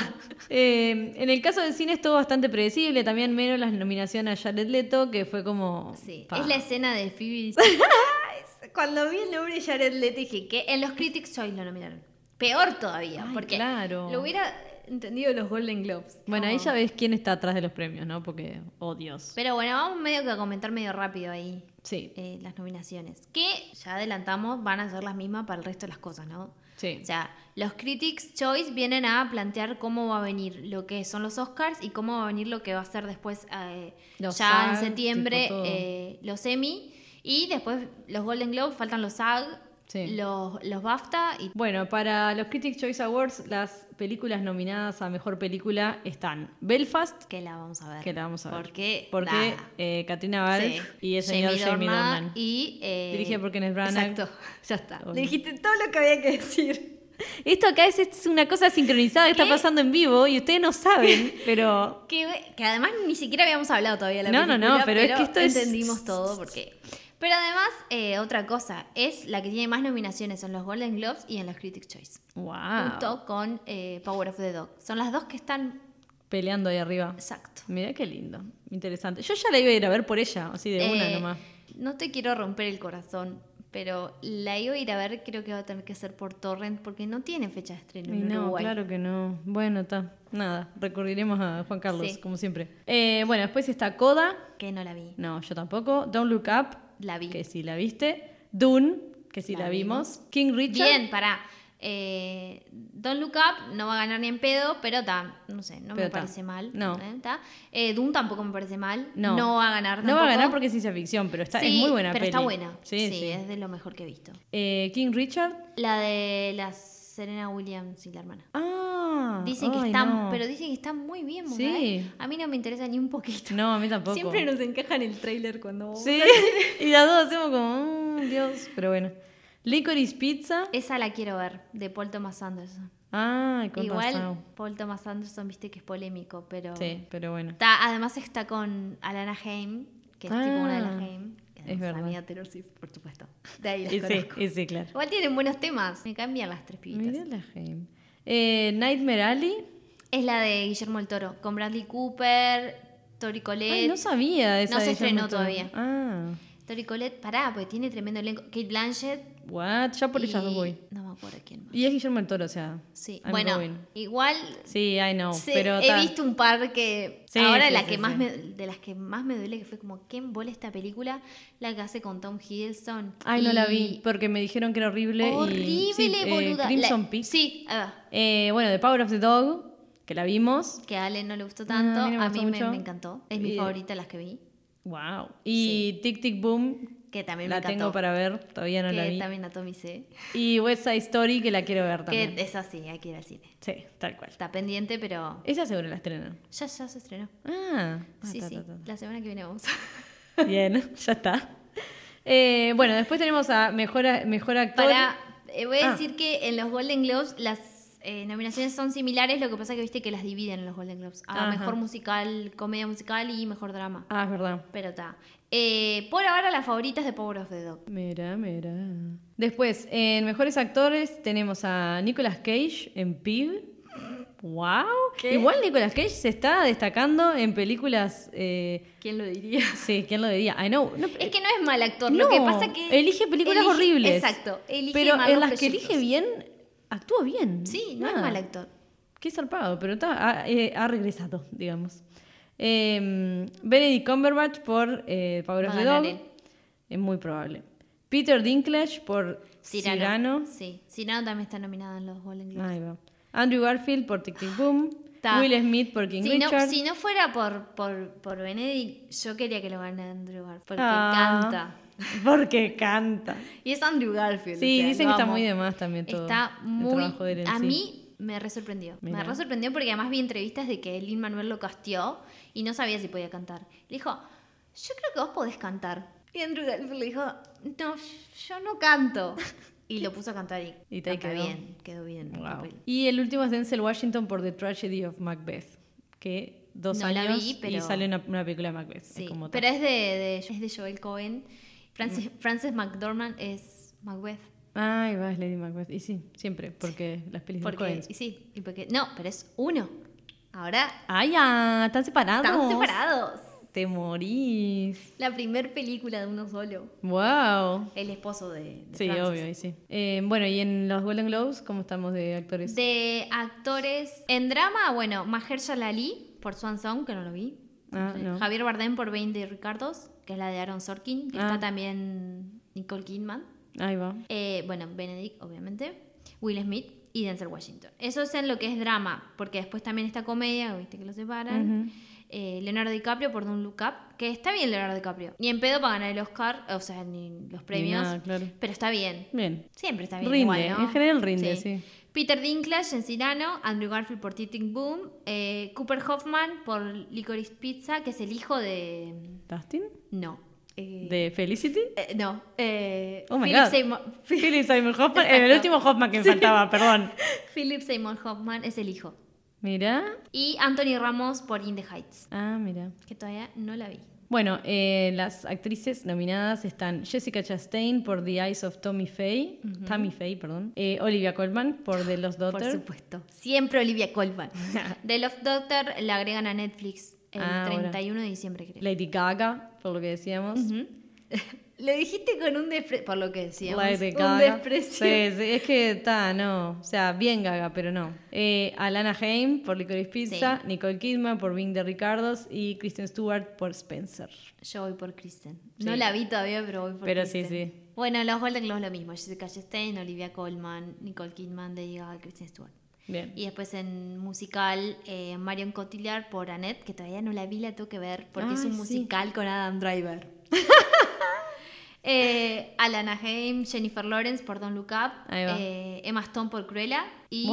eh, en el caso del cine estuvo bastante predecible, también menos las nominaciones a Jared Leto, que fue como... Sí, pa. es la escena de Phoebe. Cuando vi el nombre de Jared Leto dije que en los Critics Choice lo nominaron. Peor todavía, Ay, porque claro. lo hubiera entendido los Golden Globes. Bueno, ahí ya ves quién está atrás de los premios, ¿no? Porque, oh Dios. Pero bueno, vamos medio que a comentar medio rápido ahí Sí, eh, las nominaciones. Que ya adelantamos, van a ser las mismas para el resto de las cosas, ¿no? sí. O sea, los Critics Choice vienen a plantear cómo va a venir lo que son los Oscars y cómo va a venir lo que va a ser después, eh, ya en septiembre, eh, los Emmy. Y después los Golden Globes, faltan los SAG, Sí. los, los BAFTA y Bueno, para los Critics' Choice Awards, las películas nominadas a Mejor Película están Belfast, que la vamos a ver. que la vamos a ver. Porque, Porque nada. eh, Katrina Balfe Sí. y el señor Jamie, Dornan. Y, eh, Dirigida por Kenneth Branagh. Exacto, ya está. Le dijiste todo lo que había que decir. Esto acá es, es una cosa sincronizada que está ¿Qué? pasando en vivo y ustedes no saben, pero... Que, que además ni siquiera habíamos hablado todavía de la No, no, película, no, pero es que esto es- entendimos todo porque... Pero además, eh, otra cosa, es la que tiene más nominaciones en los Golden Globes y en los Critics' Choice. ¡Wow! Junto con eh, Power of the Dog. Son las dos que están... Peleando ahí arriba. Exacto. Mira qué lindo, interesante. Yo ya la iba a ir a ver por ella, así de una Eh, nomás. No te quiero romper el corazón, pero la iba a ir a ver, creo que va a tener que ser por Torrent porque no tiene fecha de estreno Y en no, Uruguay. claro que no. Bueno, está. Nada, recurriremos a Juan Carlos, Sí. como siempre. Eh, bueno, después está Coda. Que no la vi. No, yo tampoco. Don't Look Up, La vi. que sí la viste. Dune, que sí la, La vimos. King Richard. Bien, pará. Eh, Don't Look Up no va a ganar ni en pedo, pero ta, no sé, no Pero me ta. parece mal. No. ¿eh? Eh, Doom tampoco me parece mal. No. va a ganar No va a tampoco. ganar porque es ciencia ficción, pero está, es muy buena pero está buena. Sí, Sí, sí. es de lo mejor que he visto. Eh, King Richard. La de la Serena Williams y la hermana. Ah. Dicen que ay, está, no. pero dicen que está muy bien, Sí. ¿eh? A mí no me interesa ni un poquito. No, a mí tampoco. Siempre nos encaja en el tráiler cuando Sí, y las dos hacemos como, mm, Dios, pero bueno. Licorice Pizza. Esa la quiero ver, de Paul Thomas Anderson. Ay, con Igual razón. Paul Thomas Anderson, viste que es polémico, pero... Sí, pero bueno. Está- además está con Alana Haim, que es tipo una de las Ah, Haim. Es verdad. amiga Taylor Swift, por supuesto. De ahí las Y sí, conozco. y sí, claro. Igual tienen buenos temas. Me cambian las tres pibitas. Mirá la. Eh, Nightmare Alley. Es la de Guillermo el Toro, con Bradley Cooper, Tori Colette. Ay, no sabía de esa No se de estrenó Guillermo todavía. Ah, Tori Colette, pará, porque tiene tremendo elenco. Kate Blanchett. What? Ya por y- ellas dos voy. No me acuerdo quién más. Y es Guillermo del Toro, o sea. Sí, I'm bueno, going. igual Sí, I know, Sí, pero he ta- visto un par que Sí, ahora sí, la que más me, de las que más me duele que fue como qué embole esta película la que hace con Tom Hiddleston Ay, no la Y- vi, porque me dijeron que era horrible. y- horrible sí, eh, boluda Crimson La- Peak. sí. Eh, bueno, The Power of the Dog, que la vimos. que a Ale no le gustó tanto a mí no me gustó encantó es mi Y- favorita de las que vi Wow. Y Tic Tic Boom, que también la me encantó tengo para ver, todavía no que la vi. también a Tommy C Y West Side Story, que la quiero ver que también. es así hay que ir al cine Sí, tal cual. está pendiente pero Esa seguro la estrenan. ya ya se estrenó Ah, ah, sí ta, sí ta, ta, ta. la semana que viene vamos Bien, ya está. Eh, bueno, después tenemos a Mejor, mejor Actor. Para, eh, voy a Ah. decir que en los Golden Globes las eh, nominaciones son similares, lo que pasa que viste que las dividen en los Golden Globes. A mejor musical, comedia musical y mejor drama. Ah, es verdad. Pero está. Eh, por ahora las favoritas de Power of the Dog. Mira, mira. Después, en Mejores Actores tenemos a Nicolas Cage en Pig. ¡Wow! ¿Qué? Igual Nicolas Cage se está destacando en películas. eh, ¿Quién lo diría? sí, ¿quién lo diría? I know. No, Es que no es mal actor, no, lo que pasa que. elige películas elige- horribles. Exacto. Elige pero malos en las que elige bien, actúa bien. Sí, no es mal actor. Qué zarpado, pero está, ha, eh, ha regresado, digamos. Eh, Benedict Cumberbatch por eh, Power of the Dog. Es muy probable. Peter Dinklage por Cyrano. Cyrano. Sí. Cyrano también está nominado en los Golden Globes. Ahí va. Andrew Garfield por Tic Tic Boom. Ta. Will Smith por King Si no, Richard. si no fuera por, por, por Benedict, yo quería que lo gane Andrew Garfield. Porque Ah, canta. Porque canta. Y es Andrew Garfield. Sí, o sea, dicen que está muy de más también todo. Está el muy. trabajo de él en A sí. mí me re sorprendió. Mirá. Me re sorprendió porque además vi entrevistas de que Lin Manuel lo casteó y no sabía si podía cantar. Le dijo, yo creo que vos podés cantar. Y Andrew Garfield le dijo, no, yo no canto. Y lo puso a cantar y, Y te canta quedó. bien, quedó bien. Wow. Y el último es Denzel Washington por The Tragedy of Macbeth. Que dos No la años vi, y sale una, una película de Macbeth. Sí, es como pero es de, de- es de Joel Cohen. Francis, Frances McDormand es Macbeth. Ay, va, es Lady Macbeth. Y sí, siempre, porque las películas Porque, y sí, y porque, no, pero es uno. Ahora ¡Ay, ya! Están separados. están separados. Te morís. La primer película de uno solo. ¡Wow! El esposo de, de Sí, obvio, y sí. Eh, bueno, y en los Golden Globes, ¿cómo estamos de actores? De actores en drama, bueno, Mahershala Ali por Swan Song, que no lo vi. Ah, no. Javier Bardem por 20 Ricardos, que es la de Aaron Sorkin. que Ah. Está también Nicole Kidman. Ahí va. Eh, bueno, Benedict, obviamente. Will Smith y Denzel Washington. Eso es en lo que es drama, porque después también está comedia, viste que lo separan. Eh, Leonardo DiCaprio por Don't Look Up, que está bien Leonardo DiCaprio. Ni en pedo para ganar el Oscar, o sea, ni los premios. nada, claro. Pero está bien. Bien. Siempre está bien. Rinde, igual, ¿no? en general rinde, sí. Peter Dinklage en Cyrano, Andrew Garfield por Tic Boom, eh, Cooper Hoffman por Licorice Pizza, que es el hijo de... ¿Dustin? No. Eh, ¿De Felicity? eh, no. eh, Oh my Philip God. Seymour, Philip Simon Hoffman. El último Hoffman que me faltaba, perdón. Philip Seymour Hoffman es el hijo. Mira. Y Anthony Ramos por In the Heights, Ah, mira. que todavía no la vi. Bueno, eh, las actrices nominadas están Jessica Chastain por The Eyes of Tommy Faye, Tammy Faye, perdón, Olivia Colman por The Lost Por Daughter, supuesto. Siempre Olivia Colman. The Love Doctor la agregan a Netflix el Ah, ahora. 31 de diciembre, creo. Lady Gaga, por lo que decíamos, Ujú. Lo dijiste con un desprecio, por lo que decíamos. Lady un Gaga. desprecio. Sí, sí, es que está, no, o sea, bien Gaga, pero no. Eh, Alana Haim por Licorice Pizza, Nicole Kidman por Being the Ricardos y Kristen Stewart por Spencer. Yo voy por Kristen. Sí. No la vi todavía, pero voy por Pero sí, Kristen. sí. Bueno, los Golden Globes lo mismo. Jessica Chastain, Olivia Colman, Nicole Kidman, Lady Gaga, Kristen Stewart. Bien. Y después en musical, eh, Marion Cotillard por Annette, que todavía no la vi, la tengo que ver, porque es un sí. musical con Adam Driver. eh, Alana Haim, Jennifer Lawrence por Don't Look Up, eh, Emma Stone por Cruella y.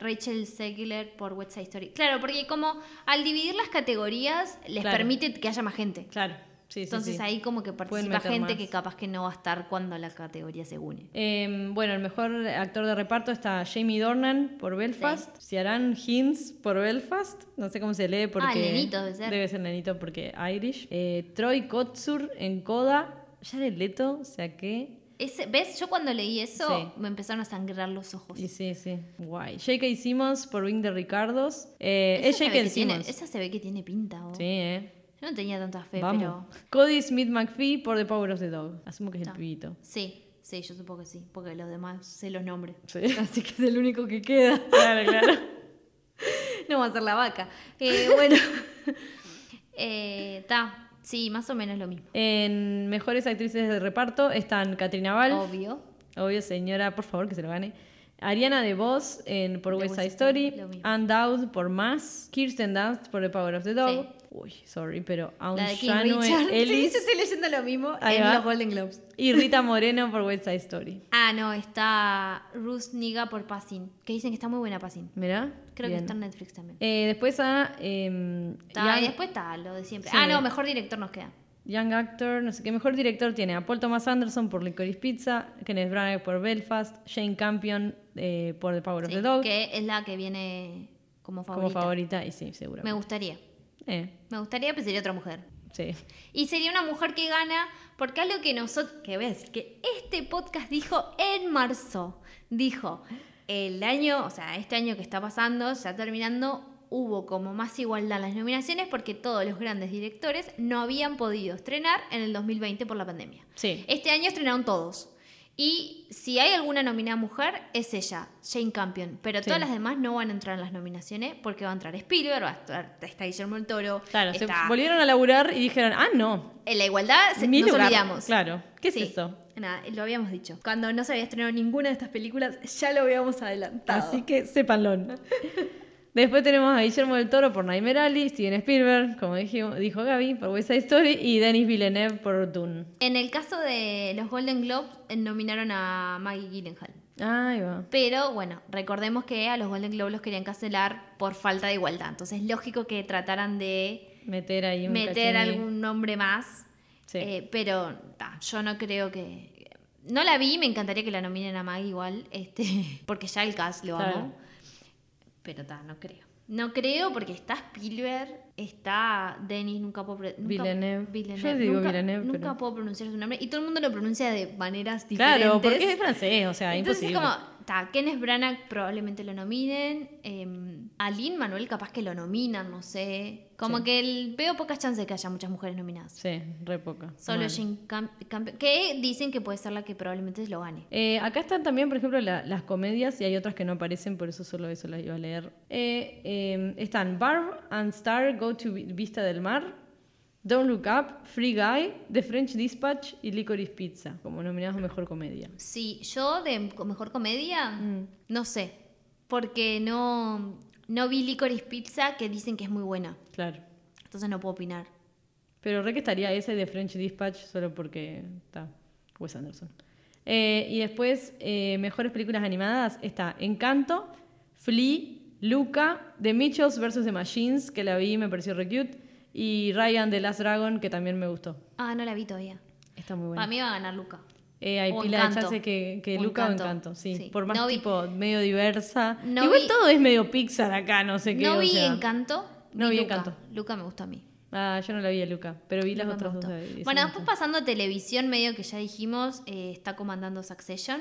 Rachel Zegler por West Side Story. Claro, porque como al dividir las categorías les Claro. permite que haya más gente. Claro, sí, Entonces sí. ahí como que participa gente más. que capaz que no va a estar cuando la categoría se une. Eh, bueno, el mejor actor de reparto está Jamie Dornan por Belfast, Ciaran Hinds por Belfast, no sé cómo se lee porque... Ah, nenito debe ser. Debe ser nenito porque Irish. Eh, Troy Kotsur en Coda, Jared Leto, o sea que... Ese- ¿Ves? Yo cuando leí eso me empezaron a sangrar los ojos. Y sí, sí, guay. J.K. Simmons por Wing de Ricardos. Eh, es J.K. que tiene- Simmons. esa se ve que tiene pinta. Sí, eh. Yo no tenía tanta fe, Vamos. pero. Cody Smith McPhee por The Power of the Dog. Asumo que es el pibito. Sí, sí, yo supongo que sí. Porque los demás sé los nombres. Sí. Así que es el único que queda. Claro, claro. No va a ser la vaca. Eh, bueno. Está. sí, más o menos lo mismo. En mejores actrices de reparto están Katrina Balfe. Obvio. Obvio, señora, por favor, que se lo gane. Ariana DeVos en, por West Side Story. Anne Dowd por Más. Kirsten Dunst por The Power of the Dog. Sí. Uy, sorry, pero La Aun de King Shanue Richard. Sí, Ellis yo estoy leyendo lo mismo Ahí en va. los Golden Globes. y Rita Moreno por West Side Story. Ah, no, está Ruth Niga por Passing. Que dicen que está muy buena Passing. Mirá. Creo bien. que está en Netflix también. Eh, después a em, Está, Young, y después está lo de siempre. Sí. Ah, no, mejor director nos queda. Young Actor, no sé qué. Mejor director tiene a Paul Thomas Anderson por Licorice Pizza, Kenneth Branagh por Belfast, Shane Campion eh, por The Power Sí, of the Dog que es la que viene como como favorita. favorita. Y sí, seguro. Me gustaría. Eh, Me gustaría, pero sería otra mujer. sí. Y sería una mujer que gana, porque algo que nosotros, que ves, que este podcast dijo en marzo, dijo, el año, o sea, este año que está pasando, ya terminando, hubo como más igualdad en las nominaciones porque todos los grandes directores no habían podido estrenar en el 2020 por la pandemia. Sí. Este año estrenaron todos. Y si hay alguna nominada mujer, es ella, Jane Campion. Pero Sí. todas las demás no van a entrar en las nominaciones porque va a entrar Spielberg, va a estar, está Guillermo del Toro. Claro, se volvieron a laburar y dijeron, ah, no. en la igualdad se, nos lugar. olvidamos. Claro. ¿Qué es Sí. esto? Nada, lo habíamos dicho. Cuando no se había estrenado ninguna de estas películas, ya lo habíamos adelantado. Así que sépanlo. Después tenemos a Guillermo del Toro por Nightmare Alley, Steven Spielberg, como dijimos, dijo Gaby, por West Side Story, y Denis Villeneuve por Dune. En el caso de los Golden Globes, eh, nominaron a Maggie Gyllenhaal. Ahí va. Pero bueno, recordemos que a los Golden Globes los querían cancelar por falta de igualdad. Entonces, lógico que trataran de Meter ahí un meter algún nombre más. Sí. Eh, pero ta, yo no creo que. No la vi, me encantaría que la nominen a Maggie igual, este, porque ya el cast lo Claro. amo. Pero ta, no creo. No creo porque está Spielberg, está Denis, nunca puedo nunca- Villeneuve. Yo digo nunca, Villeneuve, nunca pero- puedo pronunciar su nombre y todo el mundo lo pronuncia de maneras diferentes. Claro, porque es francés, o sea, Entonces imposible. es como, ta, Kenneth Branagh probablemente lo nominen, eh, a Lin Manuel capaz que lo nominan, no sé. Como Sí. que el- veo pocas chances de que haya muchas mujeres nominadas. Sí, re poca. Solo. Jane Cam- Campion, que dicen que puede ser la que probablemente lo gane. Eh, acá están también, por ejemplo, la- las comedias y hay otras que no aparecen, por eso solo eso las iba a leer. Eh, eh, están Barb and Star Go to Vi- Vista del Mar, Don't Look Up, Free Guy, The French Dispatch y Licorice Pizza, como nominados a Mejor Comedia. Sí, yo de mejor comedia, Mm. no sé. Porque no, no vi Licorice Pizza, que dicen que es muy buena. Claro. Entonces no puedo opinar. Pero re que estaría ese de French Dispatch solo porque está Wes Anderson. Eh, y después, eh, mejores películas animadas está Encanto, Flea, Luca, The Mitchells vs. The Machines, que la vi y me pareció re cute, y Ryan the Last Dragon, que también me gustó. Ah, no la vi todavía. Está muy Para buena. mí va a ganar Luca. Eh, hay o pila de Encanto. chance que, que Luca o Encanto. Encanto, sí. Sí. Por más No vi- tipo medio diversa. No Igual vi- todo es medio Pixar acá, no sé qué. No o vi sea. Encanto. No vi Luca. Encanto. Luca me gusta a mí. Ah, yo no la vi a Luca, pero vi las Luca otras dos. gustó. de- de- Bueno, de- después pasando a televisión, medio que ya dijimos, eh, está comandando Succession.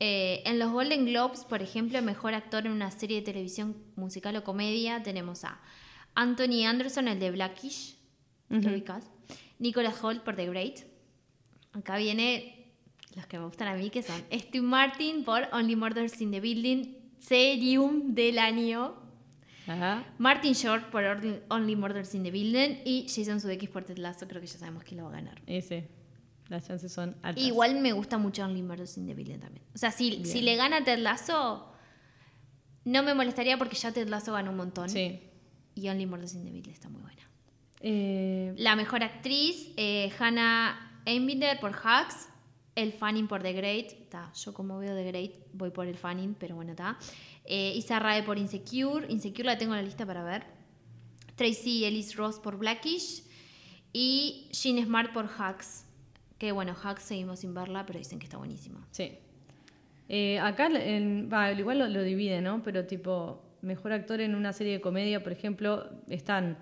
Eh, en los Golden Globes, por ejemplo, mejor actor en una serie de televisión musical o comedia, tenemos a Anthony Anderson, el de Blackish, ¿lo Ujú. ubicás? Nicholas Holt por The Great. Acá viene los que me gustan a mí, que son Steve Martin por Only Murders in the Building, Serium del año. Ajá. Martin Short por Only- Murders in the Building y Jason Sudeikis por Ted Lasso, creo que ya sabemos quién lo va a ganar. Ese. Las chances son altas. Igual me gusta mucho Only Murders in the Building también. O sea, si, si le gana Ted Lasso, no me molestaría porque ya Ted Lasso ganó un montón. Sí. Y Only Murders in the Building está muy buena. Eh, La mejor actriz, eh, Hannah Einbinder por Hacks, El Fanning por The Great. Ta, yo como veo The Great voy por el Fanning, pero bueno, está. Eh, Isa Rae por Insecure. Insecure la tengo en la lista para ver. Tracy Ellis Ross por Blackish. Y Jean Smart por Hacks. Que bueno, Hacks seguimos sin verla, pero dicen que está buenísima. sí. Eh, acá, en- igual lo, lo divide, ¿no? Pero tipo, mejor actor en una serie de comedia, por ejemplo, están,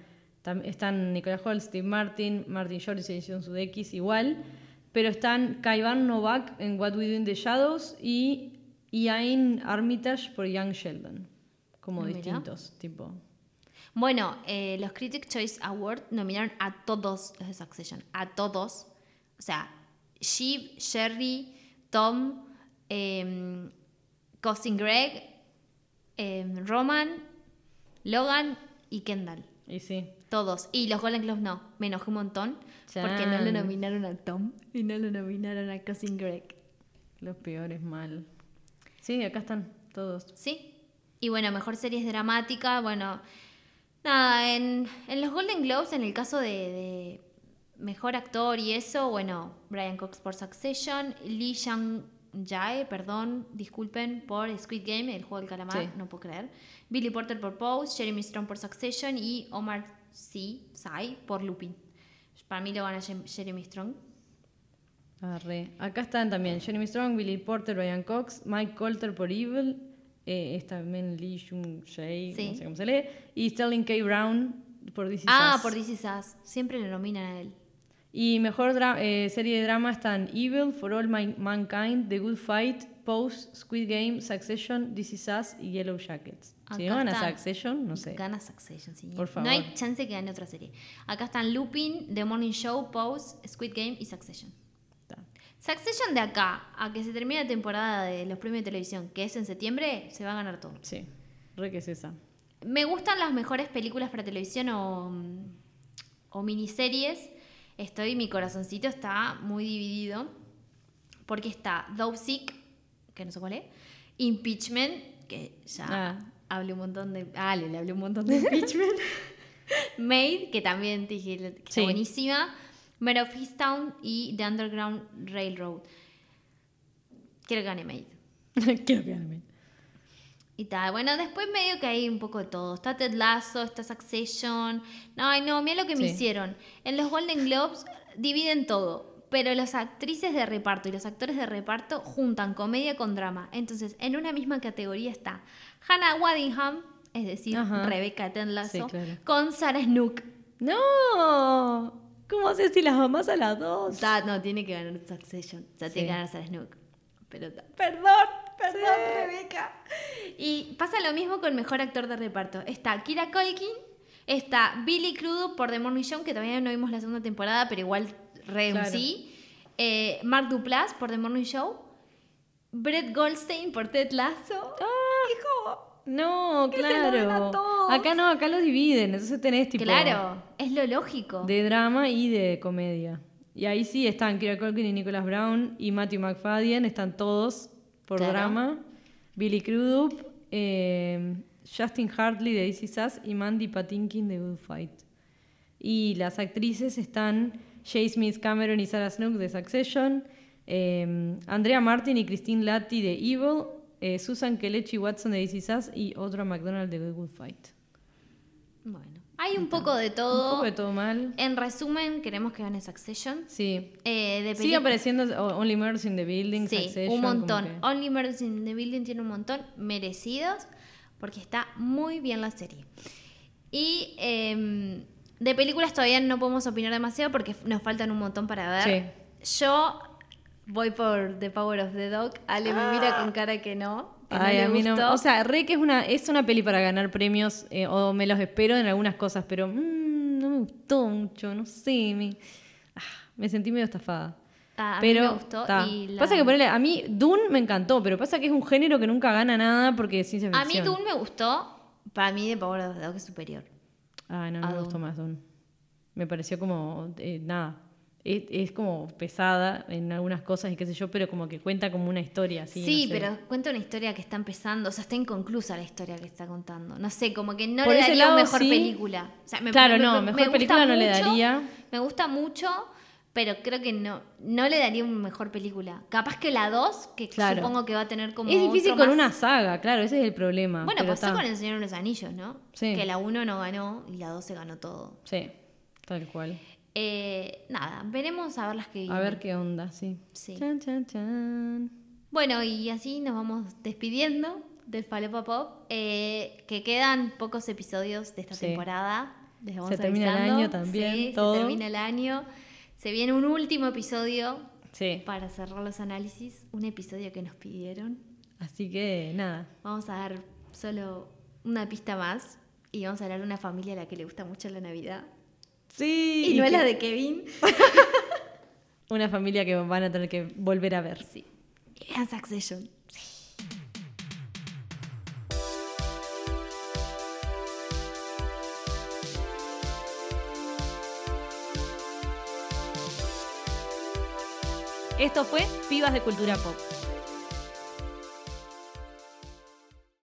están Nicolas Holt, Steve Martin, Martin Short y Jason Sudeikis igual. Pero están Kaivan Novak en What We Do in the Shadows y Ian Armitage por Young Sheldon. Como Mira. distintos, tipo. Bueno, eh, los Critic Choice Award nominaron a todos los de Succession. A todos. O sea, Shiv, Sherry, Tom, eh, Cousin Greg, em, Roman, Logan y Kendall. Y sí. Todos. Y los Golden Globes no. Me enojé un montón. Porque no lo nominaron a Tom y no lo nominaron a Cousin Greg. Los peores mal. Sí, acá están todos. Sí. Y bueno, mejor series dramática. Bueno, nada, en, en los Golden Globes, en el caso de, de mejor actor y eso, bueno, Brian Cox por Succession, Lee Shang Jae, perdón, disculpen, por Squid Game, el juego del calamar, Sí. no puedo creer. Billy Porter por Pose, Jeremy Strong por Succession y Omar Sy, Sy por Lupin. Para mí lo gana Jeremy Strong. Arre. Acá están también Jeremy Strong, Billy Porter, Brian Cox, Mike Colter por Evil, eh, es también Lee Jung Jae, Sí. no sé cómo se lee, y Sterling K. Brown por Is Ah, Us. por Is Us. Siempre lo nominan a él. Y mejor eh, serie de drama están Evil, For All My- Mankind, The Good Fight, Pose, Squid Game, Succession, This Is Us y Yellow Jackets. Si no gana está. Succession, no sé. Gana Succession, sí. Por No hay favor. chance que gane otra serie. Acá están Lupin, The Morning Show, Pose, Squid Game y Succession. Está. Succession de acá a que se termine la temporada de los premios de televisión, que es en septiembre, se va a ganar todo. Sí, re que es esa. Me gustan las mejores películas para televisión o, o miniseries. Estoy, mi corazoncito está muy dividido. Porque está Dove Sick, que no sé cuál es. Impeachment, que ya Ah. hablé un montón de. Ah, le, le hablé un montón de Impeachment. Made, que también te dije que está buenísima. Mare of Easttown y The Underground Railroad. Quiero que gane Made. Quiero que gane. Y tal. Bueno, después medio que hay un poco de todo. Está Ted Lasso, está Succession. No, ay, no, mira lo que me Sí. hicieron. En los Golden Globes dividen todo. Pero las actrices de reparto y los actores de reparto juntan comedia con drama. Entonces, en una misma categoría está Hannah Waddingham, es decir, Ajá. Rebecca Ted Lasso, Sí, claro. con Sarah Snook. ¡No! ¿Cómo haces si las mamás a las dos? Ta- no, tiene que ganar Succession. O sea, Sí. tiene que ganar Sarah Snook. Pero ta- Perdón, Perdón, Rebeca. Y pasa lo mismo con mejor actor de reparto. Está Kira Colkin, está Billy Crudup por The Morning Show, que todavía no vimos la segunda temporada, pero igual re Claro. sí. Eh, Mark Duplass por The Morning Show. Brett Goldstein por Ted Lasso. Hijo, No, claro. Acá no, acá los dividen. Entonces tenés tipo claro, es lo lógico. de drama y de comedia. Y ahí sí están Kira Culkin y Nicholas Brown y Matthew McFadden, están todos por Claro. drama. Billy Crudup, eh, Justin Hartley de This Is Us y Mandy Patinkin de Good Fight. Y las actrices están Jay Smith Cameron y Sarah Snook de Succession, eh, Andrea Martin y Christine Latti de Evil, eh, Susan Kelechi Watson de This Is Us y Audra McDonald de Good Fight. Bueno, hay un poco de todo. Un poco de todo mal. En resumen, queremos que gane Succession. Sí. Eh, de Sigue apareciendo Only Murders in the Building, Sí, Succession, un montón. que- Only Murders in the Building tiene un montón merecidos porque está muy bien la serie. Y em, de películas todavía no podemos opinar demasiado porque nos faltan un montón para ver. Yo voy por The Power of the Dog. Ale me mira con cara que no. Que no Ay, le a mí no. gustó. O sea, re que es una, es una peli para ganar premios, eh, o me los espero en algunas cosas, pero mm, no me gustó mucho, no sé. Me, ah, me sentí medio estafada. Ah, a mí pero me gustó. y la- Pasa que ponele, a mí Dune me encantó, pero pasa que es un género que nunca gana nada porque es ciencia A ficción. mí Dune me gustó. Para mí The Power of the Dog es superior. Ay, no, no a me gustó más Dune. Me pareció como, eh, nada, es, es como pesada en algunas cosas y qué sé yo, pero como que cuenta como una historia. Sí, no sé. pero cuenta una historia que está empezando, o sea, está inconclusa la historia que está contando. No sé, como que no Por le daría lado, mejor sí. película. O sea, me- Claro, me- no, me- mejor película no le daría. Me gusta mucho, pero creo que no, no le daría una mejor película. Capaz que la 2, que Claro. supongo que va a tener como. Es difícil otro con más- una saga, claro, ese es el problema. Bueno, pasó ta. con El Señor de los Anillos, ¿no? Sí. Que la 1 no ganó y la 2 se ganó todo. Sí, tal cual. Eh, nada, veremos a ver las que A ver qué onda, sí. Sí. Chan, chan, chan. Bueno, y así nos vamos despidiendo del Falopa Pop, eh, que quedan pocos episodios de esta Sí. temporada. Les vamos Se termina el año también, Sí, todo. se termina el año. Se viene un último episodio Sí. para cerrar los análisis, un episodio que nos pidieron. Así que nada. Vamos a dar solo una pista más y vamos a hablar de una familia a la que le gusta mucho la Navidad. Sí. Y, no es la de Kevin. Una familia que van a tener que volver a ver. Sí. Y vean Succession. Esto fue Pibas de Cultura Pop.